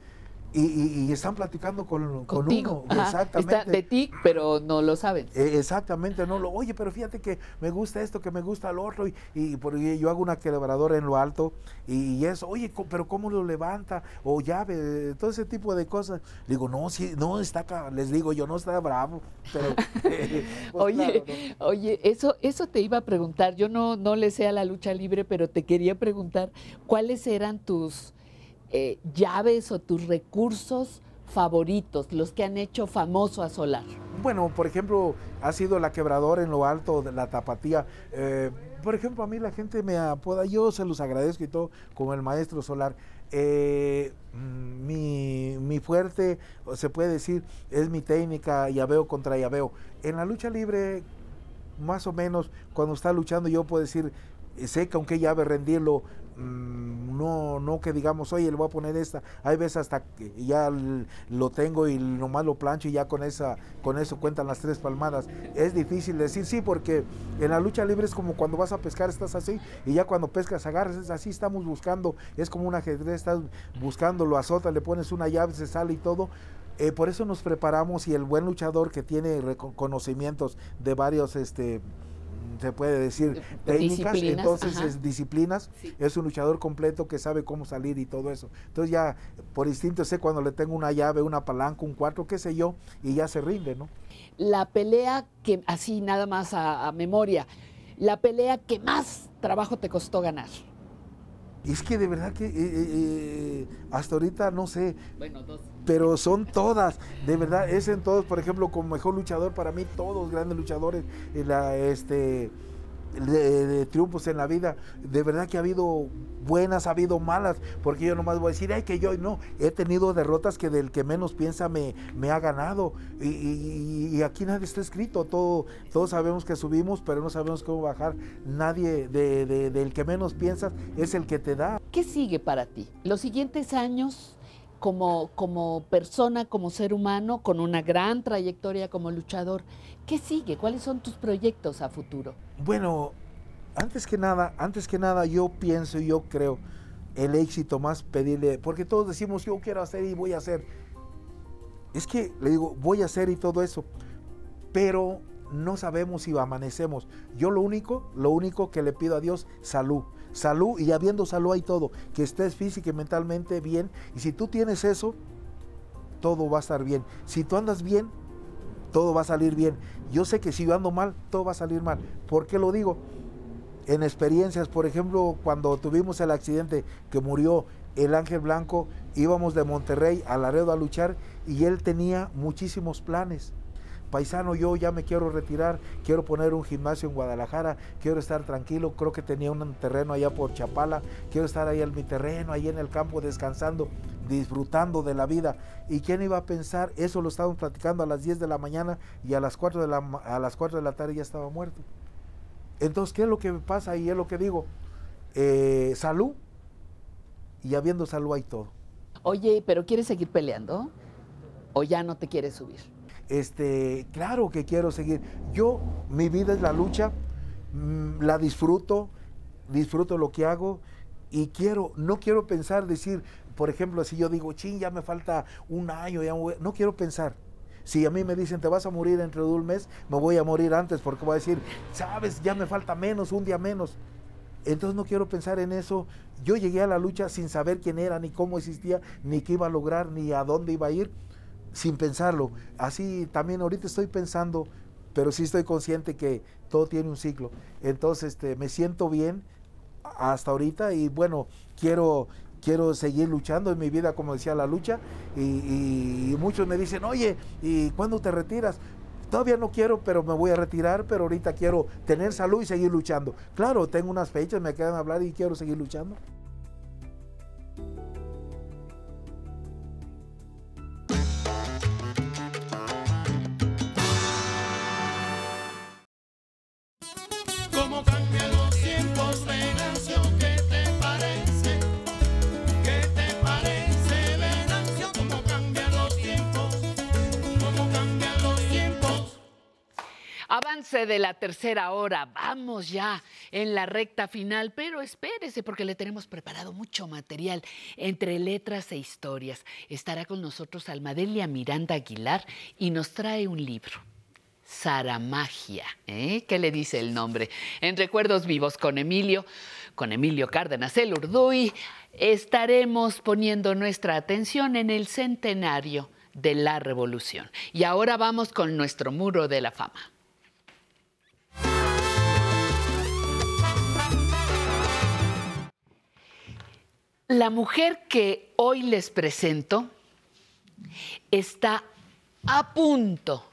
y, y- y están platicando con, con uno. Ajá, Exactamente. Está de ti, pero no lo saben. Eh, Exactamente, no lo, oye, pero fíjate que me gusta esto, que me gusta lo otro, y, y por- y yo hago una quebradora en lo alto, y, y eso, oye, pero ¿cómo lo levanta? O llave, todo ese tipo de cosas. Digo, no, sí, no, está, ca- les digo, yo no está bravo, pero... eh, [laughs] pues, Oye, claro, oye, eso, eso te iba a preguntar. Yo no, no le sé a la lucha libre, pero te quería preguntar cuáles eran tus eh, llaves o tus recursos favoritos, los que han hecho famoso a Solar. Bueno, por ejemplo, ha sido la quebradora en lo alto de la tapatía. Eh, por ejemplo, a mí la gente me apoda, yo se los agradezco y todo, como el maestro solar. Eh, mm, mi, mi fuerte, se puede decir, es mi técnica llaveo contra llaveo. En la lucha libre, más o menos, cuando está luchando, yo puedo decir, sé con qué llave rendirlo. mm, no, no que digamos, oye, le voy a poner esta. Hay veces hasta que ya lo tengo y nomás lo plancho y ya con esa, con eso cuentan las tres palmadas. Es difícil decir sí, porque en la lucha libre es como cuando vas a pescar, estás así, y ya cuando pescas agarras, es así, estamos buscando, es como un ajedrez, estás buscando, lo azotas, le pones una llave, se sale y todo. Eh, por eso nos preparamos y el buen luchador que tiene conocimientos de varios, este, se puede decir, técnicas, disciplinas, entonces es disciplinas, es un luchador completo que sabe cómo salir y todo eso. Entonces ya por instinto sé cuando le tengo una llave, una palanca, un cuatro, qué sé yo, y ya se rinde, ¿no? La pelea que, así nada más a, a memoria, la pelea que más trabajo te costó ganar. Es que de verdad que eh, eh, eh, hasta ahorita no sé, Bueno, dos. Pero son todas, de verdad, es en todos, por ejemplo, como mejor luchador para mí, todos grandes luchadores, en la, este, de, de triunfos en la vida, de verdad que ha habido buenas, ha habido malas, porque yo nomás voy a decir, ay, que yo no, he tenido derrotas que del que menos piensa me, me ha ganado, y, y- y aquí nadie está escrito, todo, todos sabemos que subimos, pero no sabemos cómo bajar, nadie de, de- del que menos piensas es el que te da. ¿Qué sigue para ti? Los siguientes años como, como persona, como ser humano, con una gran trayectoria como luchador, ¿qué sigue? ¿Cuáles son tus proyectos a futuro? Bueno, antes que nada, antes que nada yo pienso y yo creo el éxito más pedirle, porque todos decimos yo quiero hacer y voy a hacer. Es que le digo, voy a hacer y todo eso, pero no sabemos si amanecemos. Yo lo único, lo único que le pido a Dios, salud. Salud y habiendo salud hay todo, que estés física y mentalmente bien. Y si tú tienes eso, todo va a estar bien. Si tú andas bien, todo va a salir bien. Yo sé que si yo ando mal, todo va a salir mal. ¿Por qué lo digo? En experiencias, por ejemplo, cuando tuvimos el accidente que murió el Ángel Blanco, íbamos de Monterrey a Laredo a luchar y él tenía muchísimos planes. Paisano, yo ya me quiero retirar, quiero poner un gimnasio en Guadalajara, quiero estar tranquilo, creo que tenía un terreno allá por Chapala, quiero estar ahí en mi terreno, ahí en el campo descansando, disfrutando de la vida. ¿Y quién iba a pensar? Eso lo estábamos platicando a las 10 de la mañana y a las 4 de la, a las 4 de la tarde ya estaba muerto. Entonces, ¿qué es lo que me pasa? Y es lo que digo, eh, salud, y habiendo salud hay todo. Oye, ¿pero quieres seguir peleando? ¿O ya no te quieres subir? Este, claro que quiero seguir. Yo, mi vida es la lucha, mm, la disfruto, disfruto lo que hago y quiero, no quiero pensar, decir, por ejemplo, si yo digo, ching, ya me falta un año, ya me voy-". no quiero pensar. Si a mí me dicen, te vas a morir dentro de un mes, me voy a morir antes porque voy a decir, sabes, ya me falta menos, un día menos. Entonces no quiero pensar en eso. Yo llegué a la lucha sin saber quién era, ni cómo existía, ni qué iba a lograr, ni a dónde iba a ir, sin pensarlo. Así también ahorita estoy pensando, pero sí estoy consciente que todo tiene un ciclo. Entonces este, me siento bien hasta ahorita y bueno, quiero, quiero seguir luchando en mi vida, como decía la lucha, y, muchos me dicen, oye, ¿y cuándo te retiras? Todavía no quiero, pero me voy a retirar, pero ahorita quiero tener salud y seguir luchando. Claro, tengo unas fechas, me quedan hablar y quiero seguir luchando. Avance de la tercera hora, vamos ya en la recta final, pero espérese porque le tenemos preparado mucho material entre letras e historias. Estará con nosotros Almadelia Miranda Aguilar y nos trae un libro. Saramagia, ¿eh? ¿Qué le dice el nombre? En Recuerdos Vivos con Emilio, con Emilio Cárdenas el Urduy, estaremos poniendo nuestra atención en el centenario de la Revolución. Y ahora vamos con nuestro muro de la fama. La mujer que hoy les presento está a punto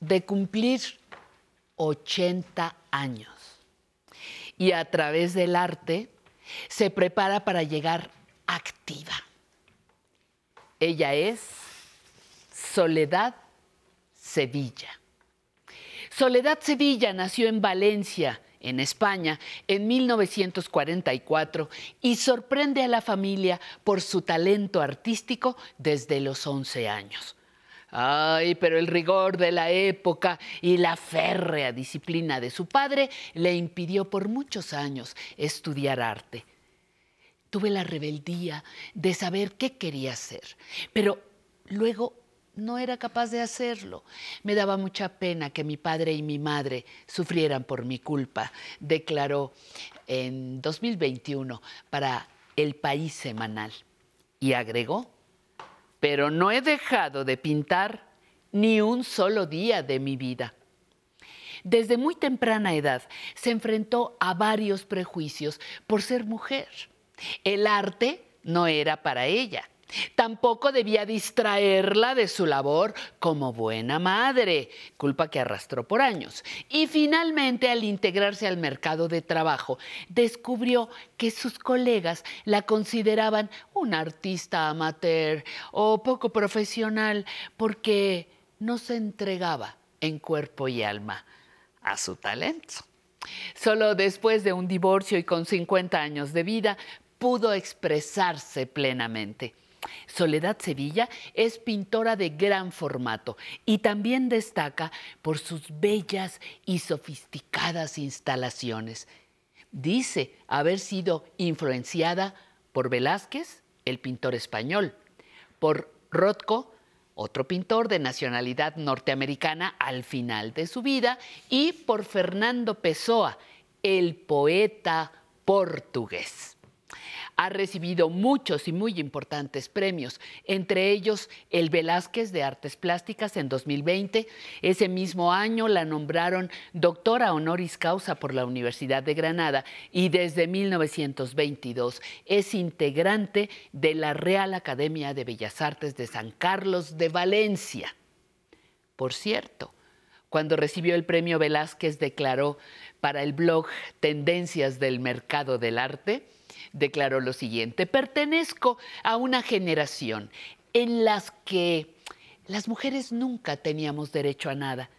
de cumplir 80 años y a través del arte se prepara para llegar activa. Ella es Soledad Sevilla. Soledad Sevilla nació en Valencia en España en 1944 y sorprende a la familia por su talento artístico desde los 11 años. Ay, pero el rigor de la época y la férrea disciplina de su padre le impidió por muchos años estudiar arte. Tuve la rebeldía de saber qué quería hacer, pero luego no era capaz de hacerlo. Me daba mucha pena que mi padre y mi madre sufrieran por mi culpa, declaró en 2021 para El País Semanal. Y agregó, pero no he dejado de pintar ni un solo día de mi vida. Desde muy temprana edad se enfrentó a varios prejuicios por ser mujer. El arte no era para ella. Tampoco debía distraerla de su labor como buena madre, culpa que arrastró por años. Y finalmente, al integrarse al mercado de trabajo, descubrió que sus colegas la consideraban una artista amateur o poco profesional porque no se entregaba en cuerpo y alma a su talento. Solo después de un divorcio y con 50 años de vida pudo expresarse plenamente. Soledad Sevilla es pintora de gran formato y también destaca por sus bellas y sofisticadas instalaciones. Dice haber sido influenciada por Velázquez, el pintor español, por Rothko, otro pintor de nacionalidad norteamericana al final de su vida, y por Fernando Pessoa, el poeta portugués ha recibido muchos y muy importantes premios, entre ellos el Velázquez de Artes Plásticas en 2020. Ese mismo año la nombraron doctora honoris causa por la Universidad de Granada y desde 1922 es integrante de la Real Academia de Bellas Artes de San Carlos de Valencia. Por cierto, cuando recibió el premio Velázquez declaró para el blog Tendencias del Mercado del Arte, declaró lo siguiente, pertenezco a una generación en las que las mujeres nunca teníamos derecho a nada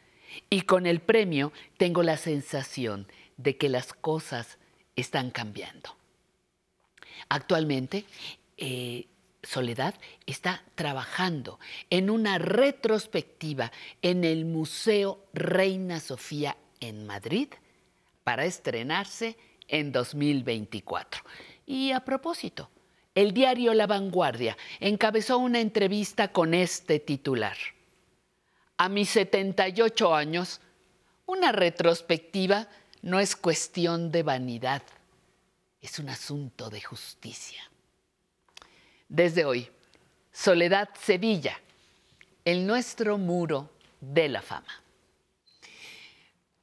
y con el premio tengo la sensación de que las cosas están cambiando. Actualmente, eh, Soledad está trabajando en una retrospectiva en el Museo Reina Sofía en Madrid para estrenarse en 2024. Y a propósito, el diario La Vanguardia encabezó una entrevista con este titular. A mis 78 años, una retrospectiva no es cuestión de vanidad, es un asunto de justicia. Desde hoy, Soledad Sevilla, el nuestro muro de la fama.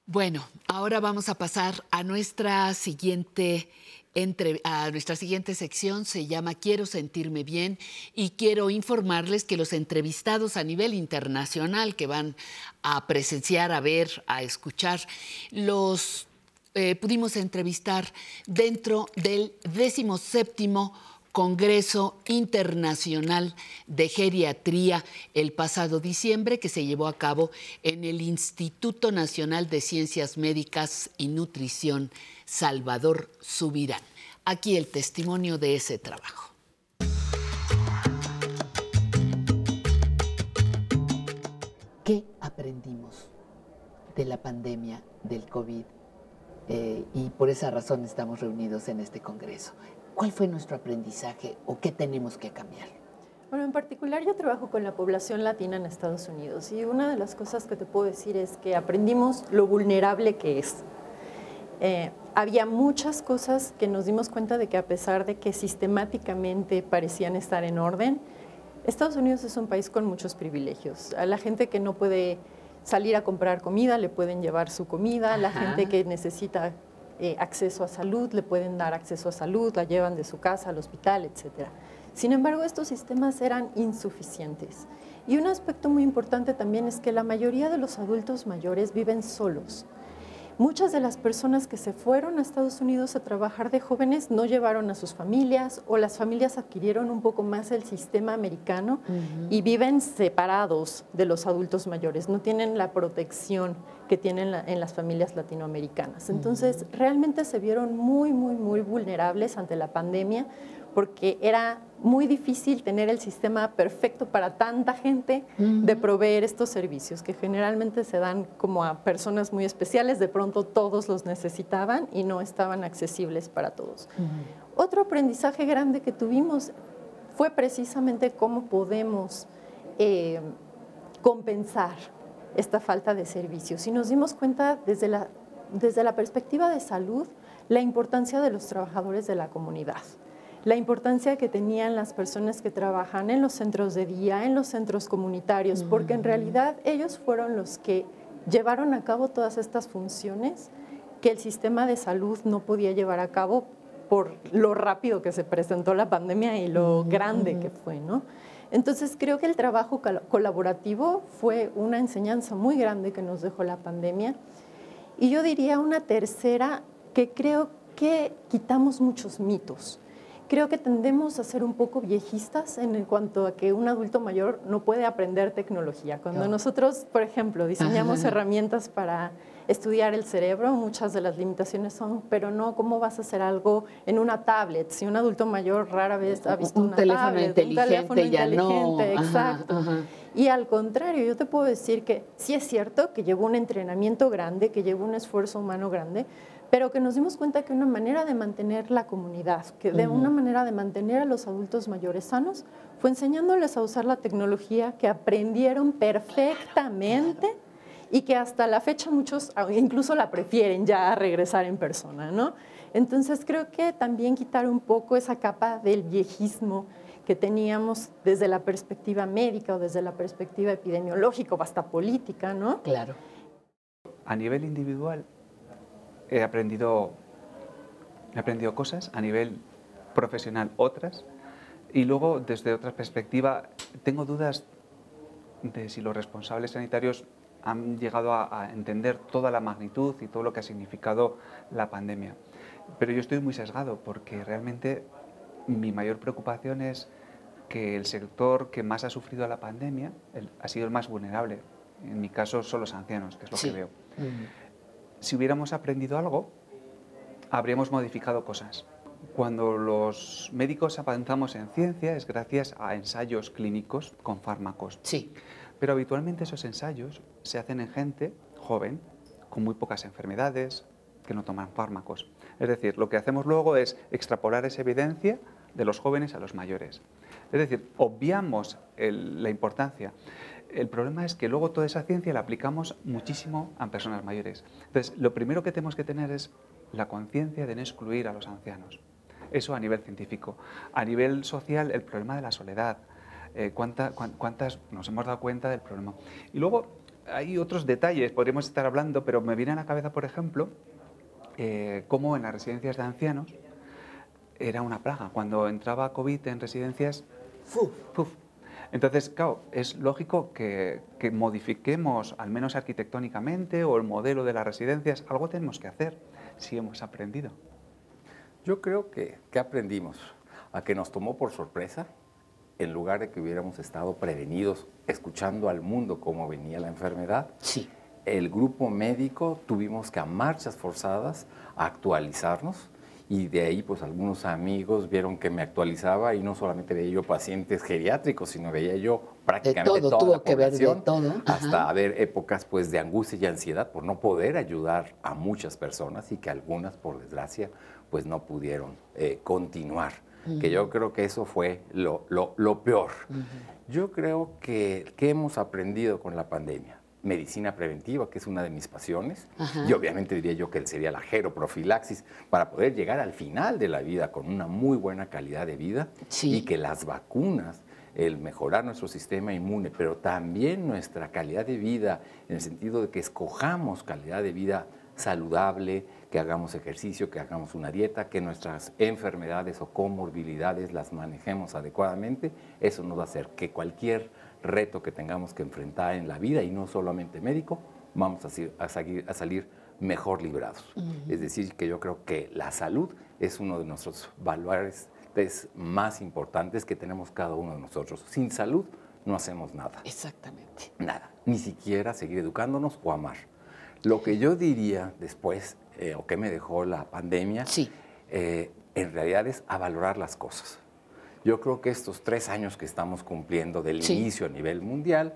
Bueno, ahora vamos a pasar a nuestra siguiente a nuestra siguiente sección se llama Quiero sentirme bien y quiero informarles que los entrevistados a nivel internacional que van a presenciar, a ver, a escuchar, los eh, pudimos entrevistar dentro del 17 Congreso Internacional de Geriatría el pasado diciembre que se llevó a cabo en el Instituto Nacional de Ciencias Médicas y Nutrición Salvador Subirán. Aquí el testimonio de ese trabajo. ¿Qué aprendimos de la pandemia del COVID? Eh, y por esa razón estamos reunidos en este Congreso. ¿Cuál fue nuestro aprendizaje o qué tenemos que cambiar? Bueno, en particular yo trabajo con la población latina en Estados Unidos y una de las cosas que te puedo decir es que aprendimos lo vulnerable que es. Eh, había muchas cosas que nos dimos cuenta de que a pesar de que sistemáticamente parecían estar en orden, Estados Unidos es un país con muchos privilegios. A la gente que no puede salir a comprar comida le pueden llevar su comida, a la gente que necesita eh, acceso a salud, le pueden dar acceso a salud, la llevan de su casa al hospital, etc. Sin embargo, estos sistemas eran insuficientes. Y un aspecto muy importante también es que la mayoría de los adultos mayores viven solos. Muchas de las personas que se fueron a Estados Unidos a trabajar de jóvenes no llevaron a sus familias o las familias adquirieron un poco más el sistema americano y viven separados de los adultos mayores, no tienen la protección que tienen la- en las familias latinoamericanas. Entonces, realmente se vieron muy, muy, muy vulnerables ante la pandemia porque era muy difícil tener el sistema perfecto para tanta gente de proveer estos servicios que generalmente se dan como a personas muy especiales, de pronto todos los necesitaban y no estaban accesibles para todos. Otro aprendizaje grande que tuvimos fue precisamente cómo podemos eh, compensar esta falta de servicios. Y nos dimos cuenta desde la, desde la perspectiva de salud la importancia de los trabajadores de la comunidad, la importancia que tenían las personas que trabajan en los centros de día, en los centros comunitarios, porque en realidad ellos fueron los que llevaron a cabo todas estas funciones que el sistema de salud no podía llevar a cabo por lo rápido que se presentó la pandemia y lo grande que fue, ¿no? Entonces creo que el trabajo col- colaborativo fue una enseñanza muy grande que nos dejó la pandemia. Y yo diría una tercera que creo que quitamos muchos mitos. Creo que tendemos a ser un poco viejistas en el cuanto a que un adulto mayor no puede aprender tecnología. Cuando nosotros, por ejemplo, diseñamos [laughs] herramientas para estudiar el cerebro, muchas de las limitaciones son, pero no cómo vas a hacer algo en una tablet. Si un adulto mayor rara vez ha visto Un una teléfono tablet, inteligente un teléfono ya no. inteligente, Ajá, exacto. ajá. Y al contrario, yo te puedo decir que sí es cierto que llevó un entrenamiento grande, que llevó un esfuerzo humano grande, pero que nos dimos cuenta que una manera de mantener la comunidad, que de Ujú. una manera de mantener a los adultos mayores sanos, fue enseñándoles a usar la tecnología que aprendieron perfectamente y que hasta la fecha muchos ah, incluso la prefieren ya a regresar en persona, ¿no? Entonces creo que también quitar un poco esa capa del viejismo que teníamos desde la perspectiva médica o desde la perspectiva epidemiológica o hasta política, ¿no? Claro. A nivel individual he aprendido, he aprendido cosas, a nivel profesional otras, y luego desde otra perspectiva tengo dudas de si los responsables sanitarios han llegado a, a entender toda la magnitud y todo lo que ha significado la pandemia. Pero yo estoy muy sesgado porque realmente mi mayor preocupación es que el sector que más ha sufrido la pandemia el- ha sido el más vulnerable. En mi caso son los ancianos, que es lo Sí. que veo. Si hubiéramos aprendido algo, habríamos modificado cosas. Cuando los médicos avanzamos en ciencia es gracias a ensayos clínicos con fármacos. Sí. Pero habitualmente esos ensayos se hacen en gente joven, con muy pocas enfermedades, que no toman fármacos. Es decir, lo que hacemos luego es extrapolar esa evidencia de los jóvenes a los mayores. Es decir, obviamos el- la importancia. El problema es que luego toda esa ciencia la aplicamos muchísimo a personas mayores. Entonces, lo primero que tenemos que tener es la conciencia de no excluir a los ancianos. Eso a nivel científico. A nivel social, el problema de la soledad. Eh, cuánta- cuán- ¿Cuántas nos hemos dado cuenta del problema? Y luego hay otros detalles, podríamos estar hablando, pero me viene a la cabeza, por ejemplo, eh, cómo en las residencias de ancianos era una plaga. Cuando entraba COVID en residencias, ¡fuf! Entonces, claro, es lógico que, que modifiquemos, al menos arquitectónicamente, o el modelo de las residencias. Algo tenemos que hacer si hemos aprendido. Yo creo que, que aprendimos a que nos tomó por sorpresa, en lugar de que hubiéramos estado prevenidos, escuchando al mundo cómo venía la enfermedad. Sí. El grupo médico tuvimos que a marchas forzadas actualizarnos y de ahí pues algunos amigos vieron que me actualizaba y no solamente veía yo pacientes geriátricos, sino veía yo prácticamente todo, toda tuvo la que ver de población, todo. Hasta haber épocas pues de angustia y ansiedad por no poder ayudar a muchas personas y que algunas por desgracia pues no pudieron eh, continuar. Que yo creo que eso fue lo, lo- lo peor. Yo creo que, que hemos aprendido con la pandemia. Medicina preventiva, que es una de mis pasiones, Ajá. y obviamente diría yo que sería la geroprofilaxis para poder llegar al final de la vida con una muy buena calidad de vida y que las vacunas, el mejorar nuestro sistema inmune, pero también nuestra calidad de vida, en el sentido de que escojamos calidad de vida saludable, que hagamos ejercicio, que hagamos una dieta, que nuestras enfermedades o comorbilidades las manejemos adecuadamente, eso nos va a hacer que cualquier reto que tengamos que enfrentar en la vida, y no solamente médico, vamos a, a seguir- a salir mejor librados. Es decir, que yo creo que la salud es uno de nuestros valores más importantes que tenemos cada uno de nosotros. Sin salud no hacemos nada. Exactamente. Nada. Ni siquiera seguir educándonos o amar. Lo que yo diría después, eh, o que me dejó la pandemia, eh, en realidad es a valorar las cosas. Yo creo que estos tres años que estamos cumpliendo del inicio a nivel mundial,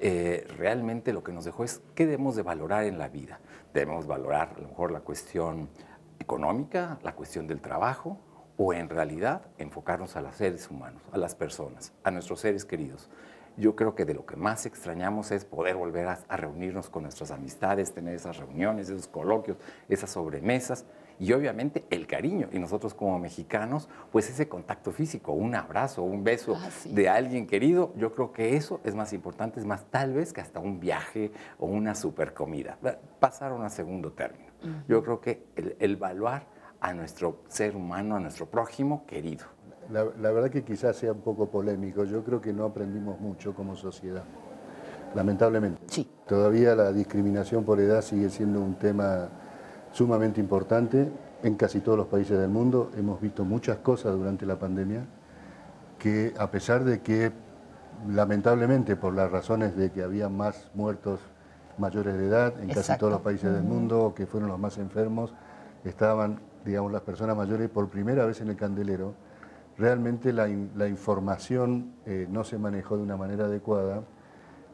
eh, realmente lo que nos dejó es qué debemos de valorar en la vida. Debemos valorar a lo mejor la cuestión económica, la cuestión del trabajo, o en realidad enfocarnos a los seres humanos, a las personas, a nuestros seres queridos. Yo creo que de lo que más extrañamos es poder volver a, a reunirnos con nuestras amistades, tener esas reuniones, esos coloquios, esas sobremesas y obviamente el cariño. Y nosotros como mexicanos, pues ese contacto físico, un abrazo, un beso Ah, de alguien querido, yo creo que eso es más importante, es más tal vez que hasta un viaje o una super comida. Pasaron a segundo término. Yo creo que el, el evaluar a nuestro ser humano, a nuestro prójimo querido. La, la verdad que quizás sea un poco polémico. Yo creo que no aprendimos mucho como sociedad, lamentablemente. Sí. Todavía la discriminación por edad sigue siendo un tema sumamente importante en casi todos los países del mundo. Hemos visto muchas cosas durante la pandemia que a pesar de que lamentablemente por las razones de que había más muertos mayores de edad en casi todos los países del mundo, que fueron los más enfermos, estaban, digamos, las personas mayores por primera vez en el candelero. Realmente la, in- la información eh, no se manejó de una manera adecuada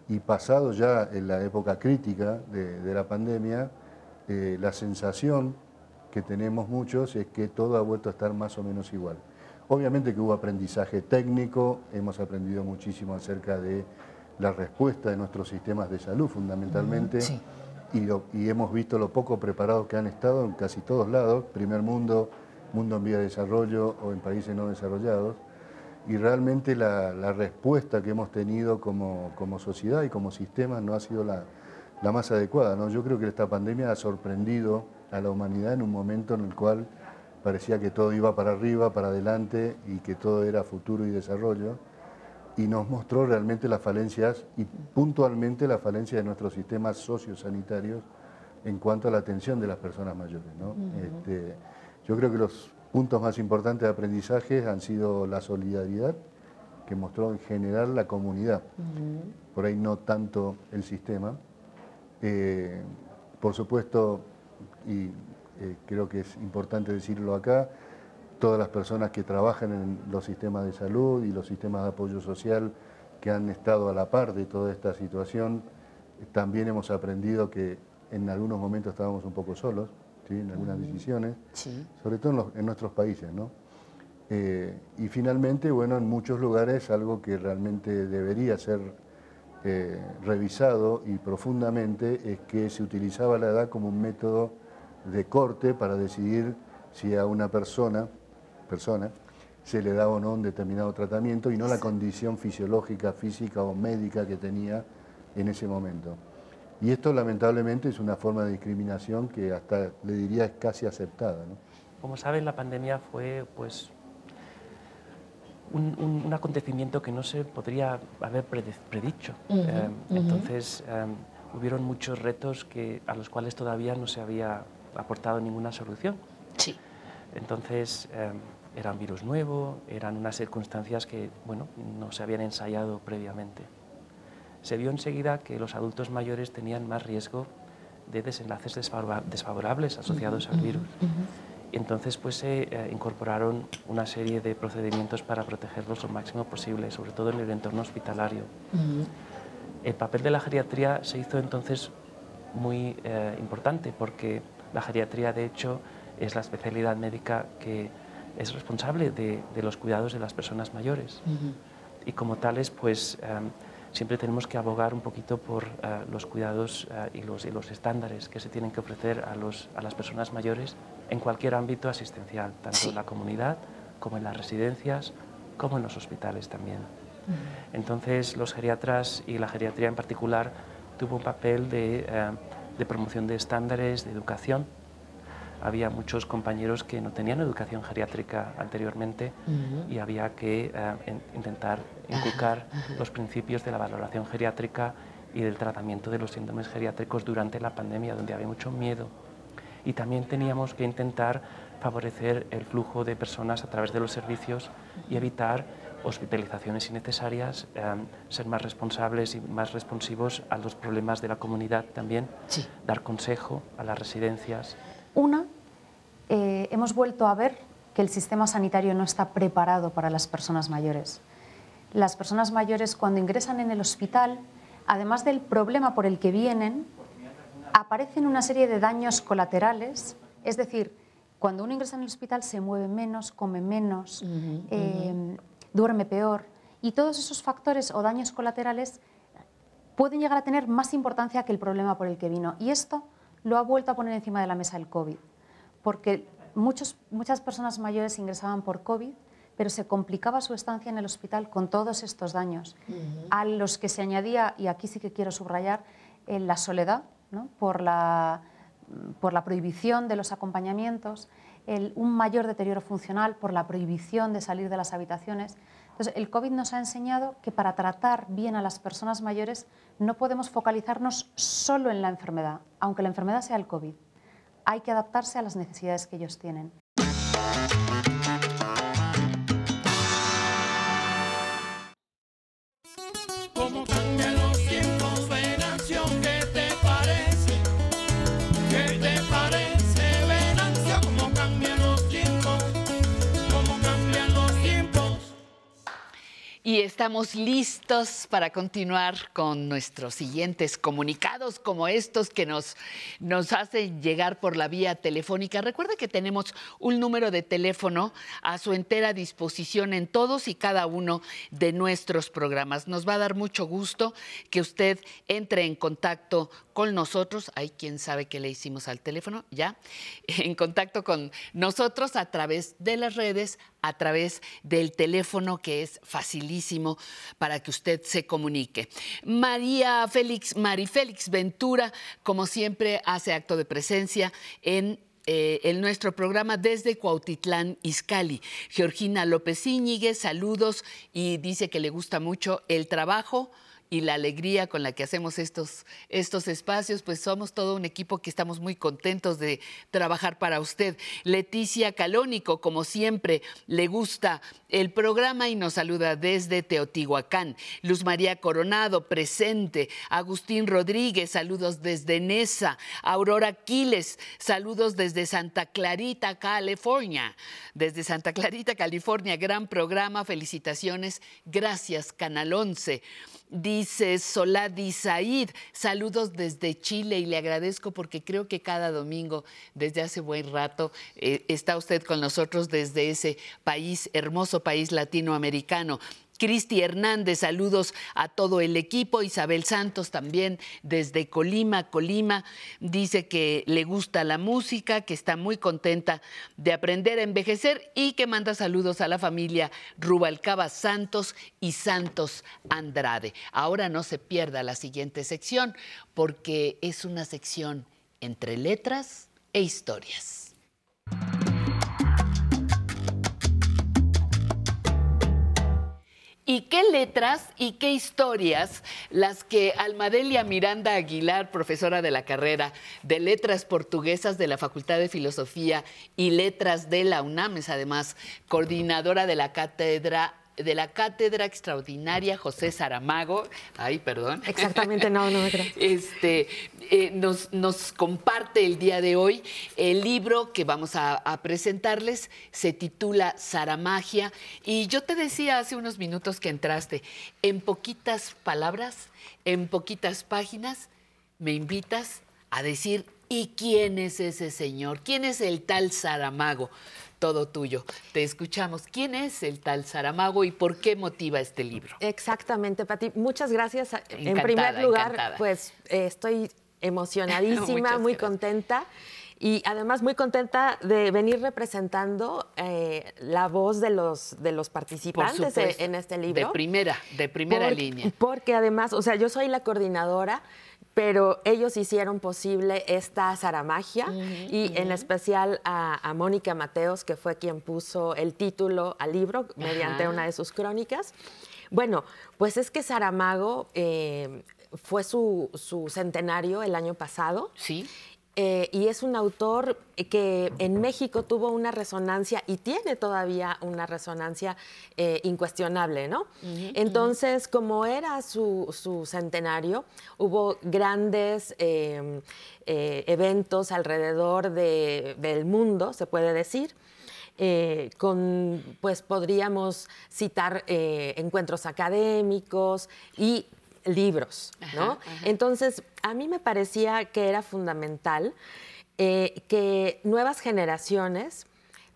y pasado ya en la época crítica de, de la pandemia, eh, la sensación que tenemos muchos es que todo ha vuelto a estar más o menos igual. Obviamente que hubo aprendizaje técnico, hemos aprendido muchísimo acerca de la respuesta de nuestros sistemas de salud fundamentalmente Sí. y, lo- y hemos visto lo poco preparados que han estado en casi todos lados, primer mundo, mundo en vía de desarrollo o en países no desarrollados. Y realmente la, la respuesta que hemos tenido como, como sociedad y como sistema no ha sido la, la más adecuada. ¿no? Yo creo que esta pandemia ha sorprendido a la humanidad en un momento en el cual parecía que todo iba para arriba, para adelante y que todo era futuro y desarrollo. Y nos mostró realmente las falencias y puntualmente la falencia de nuestros sistemas sociosanitarios en cuanto a la atención de las personas mayores. ¿no? Este, yo creo que los puntos más importantes de aprendizaje han sido la solidaridad que mostró en general la comunidad, por ahí no tanto el sistema. Eh, por supuesto, y eh, creo que es importante decirlo acá, todas las personas que trabajan en los sistemas de salud y los sistemas de apoyo social que han estado a la par de toda esta situación, también hemos aprendido que en algunos momentos estábamos un poco solos, ¿sí? en algunas decisiones, sobre todo en, los- en nuestros países. ¿no? Eh, y finalmente, bueno, en muchos lugares algo que realmente debería ser eh, revisado y profundamente es que se utilizaba la edad como un método de corte para decidir si a una persona, persona se le daba o no un determinado tratamiento y no la condición fisiológica, física o médica que tenía en ese momento. Y esto lamentablemente es una forma de discriminación que hasta le diría es casi aceptada. ¿no? Como saben, la pandemia fue pues un, un- un acontecimiento que no se podría haber predicho. Ujú, Eh, ujú. Entonces, eh, hubieron muchos retos que, a los cuales todavía no se había aportado ninguna solución. Sí. Entonces, eh, era un virus nuevo, eran unas circunstancias que, bueno, no se habían ensayado previamente. Se vio enseguida que los adultos mayores tenían más riesgo de desenlaces desfavora- desfavorables asociados al virus. Entonces pues se eh, incorporaron una serie de procedimientos para protegerlos lo máximo posible, sobre todo en el entorno hospitalario. El papel de la geriatría se hizo entonces muy eh, importante porque la geriatría de hecho es la especialidad médica que es responsable de, de los cuidados de las personas mayores. Y como tales pues em, siempre tenemos que abogar un poquito por eh, los cuidados y, los, y los estándares que se tienen que ofrecer a, los, a las personas mayores en cualquier ámbito asistencial, tanto en la comunidad como en las residencias, como en los hospitales también. Entonces los geriatras y la geriatría en particular tuvo un papel de, eh, de promoción de estándares, de educación. Había muchos compañeros que no tenían educación geriátrica anteriormente y había que eh, in- intentar inculcar los principios de la valoración geriátrica y del tratamiento de los síndromes geriátricos durante la pandemia, donde había mucho miedo y también teníamos que intentar favorecer el flujo de personas a través de los servicios y evitar hospitalizaciones innecesarias, eh, ser más responsables y más responsivos a los problemas de la comunidad también, dar consejo a las residencias. Una, eh, hemos vuelto a ver que el sistema sanitario no está preparado para las personas mayores. Las personas mayores cuando ingresan en el hospital, además del problema por el que vienen, aparecen una serie de daños colaterales, es decir, cuando uno ingresa en el hospital se mueve menos, come menos, eh, duerme peor y todos esos factores o daños colaterales pueden llegar a tener más importancia que el problema por el que vino. Y esto lo ha vuelto a poner encima de la mesa el COVID, porque muchos, muchas personas mayores ingresaban por COVID, pero se complicaba su estancia en el hospital con todos estos daños, a los que se añadía, y aquí sí que quiero subrayar, eh, la soledad, por, la, por la prohibición de los acompañamientos, un mayor deterioro funcional por la prohibición de salir de las habitaciones. Entonces, el COVID nos ha enseñado que para tratar bien a las personas mayores no podemos focalizarnos solo en la enfermedad, aunque la enfermedad sea el COVID. Hay que adaptarse a las necesidades que ellos tienen. Estamos listos para continuar con nuestros siguientes comunicados como estos que nos, nos hacen llegar por la vía telefónica. Recuerde que tenemos un número de teléfono a su entera disposición en todos y cada uno de nuestros programas. Nos va a dar mucho gusto que usted entre en contacto con nosotros. Hay quien sabe que le hicimos al teléfono, ya. En contacto con nosotros a través de las redes, a través del teléfono que es facilísimo para que usted se comunique. María Félix, Mari Félix Ventura, como siempre, hace acto de presencia en eh, nuestro programa desde Cuautitlán, Izcalli. Georgina López Íñiguez, saludos y dice que le gusta mucho el trabajo y la alegría con la que hacemos estos, estos espacios, pues somos todo un equipo que estamos muy contentos de trabajar para usted. Leticia Calónico, como siempre, le gusta el programa y nos saluda desde Teotihuacán. Luz María Coronado, presente. Agustín Rodríguez, saludos desde Nesa. Aurora Quiles, saludos desde Santa Clarita, California. Desde Santa Clarita, California, gran programa, felicitaciones. Gracias, Canal 11. Dice Soladi Said, saludos desde Chile y le agradezco porque creo que cada domingo, desde hace buen rato, eh, está usted con nosotros desde ese país, hermoso país latinoamericano. Cristi Hernández, saludos a todo el equipo. Isabel Santos también desde Colima, Colima, dice que le gusta la música, que está muy contenta de aprender a envejecer y que manda saludos a la familia Rubalcaba Santos y Santos Andrade. Ahora no se pierda la siguiente sección porque es una sección entre letras e historias. ¿Y qué letras y qué historias las que Almadelia Miranda Aguilar, profesora de la carrera de Letras Portuguesas de la Facultad de Filosofía y Letras de la UNAM, es además coordinadora de la cátedra de la Cátedra Extraordinaria José Saramago, ay, perdón. Exactamente, no, no me creo. [laughs] Este, eh, nos, nos comparte el día de hoy el libro que vamos a, a presentarles, se titula Saramagia, y yo te decía hace unos minutos que entraste, en poquitas palabras, en poquitas páginas, me invitas a decir, ¿y quién es ese señor? ¿Quién es el tal Saramago? Todo tuyo. Te escuchamos. ¿Quién es el tal Saramago y por qué motiva este libro? Exactamente, Pati. Muchas gracias. en primer lugar, encantada. pues eh, estoy [laughs] emocionadísima, muy gracias. contenta. Y además muy contenta de venir representando eh, la voz de los, de los participantes en, supuesto. en este libro. De primera, de primera Por- línea. Porque además, o sea, yo soy la coordinadora, pero ellos hicieron posible esta zaramagia y en especial a, a Mónica Mateos, que fue quien puso el título al libro mediante una de sus crónicas. Bueno, pues es que Saramago eh, fue su, su centenario el año pasado. Sí. Eh, y es un autor que en México tuvo una resonancia y tiene todavía una resonancia eh, incuestionable, ¿no? Entonces, como era su, su centenario, hubo grandes eh, eh, eventos alrededor de- del mundo, se puede decir. eh, con, pues podríamos citar eh, encuentros académicos y libros, ¿no? Ajá, ajá. Entonces, a mí me parecía que era fundamental eh, que nuevas generaciones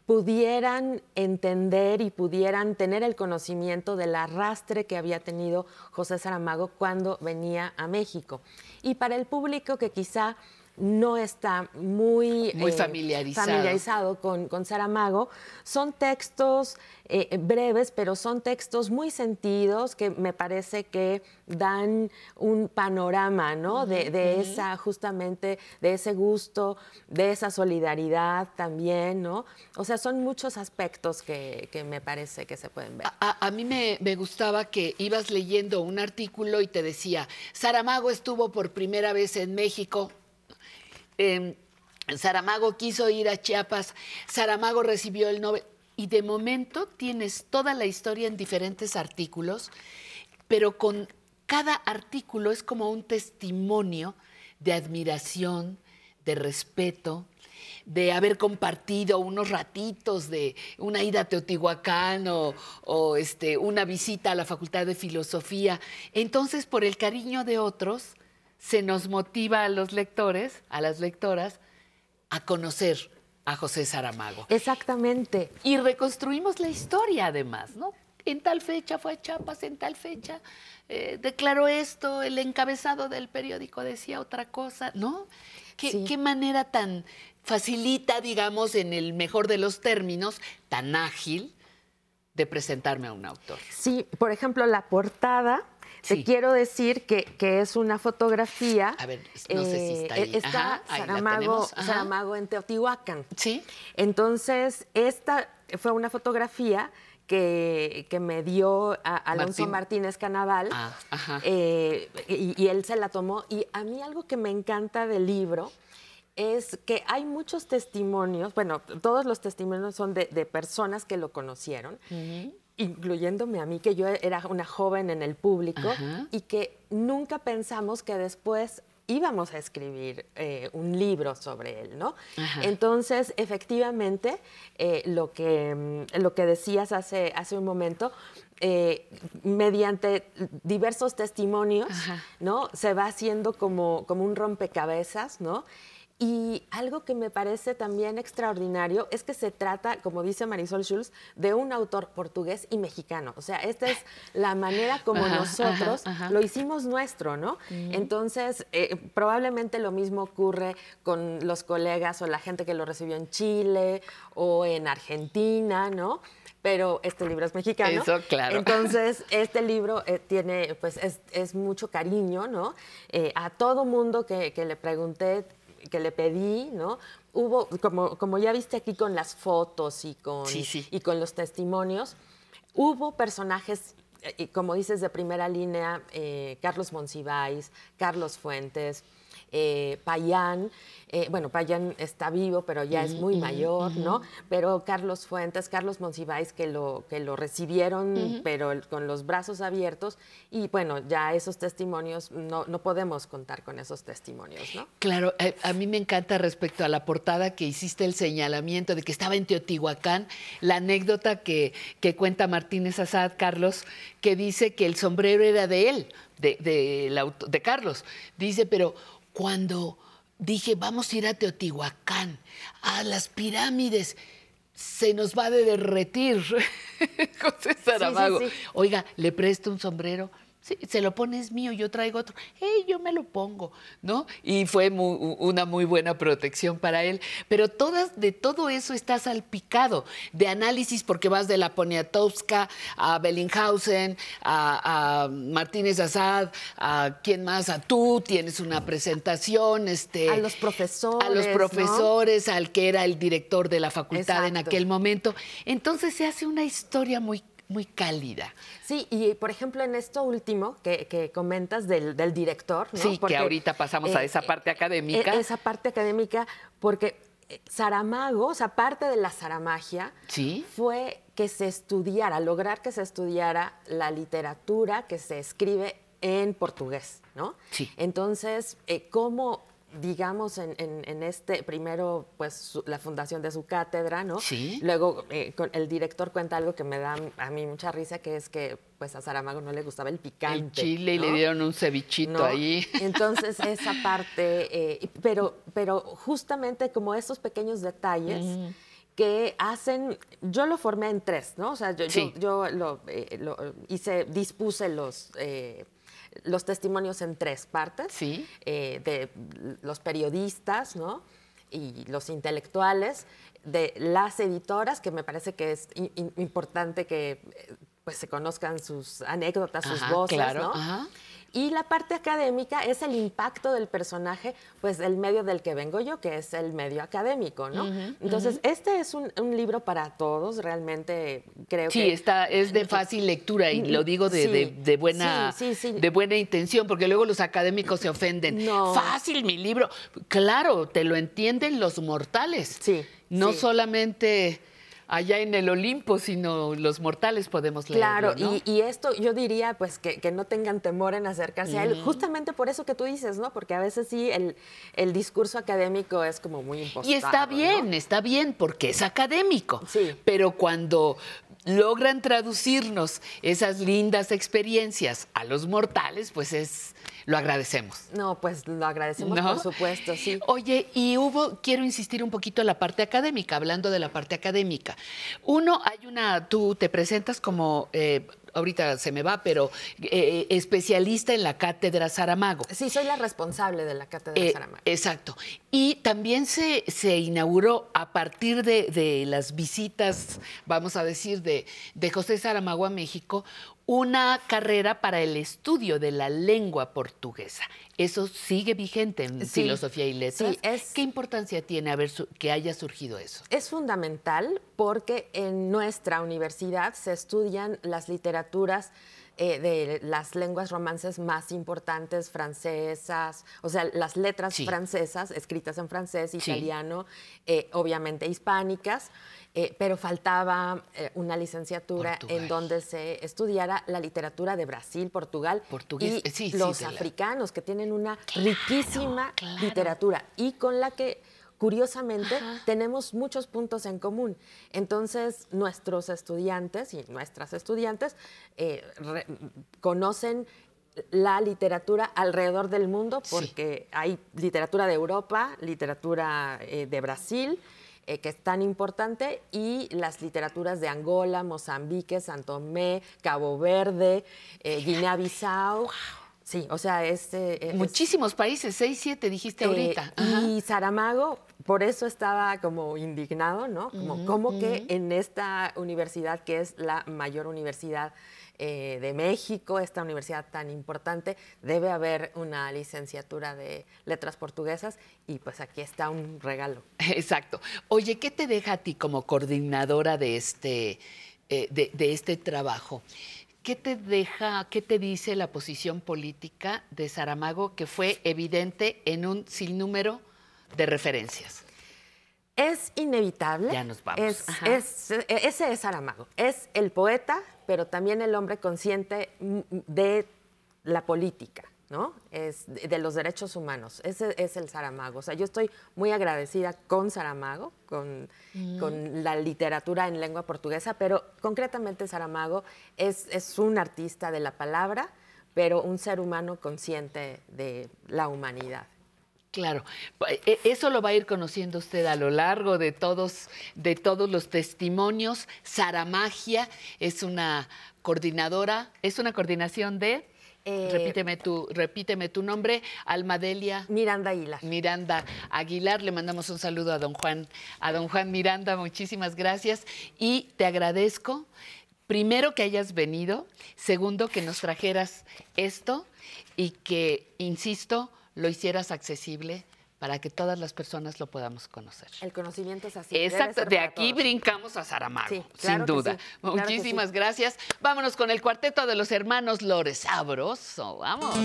pudieran entender y pudieran tener el conocimiento del arrastre que había tenido José Saramago cuando venía a México. Y para el público que quizá no está muy, Muy eh, familiarizado. familiarizado con, con Saramago, son textos eh, breves, pero son textos muy sentidos que me parece que dan un panorama, ¿no? de, de esa, justamente, de ese gusto, de esa solidaridad también, ¿no? O sea, son muchos aspectos que, que me parece que se pueden ver. A, a mí me, me gustaba que ibas leyendo un artículo y te decía, Saramago estuvo por primera vez en México, em, Saramago quiso ir a Chiapas, Saramago recibió el Nobel, y de momento tienes toda la historia en diferentes artículos, pero con cada artículo es como un testimonio de admiración, de respeto, de haber compartido unos ratitos de una ida a Teotihuacán o, este, una visita a la Facultad de Filosofía. Entonces, por el cariño de otros, se nos motiva a los lectores, a las lectoras, a conocer a José Saramago. Exactamente. Y reconstruimos la historia además, ¿no? En tal fecha fue a Chiapas, en tal fecha eh, declaró esto, el encabezado del periódico decía otra cosa, ¿no? ¿Qué, qué manera tan facilita, digamos, en el mejor de los términos, tan ágil de presentarme a un autor. Sí, por ejemplo, la portada, te quiero decir que, que es una fotografía. A ver, no sé si está ahí. eh, Está Ajá, Saramago, en Teotihuacán. Sí. Entonces, esta fue una fotografía que, que me dio a Alonso Martín. Martínez Canaval. Ah, ajá. eh, y, y él se la tomó. Y a mí algo que me encanta del libro es que hay muchos testimonios, bueno, todos los testimonios son de, de personas que lo conocieron, incluyéndome a mí, que yo era una joven en el público Ajá. y que nunca pensamos que después íbamos a escribir eh, un libro sobre él, ¿no? Ajá. Entonces, efectivamente, eh, lo, que, mm, lo que decías hace, hace un momento, eh, mediante diversos testimonios, ¿no? Se va haciendo como, como un rompecabezas, ¿no? Y algo que me parece también extraordinario es que se trata, como dice Marisol Schulz, de un autor portugués y mexicano. O sea, esta es la manera como Ajá, nosotros ajá, ajá. lo hicimos nuestro, ¿no? Entonces, eh, probablemente lo mismo ocurre con los colegas o la gente que lo recibió en Chile o en Argentina, ¿no? Pero este libro es mexicano. Eso, claro. Entonces, este libro eh, tiene, pues, es, es mucho cariño, ¿no? Eh, a todo mundo que, que le pregunté, que le pedí, ¿no? Hubo, como, como ya viste aquí con las fotos y con, Sí, sí. y con los testimonios, hubo personajes, eh, como dices, de primera línea, eh, Carlos Monsiváis, Carlos Fuentes, eh, Payán, eh, bueno, Payán está vivo, pero ya es muy mayor. ¿no? Pero Carlos Fuentes, Carlos Monsiváis, que lo, que lo recibieron, pero con los brazos abiertos, y bueno, ya esos testimonios, no, no podemos contar con esos testimonios, ¿no? Claro, eh, a, mí me encanta respecto a la portada que hiciste el señalamiento de que estaba en Teotihuacán, la anécdota que, que cuenta Martínez Azad, Carlos, que dice que el sombrero era de él, de, de Carlos. Dice, pero cuando dije, vamos a ir a Teotihuacán, a las pirámides, se nos va de derretir [laughs] José Saramago. sí. Oiga, le presto un sombrero. Sí, se lo pone es mío, yo traigo otro. Hey, yo me lo pongo, ¿no? Y fue una muy buena protección para él. Pero todas, de todo eso está salpicado de análisis porque vas de la Poniatowska a Bellinghausen, a, a Martínez Azad, a quién más, a tú, tienes una presentación, este, A los profesores, a los ¿no? profesores, al que era el director de la facultad en aquel momento. Entonces se hace una historia muy muy cálida. Sí, y por ejemplo en esto último que, que comentas del, del director, ¿no? Sí, Porque, que ahorita pasamos a eh, esa parte académica. eh, Esa parte académica, porque eh, Saramago, o sea, parte de la Saramagia Sí. fue que se estudiara, lograr que se estudiara la literatura que se escribe en portugués, ¿no? Sí. Entonces, eh, ¿cómo, digamos, en, en- en este, primero, pues, su- la fundación de su cátedra, ¿no? Sí. Luego, eh, con- el director cuenta algo que me da a mí mucha risa, que es que, pues, a Saramago no le gustaba el picante. El chile y le dieron un cevichito ¿no? ahí. [laughs] Entonces, esa parte, eh, pero, pero justamente como esos pequeños detalles que hacen, yo lo formé en tres, ¿no? O sea, yo, yo lo, eh, lo hice, dispuse los... eh, los testimonios en tres partes, eh, de los periodistas, ¿no? Y los intelectuales, de las editoras, que me parece que es importante que eh, pues se conozcan sus anécdotas, sus Ajá, voces, claro, ¿no? ajá. Y la parte académica es el impacto del personaje, pues el medio del que vengo yo, que es el medio académico, ¿no? Entonces, este es un, un libro para todos, realmente creo Sí, que... está, es de fácil lectura y lo digo de, Sí, de- de buena, sí, sí, sí. de buena intención, porque luego los académicos se ofenden. No. Fácil mi libro. Claro, te lo entienden los mortales. No sí. solamente allá en el Olimpo, sino los mortales podemos leerlo, Claro, ¿no? y, y esto yo diría pues que, que no tengan temor en acercarse a él, Ujú. justamente por eso que tú dices, ¿no? Porque a veces sí el, el discurso académico es como muy impostado. Y está ¿no? bien, está bien, porque es académico. Pero cuando logran traducirnos esas lindas experiencias a los mortales, pues es lo agradecemos. No, pues lo agradecemos ¿No? por supuesto, sí. Oye, y hubo, quiero insistir un poquito en la parte académica, hablando de la parte académica. Uno, hay una, tú te presentas como, eh, ahorita se me va, pero eh, especialista en la cátedra Saramago. Sí, soy la responsable de la cátedra Eh, Saramago. Exacto. Y también se, se inauguró a partir de, de las visitas, vamos a decir, de, de José Saramago a México, una carrera para el estudio de la lengua portuguesa. Eso sigue vigente en Sí, filosofía y letras. sí, es- ¿Qué importancia tiene haber su- que haya surgido eso? Es fundamental porque en nuestra universidad se estudian las literaturas eh, de las lenguas romances más importantes, francesas, o sea, las letras francesas escritas en francés, Sí. italiano, eh, obviamente hispánicas, eh, pero faltaba una licenciatura en donde se estudiara la literatura de Brasil, Portugal Portugués, y sí, los la- africanos, que tienen una riquísima literatura y con la que curiosamente tenemos muchos puntos en común. Entonces, nuestros estudiantes y nuestras estudiantes eh, re- conocen la literatura alrededor del mundo porque hay literatura de Europa, literatura eh, de Brasil, eh, que es tan importante, y las literaturas de Angola, Mozambique, Santo Tomé, Cabo Verde, eh, Guinea-Bissau. Sí, o sea, es... eh, es- Muchísimos países, seis, siete dijiste eh, ahorita. Ajá. y Saramago, por eso estaba como indignado, ¿no? Como, como que en esta universidad, que es la mayor universidad eh, de México, esta universidad tan importante, debe haber una licenciatura de letras portuguesas y pues aquí está un regalo. [laughs] Exacto. Oye, ¿qué te deja a ti como coordinadora de este, eh, de, de este trabajo? ¿Qué te deja, qué te dice la posición política de Saramago que fue evidente en un sinnúmero de referencias? Es inevitable. Ya nos vamos. Es, Ajá. es- ese es Saramago. Es el poeta, pero también el hombre consciente de la política, ¿no? Es de los derechos humanos. Ese es el Saramago. O sea, yo estoy muy agradecida con Saramago, con, Mm. con la literatura en lengua portuguesa, pero concretamente Saramago es, es un artista de la palabra, pero un ser humano consciente de la humanidad. Claro, e- eso lo va a ir conociendo usted a lo largo de todos, de todos los testimonios. Saramagia es una coordinadora, es una coordinación de, Eh, repíteme, tu, repíteme tu nombre, Almadelia. Miranda Aguilar. Miranda Aguilar, le mandamos un saludo a don Juan, a don Juan Miranda, muchísimas gracias. Y te agradezco, primero que hayas venido, segundo que nos trajeras esto y que, insisto, lo hicieras accesible para que todas las personas lo podamos conocer. El conocimiento es así. Exacto, de aquí todos. brincamos a Saramago, Sí, sin claro duda. sí, claro que Muchísimas sí. gracias. Vámonos con el cuarteto de los hermanos Lores. Sabroso, vamos.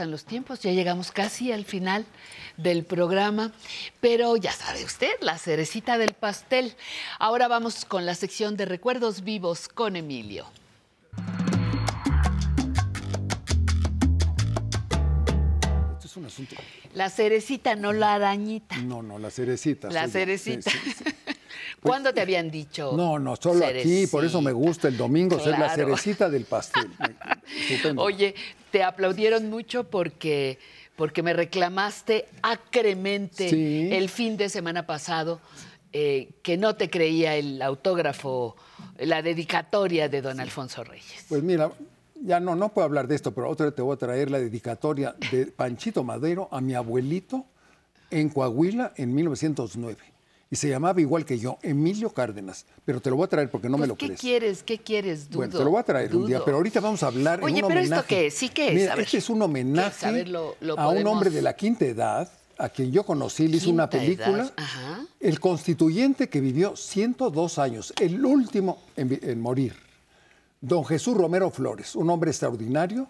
Pasan los tiempos. Ya llegamos casi al final del programa, pero ya sabe usted, la cerecita del pastel. Ahora vamos con la sección de recuerdos vivos con Emilio. Esto es un asunto. La cerecita, no la arañita. No, no, la cerecita. La cerecita. Sí, sí, sí. [laughs] ¿Cuándo te habían dicho? No, no, solo aquí, por eso me gusta el domingo ser la cerecita del pastel. [laughs] Estupendo. Oye, te aplaudieron mucho porque, porque me reclamaste acremente Sí. el fin de semana pasado eh, que no te creía el autógrafo, la dedicatoria de don Alfonso Reyes. Pues mira, ya no, no puedo hablar de esto, pero otra vez te voy a traer la dedicatoria de Panchito Madero a mi abuelito en Coahuila en 1909. Y se llamaba igual que yo, Emilio Cárdenas. Pero te lo voy a traer porque no me Pues, lo ¿Qué crees. quieres? ¿Qué quieres? Dudo. Bueno, te lo voy a traer un día, pero ahorita vamos a hablar en Oye, un pero homenaje. ¿esto qué es? ¿Sí qué es? Mira, este es un ¿Qué homenaje? A ver, lo- lo a un hombre de la quinta edad, a quien yo conocí, le hizo una película. El constituyente que vivió 102 años, el último en, en morir. Don Jesús Romero Flores, un hombre extraordinario,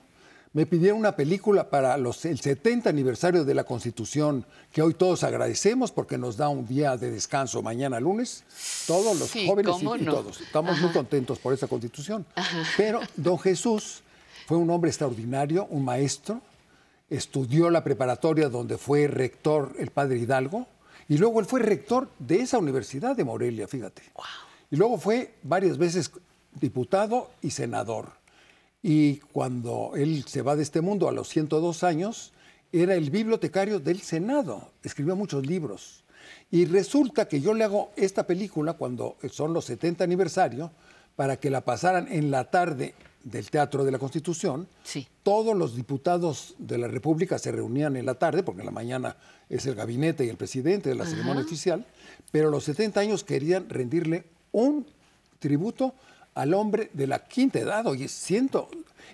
me pidieron una película para los, el 70 aniversario de la Constitución, que hoy todos agradecemos porque nos da un día de descanso mañana lunes, todos los Sí, jóvenes y, todos. Estamos muy contentos por esa Constitución. Pero don Jesús fue un hombre extraordinario, un maestro, estudió la preparatoria donde fue rector el padre Hidalgo, y luego él fue rector de esa universidad de Morelia, fíjate. Y luego fue varias veces diputado y senador. Y cuando él se va de este mundo a los 102 años, era el bibliotecario del Senado, escribió muchos libros. Y resulta que yo le hago esta película cuando son los 70 aniversario, para que la pasaran en la tarde del Teatro de la Constitución. Todos los diputados de la República se reunían en la tarde, porque en la mañana es el gabinete y el presidente de la Ajá. ceremonia oficial, pero los 70 años querían rendirle un tributo al hombre de la quinta edad. Oye, ciento.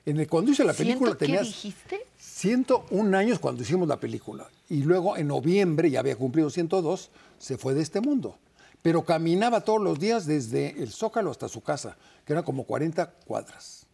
En el, cuando hice la película ¿Ciento qué tenías dijiste? 101 años cuando hicimos la película. Y luego en noviembre, ya había cumplido 102, se fue de este mundo. Pero caminaba todos los días desde el Zócalo hasta su casa, que eran como 40 cuadras.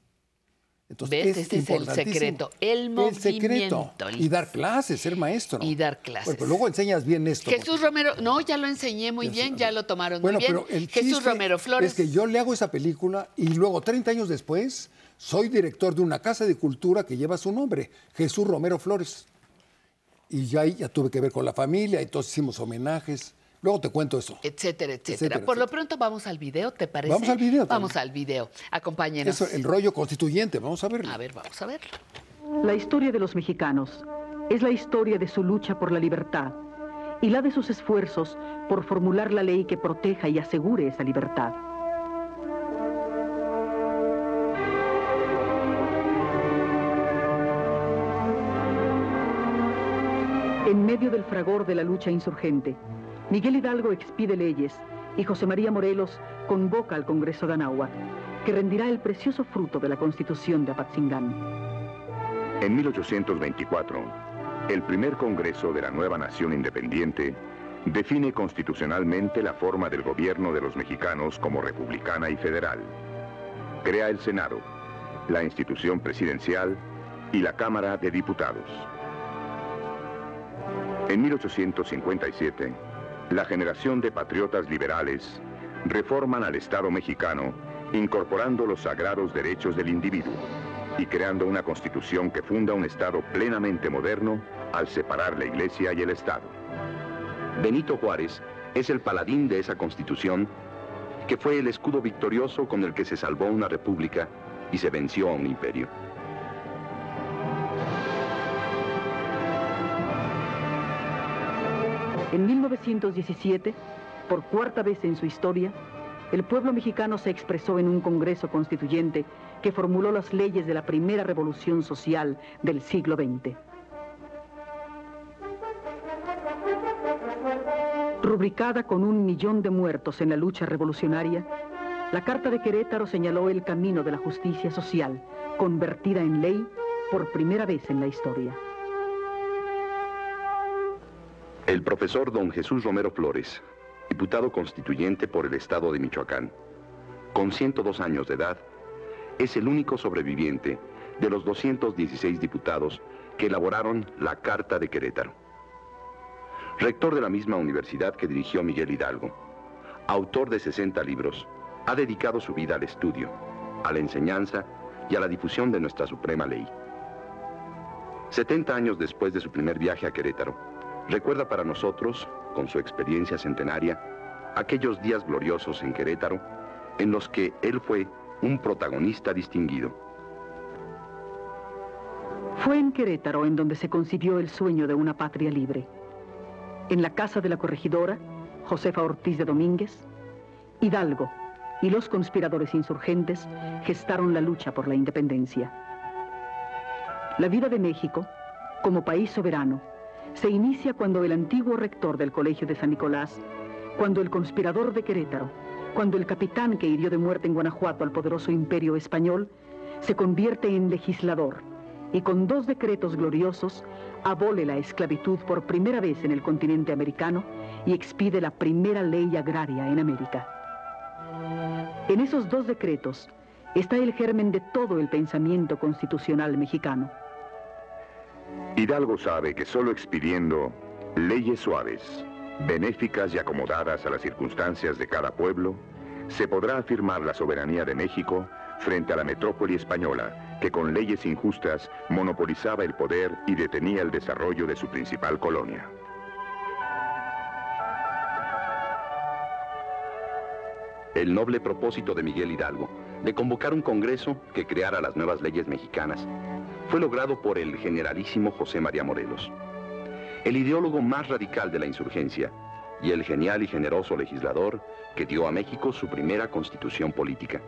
Entonces, ¿Ves? Este es el secreto, el El secreto. movimiento, Y dar clases, ser maestro. Y dar clases. Bueno, pero luego enseñas bien esto. Jesús Romero, no, ya lo enseñé muy bien, ya lo tomaron Bueno, muy bien. pero el Jesús Romero Flores. Es que yo le hago esa película y luego 30 años después soy director de una casa de cultura que lleva su nombre, Jesús Romero Flores. Y ya ahí ya tuve que ver con la familia, entonces hicimos homenajes. Luego te cuento eso. etcétera, etcétera. Etcétera, Por lo pronto vamos al video, ¿te parece? Vamos al video también. Vamos al video. Acompáñenos. Eso, el rollo constituyente, vamos a verlo. A ver, vamos a verlo. La historia de los mexicanos es la historia de su lucha por la libertad y la de sus esfuerzos por formular la ley que proteja y asegure esa libertad. En medio del fragor de la lucha insurgente, Miguel Hidalgo expide leyes y José María Morelos convoca al Congreso de Anáhuac, que rendirá el precioso fruto de la Constitución de Apatzingán. En 1824, el primer Congreso de la nueva nación independiente define constitucionalmente la forma del gobierno de los mexicanos como republicana y federal. Crea el Senado, la institución presidencial y la Cámara de Diputados. En 1857, la generación de patriotas liberales reforman al Estado mexicano incorporando los sagrados derechos del individuo y creando una constitución que funda un Estado plenamente moderno al separar la Iglesia y el Estado. Benito Juárez es el paladín de esa constitución que fue el escudo victorioso con el que se salvó una república y se venció a un imperio. En 1917, por cuarta vez en su historia, el pueblo mexicano se expresó en un Congreso Constituyente que formuló las leyes de la primera revolución social del siglo XX. Rubricada con un millón de muertos en la lucha revolucionaria, la Carta de Querétaro señaló el camino de la justicia social, convertida en ley por primera vez en la historia. El profesor don Jesús Romero Flores, diputado constituyente por el estado de Michoacán, con 102 años de edad, es el único sobreviviente de los 216 diputados que elaboraron la Carta de Querétaro. Rector de la misma universidad que dirigió Miguel Hidalgo, autor de 60 libros, ha dedicado su vida al estudio, a la enseñanza y a la difusión de nuestra suprema ley. 70 años después de su primer viaje a Querétaro, recuerda para nosotros, con su experiencia centenaria, aquellos días gloriosos en Querétaro en los que él fue un protagonista distinguido. Fue en Querétaro en donde se concibió el sueño de una patria libre. En la casa de la corregidora, Josefa Ortiz de Domínguez, Hidalgo y los conspiradores insurgentes gestaron la lucha por la independencia. La vida de México, como país soberano, se inicia cuando el antiguo rector del Colegio de San Nicolás, cuando el conspirador de Querétaro, cuando el capitán que hirió de muerte en Guanajuato al poderoso imperio español, se convierte en legislador y con dos decretos gloriosos abole la esclavitud por primera vez en el continente americano y expide la primera ley agraria en América. En esos dos decretos está el germen de todo el pensamiento constitucional mexicano. Hidalgo sabe que solo expidiendo leyes suaves, benéficas y acomodadas a las circunstancias de cada pueblo, se podrá afirmar la soberanía de México frente a la metrópoli española, que con leyes injustas monopolizaba el poder y detenía el desarrollo de su principal colonia. El noble propósito de Miguel Hidalgo de convocar un congreso que creara las nuevas leyes mexicanas fue logrado por el generalísimo José María Morelos, el ideólogo más radical de la insurgencia y el genial y generoso legislador que dio a México su primera constitución política.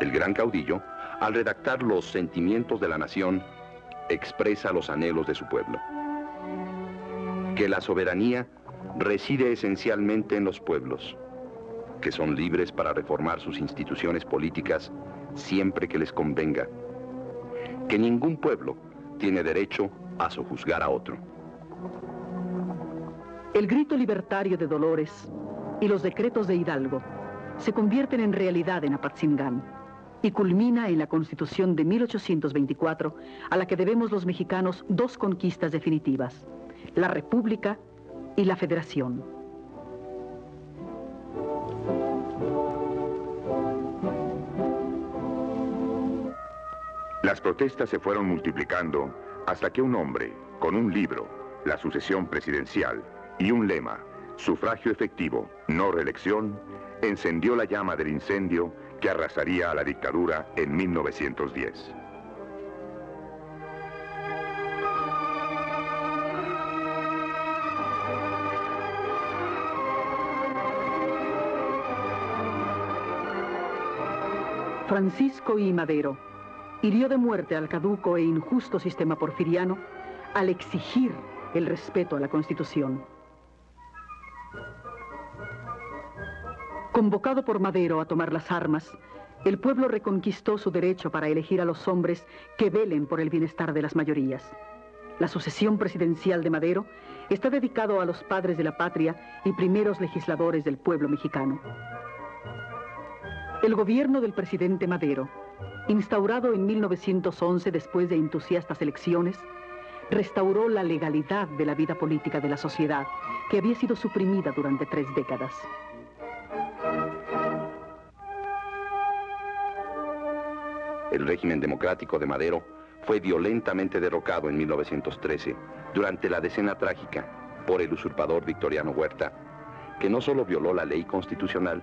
El gran caudillo, al redactar los sentimientos de la nación, expresa los anhelos de su pueblo. Que la soberanía reside esencialmente en los pueblos, que son libres para reformar sus instituciones políticas siempre que les convenga, que ningún pueblo tiene derecho a sojuzgar a otro. El grito libertario de Dolores y los decretos de Hidalgo se convierten en realidad en Apatzingán y culmina en la Constitución de 1824, a la que debemos los mexicanos dos conquistas definitivas, la República y la Federación. Las protestas se fueron multiplicando hasta que un hombre, con un libro, la sucesión presidencial, y un lema, sufragio efectivo, no reelección, encendió la llama del incendio que arrasaría a la dictadura en 1910. Francisco I. Madero hirió de muerte al caduco e injusto sistema porfiriano al exigir el respeto a la Constitución. Convocado por Madero a tomar las armas, el pueblo reconquistó su derecho para elegir a los hombres que velen por el bienestar de las mayorías. La sucesión presidencial de Madero está dedicado a los padres de la patria y primeros legisladores del pueblo mexicano. El gobierno del presidente Madero, instaurado en 1911 después de entusiastas elecciones, restauró la legalidad de la vida política de la sociedad, que había sido suprimida durante tres décadas. El régimen democrático de Madero fue violentamente derrocado en 1913, durante la decena trágica, por el usurpador Victoriano Huerta, que no solo violó la ley constitucional,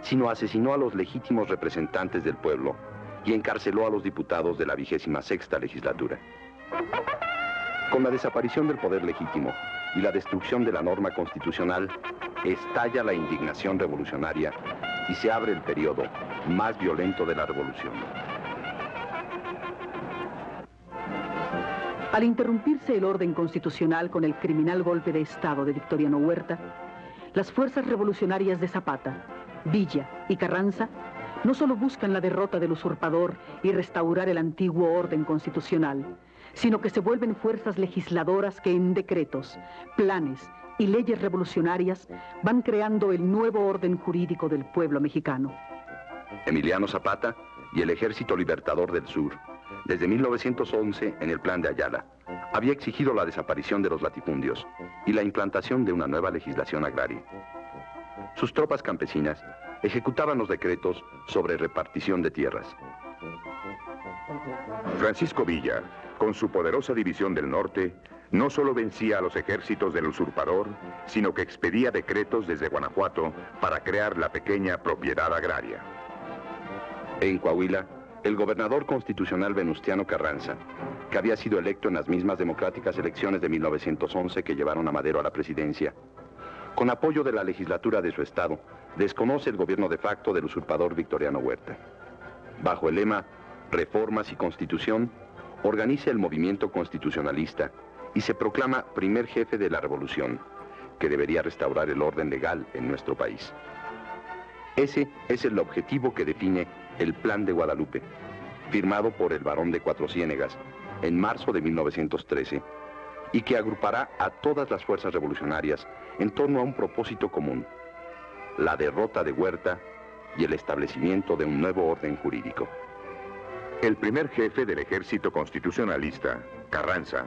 sino asesinó a los legítimos representantes del pueblo y encarceló a los diputados de la vigésima sexta legislatura. Con la desaparición del poder legítimo y la destrucción de la norma constitucional, estalla la indignación revolucionaria y se abre el periodo más violento de la revolución. Al interrumpirse el orden constitucional con el criminal golpe de Estado de Victoriano Huerta, las fuerzas revolucionarias de Zapata, Villa y Carranza no solo buscan la derrota del usurpador y restaurar el antiguo orden constitucional, sino que se vuelven fuerzas legisladoras que en decretos, planes y leyes revolucionarias van creando el nuevo orden jurídico del pueblo mexicano. Emiliano Zapata y el Ejército Libertador del Sur, desde 1911 en el Plan de Ayala, había exigido la desaparición de los latifundios y la implantación de una nueva legislación agraria. Sus tropas campesinas ejecutaban los decretos sobre repartición de tierras. Francisco Villa, con su poderosa división del norte, no solo vencía a los ejércitos del usurpador, sino que expedía decretos desde Guanajuato para crear la pequeña propiedad agraria. En Coahuila, el gobernador constitucional Venustiano Carranza, que había sido electo en las mismas democráticas elecciones de 1911 que llevaron a Madero a la presidencia, con apoyo de la legislatura de su estado, desconoce el gobierno de facto del usurpador Victoriano Huerta. Bajo el lema Reformas y Constitución, organiza el movimiento constitucionalista y se proclama primer jefe de la revolución, que debería restaurar el orden legal en nuestro país. Ese es el objetivo que define el Plan de Guadalupe, firmado por el barón de Cuatro Ciénegas en marzo de 1913, y que agrupará a todas las fuerzas revolucionarias en torno a un propósito común, la derrota de Huerta y el establecimiento de un nuevo orden jurídico. El primer jefe del ejército constitucionalista, Carranza,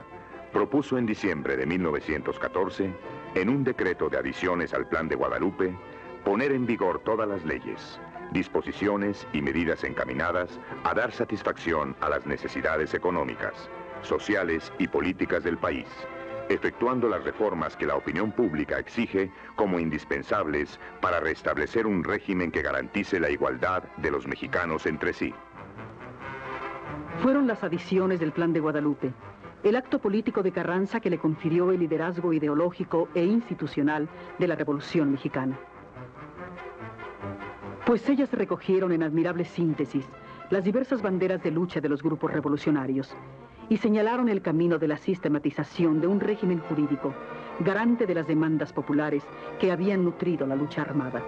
propuso en diciembre de 1914, en un decreto de adiciones al Plan de Guadalupe, poner en vigor todas las leyes, disposiciones y medidas encaminadas a dar satisfacción a las necesidades económicas, sociales y políticas del país, efectuando las reformas que la opinión pública exige como indispensables para restablecer un régimen que garantice la igualdad de los mexicanos entre sí. Fueron las adiciones del Plan de Guadalupe, el acto político de Carranza que le confirió el liderazgo ideológico e institucional de la Revolución Mexicana. Pues ellas recogieron en admirable síntesis las diversas banderas de lucha de los grupos revolucionarios y señalaron el camino de la sistematización de un régimen jurídico garante de las demandas populares que habían nutrido la lucha armada.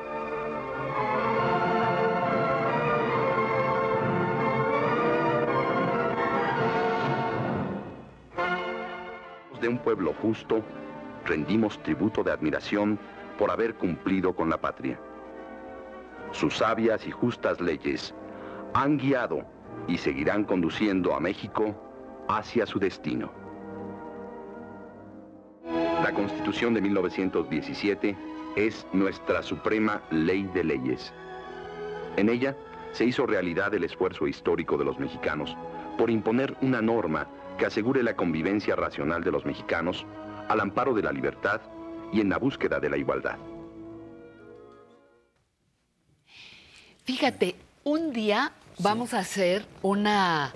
de un pueblo justo, rendimos tributo de admiración por haber cumplido con la patria. Sus sabias y justas leyes han guiado y seguirán conduciendo a México hacia su destino. La Constitución de 1917 es nuestra suprema ley de leyes. En ella se hizo realidad el esfuerzo histórico de los mexicanos por imponer una norma que asegure la convivencia racional de los mexicanos al amparo de la libertad y en la búsqueda de la igualdad. Fíjate, un día vamos a hacer una,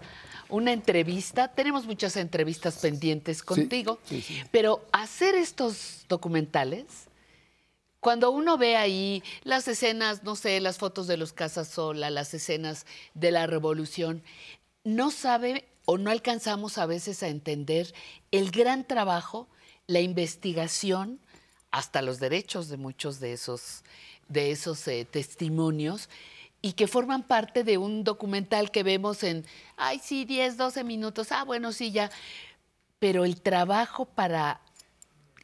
una entrevista. Tenemos muchas entrevistas pendientes contigo, pero hacer estos documentales, cuando uno ve ahí las escenas, no sé, las fotos de los Casas Sola, las escenas de la revolución, no sabe o no alcanzamos a veces a entender el gran trabajo, la investigación, hasta los derechos de muchos de esos, de esos eh, testimonios y que forman parte de un documental que vemos en, ay, sí, 10, 12 minutos, ah, bueno, sí, ya. Pero el trabajo para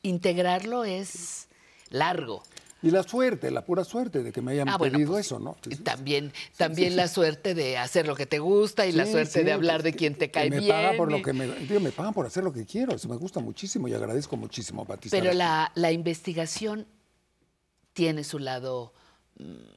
integrarlo es largo. Y la suerte, la pura suerte de que me hayan Ah, bueno, pedido pues eso, ¿no? También, también la suerte de hacer lo que te gusta y la suerte de hablar de quien te cae me bien. por lo que me, digo, me pagan por hacer lo que quiero, eso me gusta muchísimo y agradezco muchísimo, Batista. Pero la, la investigación tiene su lado mm,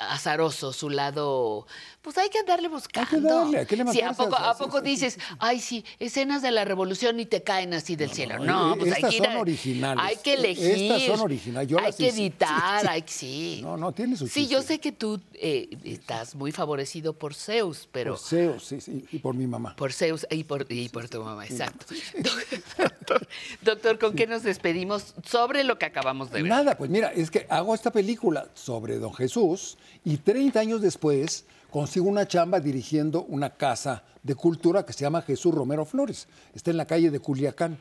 azaroso, su lado, pues hay que andarle buscando. darle, hay que Sí, ¿a poco, a- poco dices, ay, sí, escenas de la revolución y te caen así del cielo? No, pues hay Estas que ir son originales. Hay que elegir. Estas son originales. Yo hay que hice. editar, Sí, sí. hay que sí. No, no, tiene su Sí, chiste. yo sé que tú eh, estás muy favorecido por Zeus, pero... Por Zeus, sí, sí, y por mi mamá. Por Zeus y por, y por tu mamá, exacto. [laughs] Doctor, doctor, ¿con qué nos despedimos sobre lo que acabamos de ver? Nada, pues mira, es que hago esta película sobre don Jesús y 30 años después consigo una chamba dirigiendo una casa de cultura que se llama Jesús Romero Flores. Está en la calle de Culiacán,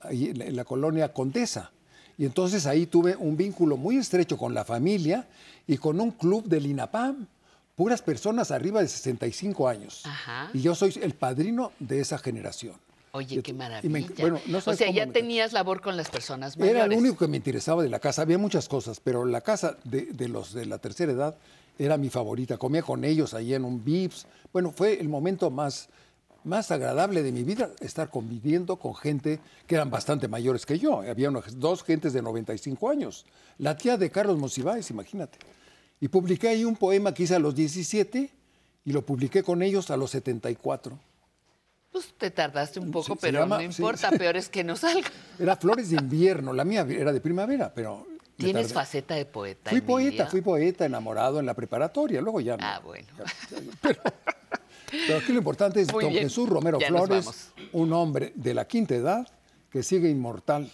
ahí en la, en la colonia Condesa. Y entonces ahí tuve un vínculo muy estrecho con la familia y con un club del INAPAM, puras personas arriba de 65 años. Ajá. Y yo soy el padrino de esa generación. Oye, qué maravilla. me- bueno, no o sea, ya me- tenías labor con las personas mayores. Era lo único que me interesaba de la casa. Había muchas cosas, pero la casa de, de los de la tercera edad era mi favorita. Comía con ellos ahí en un Vips. Bueno, fue el momento más, más agradable de mi vida, estar conviviendo con gente que eran bastante mayores que yo. Había dos gentes de 95 años. La tía de Carlos Monsiváis, imagínate. Y publiqué ahí un poema que hice a los 17 y lo publiqué con ellos a los 74. Pues te tardaste un poco, se pero llama- no sí. importa, [laughs] peor es que no salga. Era flores de invierno, la mía era de primavera, pero... Tienes faceta de poeta. Fui poeta, fui poeta enamorado en la preparatoria, luego ya no. Ah, bueno. Pero aquí lo importante es Muy don bien, Jesús Romero ya Flores, un hombre de la quinta edad que sigue inmortal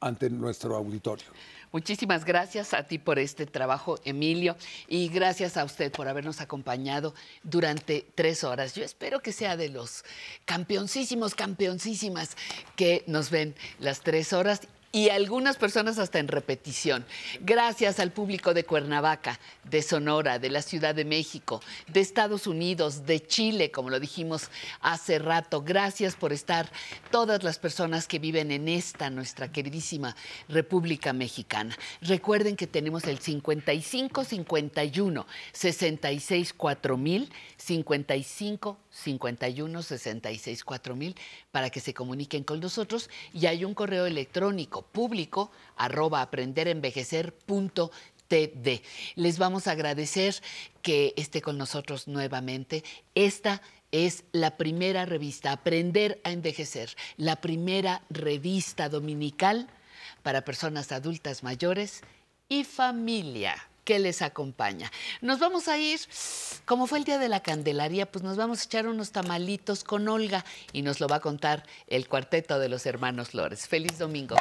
ante nuestro auditorio. Muchísimas gracias a ti por este trabajo, Emilio, y gracias a usted por habernos acompañado durante tres horas. Yo espero que sea de los campeoncísimos, campeoncísimas que nos ven las tres horas y algunas personas hasta en repetición. Gracias al público de Cuernavaca, de Sonora, de la Ciudad de México, de Estados Unidos, de Chile, como lo dijimos hace rato. Gracias por estar todas las personas que viven en esta, nuestra queridísima República Mexicana. Recuerden que tenemos el 55 51 66 4000 55 51 66 4000 para que se comuniquen con nosotros y hay un correo electrónico público arroba aprenderenvejecer.tv. Les vamos a agradecer que esté con nosotros nuevamente. Esta es la primera revista, Aprender a Envejecer, la primera revista dominical para personas adultas mayores y familia que les acompaña. Nos vamos a ir, como fue el Día de la Candelaria, pues nos vamos a echar unos tamalitos con Olga y nos lo va a contar el cuarteto de los hermanos Flores. Feliz domingo.